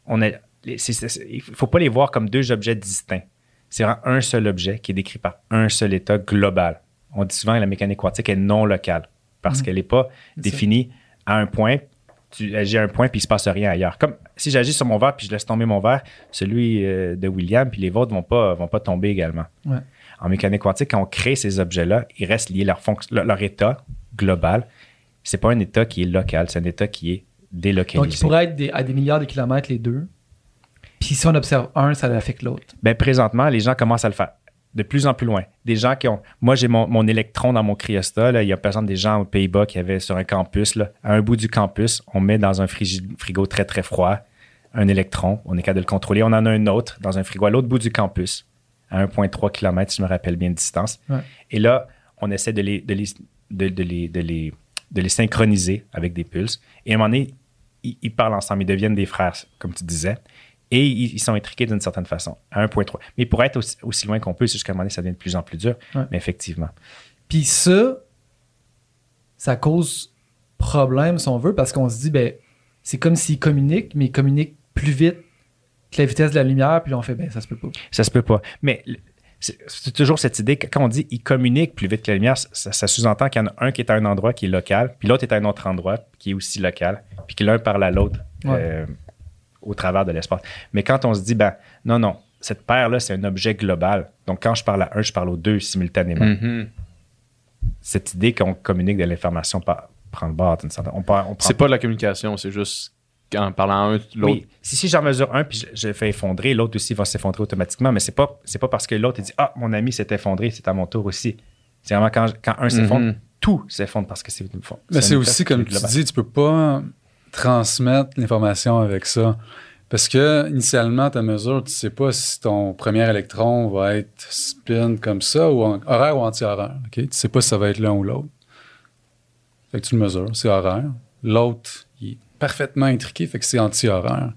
on a, il ne faut pas les voir comme deux objets distincts. C'est vraiment un seul objet qui est décrit par un seul état global. On dit souvent que la mécanique quantique est non locale parce qu'elle n'est pas ça. définie à un point. Tu agis à un point puis il se passe rien ailleurs. Comme si j'agis sur mon verre puis je laisse tomber mon verre, celui euh, de William puis les vôtres vont pas vont pas tomber également. Ouais. En mécanique quantique, quand on crée ces objets-là, ils restent liés leur fonction, leur, leur état global. C'est pas un état qui est local, c'est un état qui est délocalisé. Donc, ils pourraient être des- à des milliards de kilomètres les deux. Puis si on observe un, ça affecte l'autre. Ben, présentement, les gens commencent à le faire de plus en plus loin. Des gens qui ont. Moi, j'ai mon, mon électron dans mon cryostat. là. Il y a par exemple des gens aux Pays-Bas qui avaient sur un campus, là, à un bout du campus, on met dans un frigo très, très froid un électron. On est capable de le contrôler. On en a un autre dans un frigo à l'autre bout du campus, à 1,3 km, si je me rappelle bien de distance. Ouais. Et là, on essaie de les, de les, de, de les, de les, de les synchroniser avec des pulses. Et à un moment donné, ils, ils parlent ensemble, ils deviennent des frères, comme tu disais. Et ils, sont intriqués d'une certaine façon, à 1.3. Mais pour être aussi, aussi loin qu'on peut, c'est jusqu'à un moment donné, ça devient de plus en plus dur. Ouais. Mais effectivement. Puis ça, ça cause problème, si on veut, parce qu'on se dit, ben, c'est comme s'ils communiquent, mais ils communiquent plus vite que la vitesse de la lumière, puis on fait, ben, ça se peut pas. Ça se peut pas. Mais c'est c'est toujours cette idée que quand on dit ils communiquent plus vite que la lumière, ça, ça sous-entend qu'il y en a un qui est à un endroit qui est local, puis l'autre est à un autre endroit qui est aussi local, puis que l'un parle à l'autre Ouais. euh, au travers de l'espace. Mais quand on se dit, ben non, non, cette paire-là, c'est un objet global. Donc quand je parle à un, je parle aux deux simultanément. Mhm. Cette idée qu'on communique de l'information par- prend le bord. On, on C'est pas de la communication, c'est juste en parlant à un, l'autre. Oui, si, si j'en mesure un puis je, je le fais effondrer, l'autre aussi va s'effondrer automatiquement. Mais c'est pas, c'est pas parce que l'autre dit Ah, mon ami s'est effondré, c'est à mon tour aussi. C'est vraiment quand, quand un s'effondre, Mhm. tout s'effondre parce que c'est. Mais c'est aussi, comme tu dis, tu peux pas transmettre l'information avec ça. Parce que, initialement, ta mesure, tu sais pas si ton premier électron va être spin comme ça, ou en- horaire ou anti-horaire. ok? Tu sais pas si ça va être l'un ou l'autre. Fait que tu le mesures, c'est horaire. L'autre, il est parfaitement intriqué, fait que c'est anti-horaire.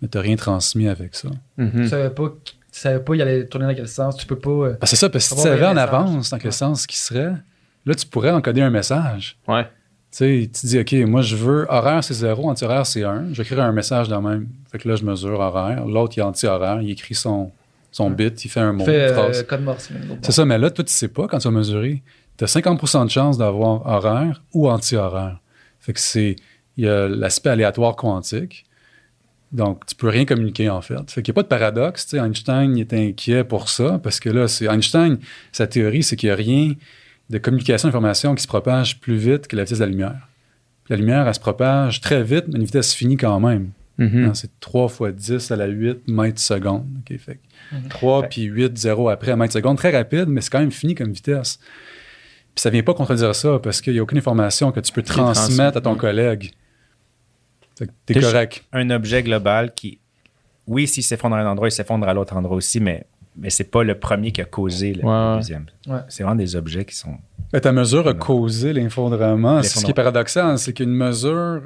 Mais tu rien transmis avec ça. Mhm. Tu savais pas, tu savais pas il allait tourner dans quel sens, tu peux pas. euh, Ah, c'est ça, parce que si tu savais en avance dans quel Ouais. sens qui serait, là, tu pourrais encoder un message. Ouais. Tu sais, tu dis, OK, moi, je veux horaire, c'est 0, anti-horaire, c'est 1. Je vais écrire un message de même. Fait que là, je mesure horaire. L'autre, il est anti-horaire. Il écrit son, son bit, il fait un mot, fait une euh, code morse. C'est ça, mais là, toi, tu sais pas quand tu vas mesurer. Tu as 50% de chance d'avoir horaire ou anti-horaire. Fait que c'est. Il y a l'aspect aléatoire quantique. Donc, tu peux rien communiquer, en fait. Fait qu'il n'y a pas de paradoxe. Einstein il était inquiet pour ça, parce que là, c'est Einstein, sa théorie, c'est qu'il n'y a rien de communication d'information qui se propage plus vite que la vitesse de la lumière. La lumière, elle se propage très vite, mais à une vitesse finie quand même. Mhm. Hein, c'est 3 fois 10 à la 8 mètres secondes. OK, fait que Mhm. 3 Ouais. puis 8, 0 après mètres secondes. Très rapide, mais c'est quand même fini comme vitesse. Puis ça vient pas contredire ça parce qu'il n'y a aucune information que tu peux transmettre à ton transmis. collègue. T'es correct. Un objet global qui, oui, s'il s'effondre à un endroit, il s'effondre à l'autre endroit aussi, mais, mais c'est pas le premier qui a causé le, Ouais, deuxième. Ouais. C'est vraiment des objets qui sont. Mais ta mesure a causé l'effondrement. Ce qui est paradoxal, c'est qu'une mesure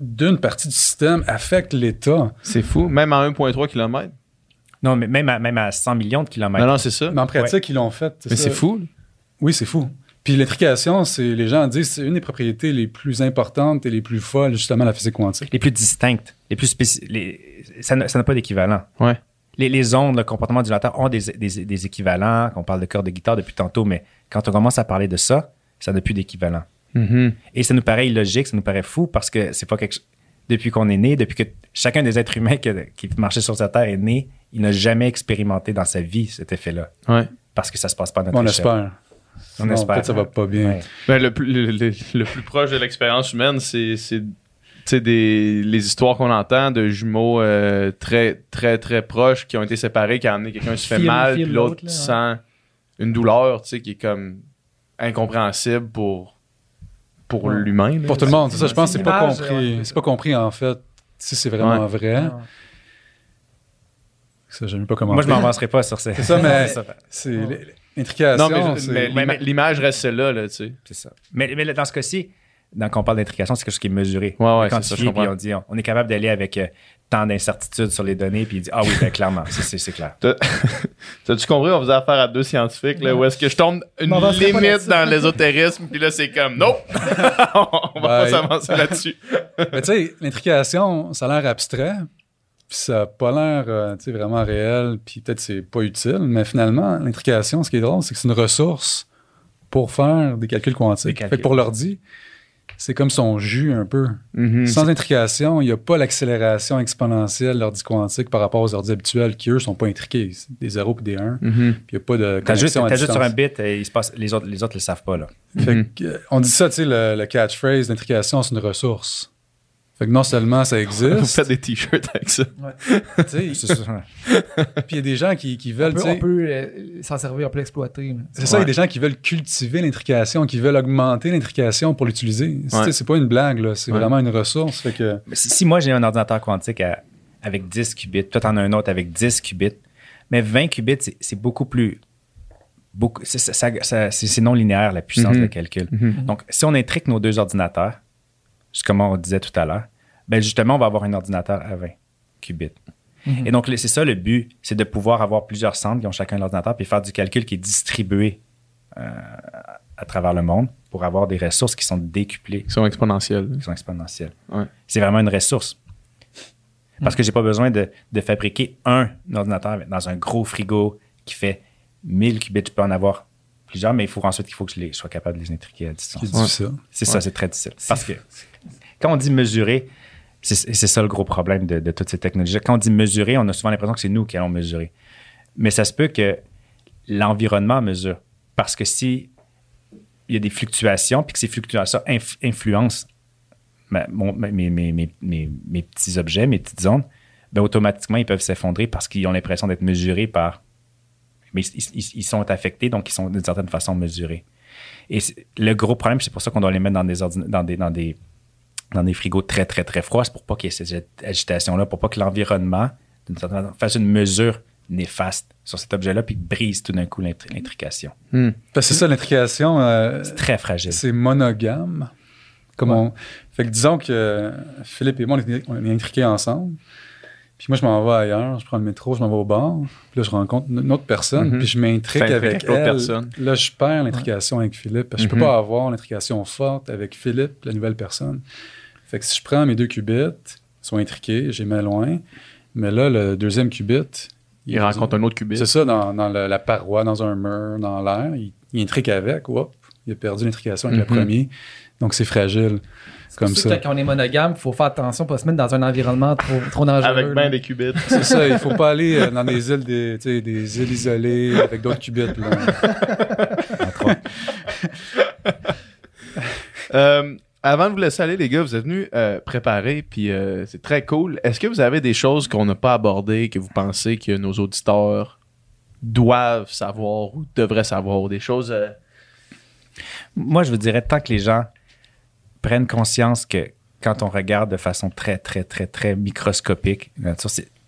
d'une partie du système affecte l'État. C'est fou. Même à 1,3 km. Non, mais même à, même à 100 millions de kilomètres. Non, non, c'est ça. Mais en pratique, ils l'ont fait. Mais c'est fou. Oui, c'est fou. Puis l'intrication, c'est les gens disent c'est une des propriétés les plus importantes et les plus folles justement de la physique quantique. les plus distinctes, les plus spéci- les- ça n'a ça n'a pas d'équivalent. Ouais. Les, les ondes, le comportement du lateur ont des, des- des équivalents. On parle de cœur de guitare depuis tantôt, mais quand on commence à parler de ça, ça n'a plus d'équivalent. Mhm. Et ça nous paraît illogique, ça nous paraît fou parce que c'est pas quelque chose. Depuis qu'on est né, depuis que chacun des êtres humains qui, qui marchait sur cette terre est né, il n'a jamais expérimenté dans sa vie cet effet-là. Ouais. Parce que ça se passe pas à notre On échelle. espère. On espère. Peut-être ça va pas bien. Ouais. Ben, le, plus, le, le- le plus proche de l'expérience humaine, c'est des, les histoires qu'on entend de jumeaux euh, très, très, très proches qui ont été séparés, qui a amené quelqu'un se fait mal, puis l'autre là, sent une douleur, tu sais, qui est comme incompréhensible pour, pour Ouais. l'humain. là. Pour tout le monde, c'est ça. Je pense que C'est pas compris. ouais. C'est pas compris en fait si c'est vraiment Ouais. vrai. Ouais. Ça, j'aime pas comment. Moi, je m'avancerai pas sur ces. C'est ça, mais- c'est l'intrication. Non, mais, je- c'est- mais Ouais, l'ima- mais- l'image reste celle-là, là, tu sais. C'est ça. Mais, mais dans ce cas-ci, dans- quand on parle d'intrication, c'est quelque chose qui est mesuré. Ouais, ouais, Quantifié, c'est ça, je comprends. puis on dit, on, on est capable d'aller avec euh, tant d'incertitudes sur les données, puis il dit, ah oui, ben, clairement, c'est- c'est c'est clair. T'as-tu compris? On faisait affaire à deux scientifiques, là, où est-ce que je tombe une Mais on avancerait pas limite dans l'ésotérisme, puis là, c'est comme, non! on va pas s'avancer là-dessus. Mais tu sais, l'intrication, ça a l'air abstrait, puis ça a pas l'air euh, tu sais, vraiment réel, puis peut-être c'est pas utile, mais finalement, l'intrication, ce qui est drôle, c'est que c'est une ressource pour faire des calculs quantiques. Des calculs. Fait que pour l'ordi, c'est comme son jus un peu. Mhm. Sans intrication, il n'y a pas l'accélération exponentielle de l'ordi quantique par rapport aux ordi habituels qui, eux, sont pas intriqués. Des 0 et des 1. Puis Mhm. il n'y a pas de T'as juste, juste sur un bit, et il se passe, les autres les autres le savent pas. Là. Fait Mhm. euh, on dit ça, tu sais, le, le catchphrase d'intrication, c'est une ressource. Fait que non seulement ça Vous existe, faites des t-shirts avec ça. C'est ça. puis il y a des gens qui, qui On veulent, peut, on peut euh, s'en servir, on peut l'exploiter. c'est ça, il y a Ouais. des gens qui veulent cultiver l'intrication, qui veulent augmenter l'intrication pour l'utiliser. Ouais. C'est pas une blague, là, c'est Ouais. vraiment une ressource. Fait que, Mais Si, si moi j'ai un ordinateur quantique à- avec 10 qubits, toi t'en as un autre avec 10 qubits, mais 20 qubits, c'est- c'est beaucoup plus. Beaucoup, c'est- ça- ça- ça- c'est c'est non linéaire la puissance Mhm. de calcul. Mhm. Donc, si on intrique nos deux ordinateurs, comme on disait tout à l'heure, ben justement, on va avoir un ordinateur à 20 qubits. Mhm. Et donc, c'est ça le but, c'est de pouvoir avoir plusieurs centres qui ont chacun l'ordinateur, puis faire du calcul qui est distribué euh, à travers le monde pour avoir des ressources qui sont décuplées, Ils sont exponentiels. qui sont exponentielles. Ouais. C'est vraiment une ressource. Parce que j'ai pas besoin de, de fabriquer un ordinateur dans un gros frigo qui fait 1000 qubits. Je peux en avoir plusieurs, mais il faut ensuite qu'il faut que je, les, je sois capable de les intriquer à distance. qui dit ça. C'est Ouais. ça, c'est très difficile. Parce que quand on dit mesurer, c'est ça le gros problème de, toutes ces technologies. Quand on dit mesurer, on a souvent l'impression que c'est nous qui allons mesurer. Mais ça se peut que l'environnement mesure. Parce que si il y a des fluctuations, puis que ces fluctuations inf- influencent mes, petits objets, mes petites ondes, ben automatiquement, ils peuvent s'effondrer parce qu'ils ont l'impression d'être mesurés par... Mais ils, sont affectés, donc ils sont d'une certaine façon mesurés. Et le gros problème, c'est pour ça qu'on doit les mettre dans des, dans dans des, dans des frigos très, très, très froids. C'est pour pas qu'il y ait cette agitation-là, pour pas que l'environnement, d'une certaine façon, fasse une mesure néfaste sur cet objet-là, puis brise tout d'un coup l'intri- l'intrication. Hmm. Parce que c'est ça, l'intrication, euh, C'est très fragile. c'est monogame. Comme on... Fait que disons que Philippe et moi, on est, on est intriqués ensemble. Puis moi, je m'en vais ailleurs, je prends le métro, je m'en vais au bar. Puis là, je rencontre une autre personne, Mhm. puis je m'intrigue avec elle. personne. Là, je perds l'intrication avec Philippe. Parce que je Mhm. peux pas avoir l'intrication forte avec Philippe, la nouvelle personne. Fait que si je prends mes deux qubits, ils sont intriqués, j'ai mets loin. Mais là, le deuxième qubit... Il rencontre un autre qubit. C'est ça, dans, dans le- la paroi, dans un mur, dans l'air. Il, il intrique avec, hop, il a perdu l'intrication avec Mhm. le premier. Donc, c'est fragile. Comme C'est pour ça. Quand on est monogame, il faut faire attention pour se mettre dans un environnement trop, trop dangereux. Avec ben des qubits. C'est ça, il faut pas aller euh, dans des îles, des, des îles isolées avec d'autres qubits. là. Euh, avant de vous laisser aller, les gars, vous êtes venus euh, préparer, puis euh, c'est très cool. Est-ce que vous avez des choses qu'on n'a pas abordées, que vous pensez que nos auditeurs doivent savoir ou devraient savoir, des choses... euh, Moi, je vous dirais, tant que les gens prennent conscience que quand on regarde de façon très, très, très, très microscopique,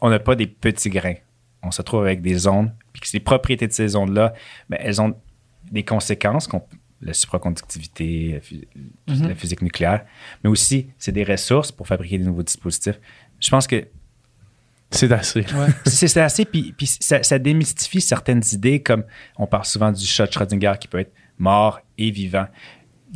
on n'a pas des petits grains. On se trouve avec des ondes, puis que ces propriétés de ces ondes-là, ben, elles ont des conséquences, qu'on- la supraconductivité, la, Mhm. la physique nucléaire, mais aussi, c'est des ressources pour fabriquer des nouveaux dispositifs. Je pense que C'est assez. c'est c'est assez, puis, puis ça, ça démystifie certaines idées, comme on parle souvent du chat de Schrödinger qui peut être mort et vivant.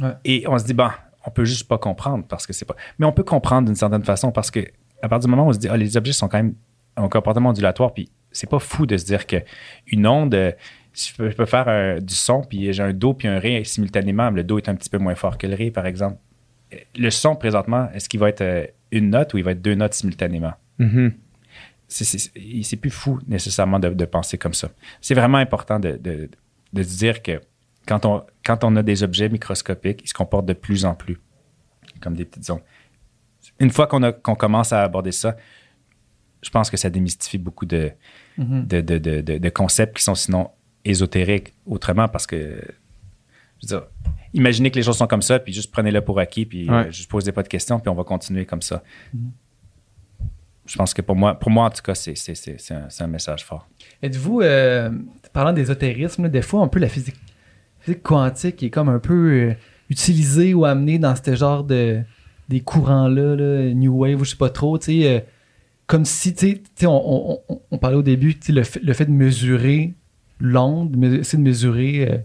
Ouais. Et on se dit, bon, on peut juste pas comprendre parce que c'est pas. Mais on peut comprendre d'une certaine façon parce que à partir du moment où on se dit, ah, les objets sont quand même un comportement ondulatoire, puis c'est pas fou de se dire que une onde, euh, je peux, je peux faire du son, puis j'ai un do puis un ré simultanément, le do est un petit peu moins fort que le ré, par exemple. Le son, présentement, est-ce qu'il va être euh, une note ou il va être deux notes simultanément? Mhm. c'est- plus fou nécessairement de, de penser comme ça. C'est vraiment important de, de- de se dire que quand on, quand on a des objets microscopiques, ils se comportent de plus en plus comme des petites ondes. Une fois qu'on a- qu'on commence à aborder ça, je pense que ça démystifie beaucoup de, Mhm. de- de- de- de concepts qui sont sinon ésotériques autrement parce que, je veux dire, imaginez que les choses sont comme ça, puis juste prenez-le pour acquis, puis Ouais. euh, juste posez pas de questions, puis on va continuer comme ça. Je pense que pour moi, pour moi en tout cas, c'est un, un message fort. Êtes-vous, euh, parlant d'ésotérisme, des fois, un peu la physique, physique quantique est comme un peu euh, utilisée ou amenée dans ce genre de des courants-là, là, New Wave, ou je sais pas trop, tu sais, euh, comme si, tu sais, on, on- on- on parlait au début, fait- le fait de mesurer l'onde, c'est de mesurer euh,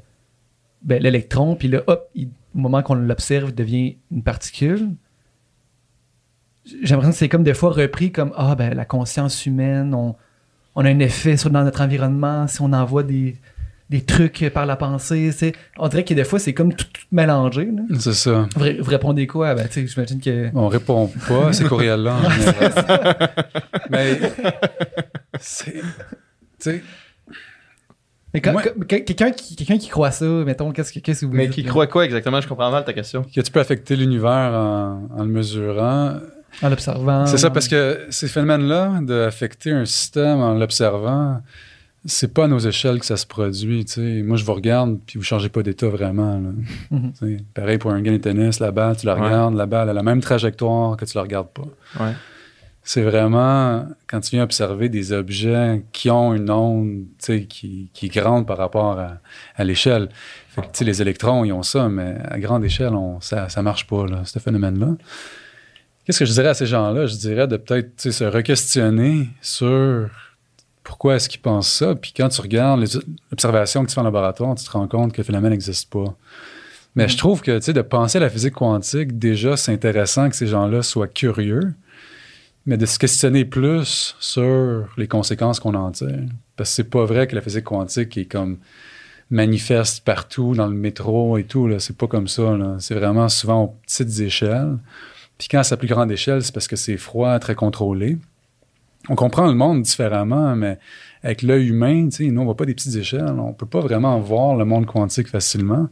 ben, l'électron, puis là, hop, il- au moment qu'on l'observe, il devient une particule. J'ai l'impression que c'est comme des fois repris comme ah ben la conscience humaine, on, on a un effet sur dans notre environnement si on envoie des, des trucs par la pensée. c'est- On dirait que des fois c'est comme tout, tout mélangé. là. C'est ça. Vous, ré- vous répondez quoi? Ben tu sais, j'imagine que On répond pas à ces courriels-là en général. Mais c'est. Tu sais, mais quand- Ouais. quand- quelqu'un qui quelqu'un qui croit ça, mettons qu'est-ce que qu'est-ce que vous Mais dites, qui là? croit quoi exactement? Je comprends mal ta question. que tu peux affecter l'univers en, en le mesurant. en l'observant. C'est ça, parce que ces phénomènes-là, d'affecter un système en l'observant, c'est pas à nos échelles que ça se produit. tu sais. Moi, je vous regarde, puis vous changez pas d'état vraiment. là. Mhm. Sais, Pareil pour un game de tennis, la balle, tu la Ouais. regardes, la balle a la même trajectoire que tu la regardes pas. Ouais. C'est vraiment quand tu viens observer des objets qui ont une onde qui, qui est grande par rapport à, à l'échelle. Les électrons, ils ont ça, mais à grande échelle, on, ça ne marche pas, là, ce phénomène-là. Qu'est-ce que je dirais à ces gens-là? Je dirais de peut-être se re-questionner sur pourquoi est-ce qu'ils pensent ça. Puis quand tu regardes les observations que tu fais en laboratoire, tu te rends compte que le phénomène n'existe pas. Mais je trouve que de penser à la physique quantique, déjà, c'est intéressant que ces gens-là soient curieux, mais de se questionner plus sur les conséquences qu'on en tire. Parce que c'est pas vrai que la physique quantique est comme manifeste partout dans le métro et tout. Là. C'est pas comme ça. là. C'est vraiment souvent aux petites échelles. Puis quand c'est à plus grande échelle, c'est parce que c'est froid, très contrôlé. On comprend le monde différemment, mais avec l'œil humain, tu sais, nous, on voit pas des petites échelles. On peut pas vraiment voir le monde quantique facilement.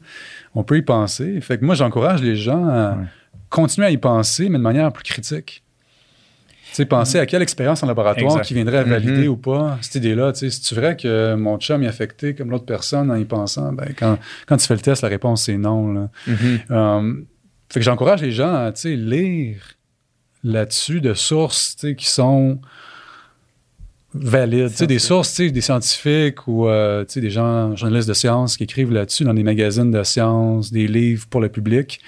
On peut y penser. Fait que moi, j'encourage les gens à Ouais. continuer à y penser, mais de manière plus critique. Tu sais, penser à quelle expérience en laboratoire Exact. qui viendrait à valider Mhm. ou pas cette idée-là. C'est-tu vrai que mon chum est affecté comme l'autre personne en y pensant? Ben, quand, quand tu fais le test, la réponse, c'est non. Là. Mhm. Euh, fait que j'encourage les gens à lire là-dessus de sources qui sont valides. Des sources, des scientifiques ou euh, des gens, journalistes de sciences qui écrivent là-dessus dans des magazines de sciences, des livres pour le public.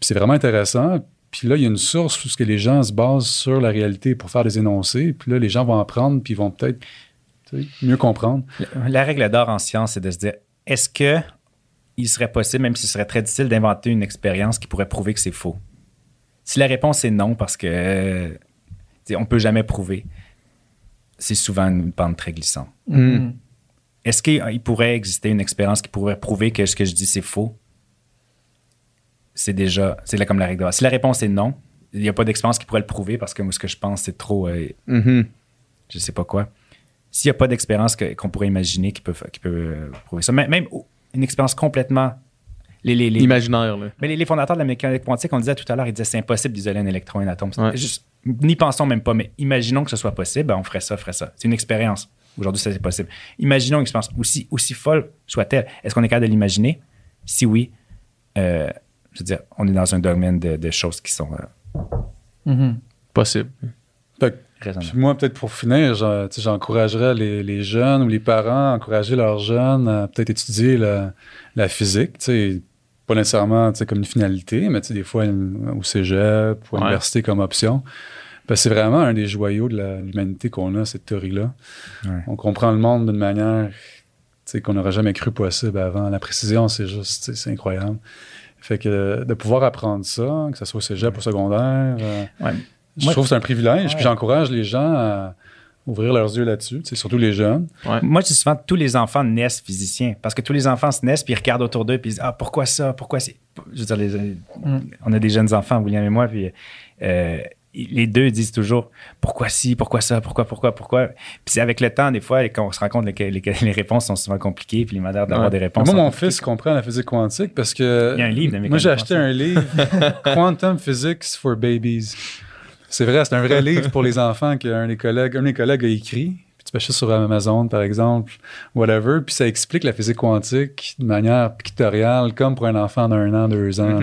C'est vraiment intéressant. Puis là, il y a une source où ce que les gens se basent sur la réalité pour faire des énoncés. Puis là, les gens vont apprendre puis ils vont peut-être tu sais, mieux comprendre. La règle d'or en science, c'est de se dire est-ce que il serait possible, même si ce serait très difficile, d'inventer une expérience qui pourrait prouver que c'est faux? Si la réponse est non, parce que euh, on peut jamais prouver, c'est souvent une pente très glissante. Mhm. Est-ce qu'il il pourrait exister une expérience qui pourrait prouver que ce que je dis c'est faux? C'est déjà, c'est là comme la règle d'or. Si la réponse est non, il n'y a pas d'expérience qui pourrait le prouver parce que moi, ce que je pense, c'est trop, euh, Mhm. je sais pas quoi. S'il n'y a pas d'expérience qu'on pourrait imaginer qui peut, qui peut euh, prouver ça, même, même une expérience complètement. les, les, les- Imaginaire, là. mais les, les fondateurs de la mécanique quantique, on disait tout à l'heure, ils disaient c'est impossible d'isoler un électron et un atome. Ouais. Juste, n'y pensons même pas, mais imaginons que ce soit possible, ben, on ferait ça, ferait ça. C'est une expérience. Aujourd'hui, ça c'est possible. Imaginons une expérience aussi, aussi folle soit-elle. Est-ce qu'on est capable de l'imaginer? Si oui, euh, je veux dire, on est dans un domaine de, de choses qui sont euh, Mhm. Possible. Fait que raisonnables. Puis moi, peut-être pour finir, j'encouragerais les, les jeunes ou les parents à encourager leurs jeunes à peut-être étudier la, la physique. Pas nécessairement comme une finalité, mais des fois une- au cégep ou à Ouais. l'université comme option. Parce que c'est vraiment un des joyaux de l'humanité qu'on a, cette théorie-là. Ouais. On comprend le monde d'une manière qu'on n'aurait jamais cru possible avant. La précision, c'est juste, c'est incroyable. Fait que de pouvoir apprendre ça, que ce soit au cégep ou au secondaire, euh, Ouais. je Moi- trouve que c'est un privilège. Ouais. Puis j'encourage les gens à ouvrir leurs yeux là-dessus, surtout les jeunes. Moi, je dis souvent tous les enfants naissent physiciens parce que tous les enfants se naissent puis ils regardent autour d'eux puis ils disent Ah, pourquoi ça? Pourquoi c'est. Je veux dire, les- on a des jeunes enfants, William et moi, puis euh, les deux disent toujours Pourquoi ci, pourquoi ça, pourquoi, pourquoi, pourquoi? Puis c'est avec le temps, des fois, quand on se rend compte que les, les réponses sont souvent compliquées puis les manières d'avoir Ouais. des Mais réponses. moi, mon fils comprend la physique quantique parce que. Il y a un livre de Moi, j'ai acheté un livre, Quantum Physics for Babies. C'est vrai, c'est un vrai livre pour les enfants qu'un des collègues, un des collègues a écrit. Puis tu peux acheter sur Amazon, par exemple, whatever. Puis ça explique la physique quantique de manière pictoriale, comme pour un enfant d'un an, deux ans.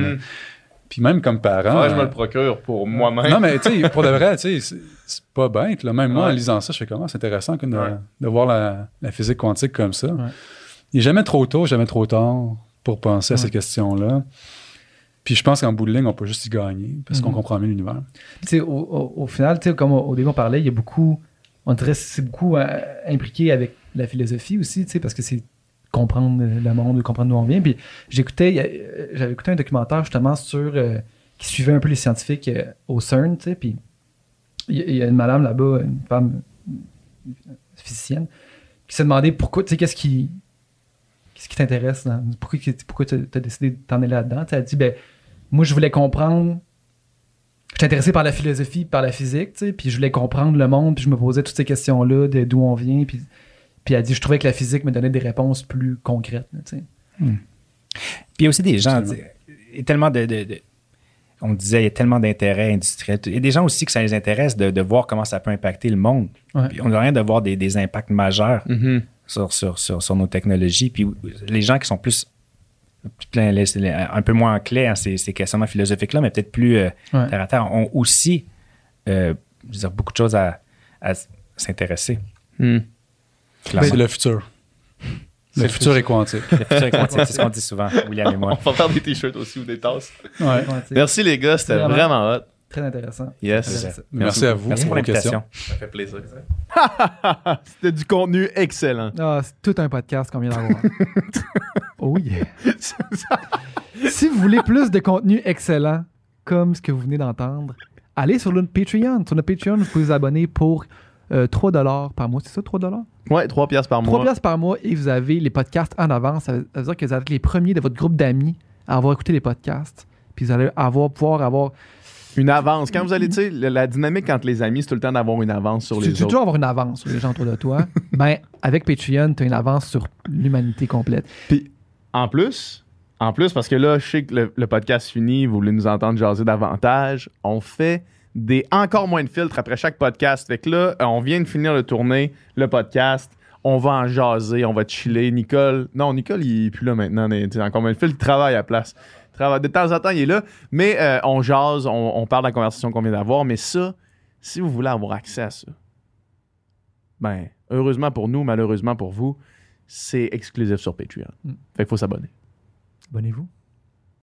Puis même comme parent. Je me euh, le procure pour moi-même. Non, mais tu sais, pour de vrai, tu sais, c'est- pas bête. Là. Même moi, en lisant ça, je fais comment? C'est intéressant que de, Ouais. de voir la, la physique quantique comme ça. Ouais. Il n'est jamais trop tôt, jamais trop tard pour penser à ces questions-là. Puis je pense qu'en bout de ligne, on peut juste y gagner parce qu'on Mhm. comprend mieux l'univers. Tu sais, au, au- au final, tu sais, comme au, au début on parlait, il y a beaucoup, on dirait que c'est beaucoup euh, impliqué avec la philosophie aussi, tu sais, parce que c'est comprendre le monde, comprendre d'où on vient. Puis j'écoutais, a- euh, j'avais écouté un documentaire justement sur euh, qui suivait un peu les scientifiques euh, au CERN, tu sais, puis il y, a- a une madame là-bas, une femme physicienne, qui s'est demandé pourquoi, tu sais, qu'est-ce qui qu'est-ce qui t'intéresse, pourquoi, tu as décidé de t'en aller là-dedans. Elle dit, ben, moi, je voulais comprendre je suis intéressé par la philosophie, par la physique, tu sais, puis je voulais comprendre le monde, puis je me posais toutes ces questions-là, de d'où on vient, puis, puis elle dit, je trouvais que la physique me donnait des réponses plus concrètes, sais. Puis il y a aussi des gens, il y a tellement de, de- de- on disait, il y a tellement d'intérêts industriels. Il y a des gens aussi que ça les intéresse de, de voir comment ça peut impacter le monde. Ouais. Puis on n'a rien de voir des, des impacts majeurs Mhm. sur, sur, sur, sur nos technologies. Puis les gens qui sont plus, un peu moins enclins à ces, ces questionnements philosophiques-là, mais peut-être plus euh, Ouais. terre à terre, ont aussi euh, je veux dire, beaucoup de choses à, à s'intéresser. Hmm. Clairement. C'est le futur. Le futur est quantique. Le futur est quantique, c'est ce qu'on dit souvent, William et moi. On va faire des t-shirts aussi ou des tasses. Ouais. Merci les gars, c'était Vraiment. vraiment hot. Très intéressant. Yes. Intéressant. Merci à vous. Merci pour l'invitation. Ça fait plaisir. C'était du contenu excellent. Ah, c'est tout un podcast qu'on vient d'avoir. oh yeah. si vous voulez plus de contenu excellent, comme ce que vous venez d'entendre, allez sur notre Patreon. Sur notre Patreon, vous pouvez vous abonner pour euh, 3$ par mois. C'est ça, 3$? Ouais, 3 piastres par 3 mois. piastres par mois et vous avez les podcasts en avance. Ça veut, ça veut dire que vous êtes les premiers de votre groupe d'amis à avoir écouté les podcasts. Puis vous allez avoir, pouvoir avoir. Une avance. Quand vous allez, tu sais, la, dynamique entre les amis, c'est tout le temps d'avoir une avance sur Tu les tu autres. toujours avoir une avance sur les gens autour de toi. ben, avec Patreon, tu as une avance sur l'humanité complète. En plus, en plus, parce que là, je sais que le, le podcast finit, vous voulez nous entendre jaser davantage, on fait des encore moins de filtres après chaque podcast. Fait que là, on vient de finir de tourner le podcast. On va en jaser, on va chiller. Nicole, non, Nicole, il est plus là maintenant. tu sais, encore moins de filtres, il travaille à la place. Il De temps en temps, il est là. Mais euh, on jase, on, on parle de la conversation qu'on vient d'avoir. Mais ça, si vous voulez avoir accès à ça, ben, heureusement pour nous, malheureusement pour vous, c'est exclusif sur Patreon. Mm. Fait qu'il faut s'abonner. Abonnez-vous.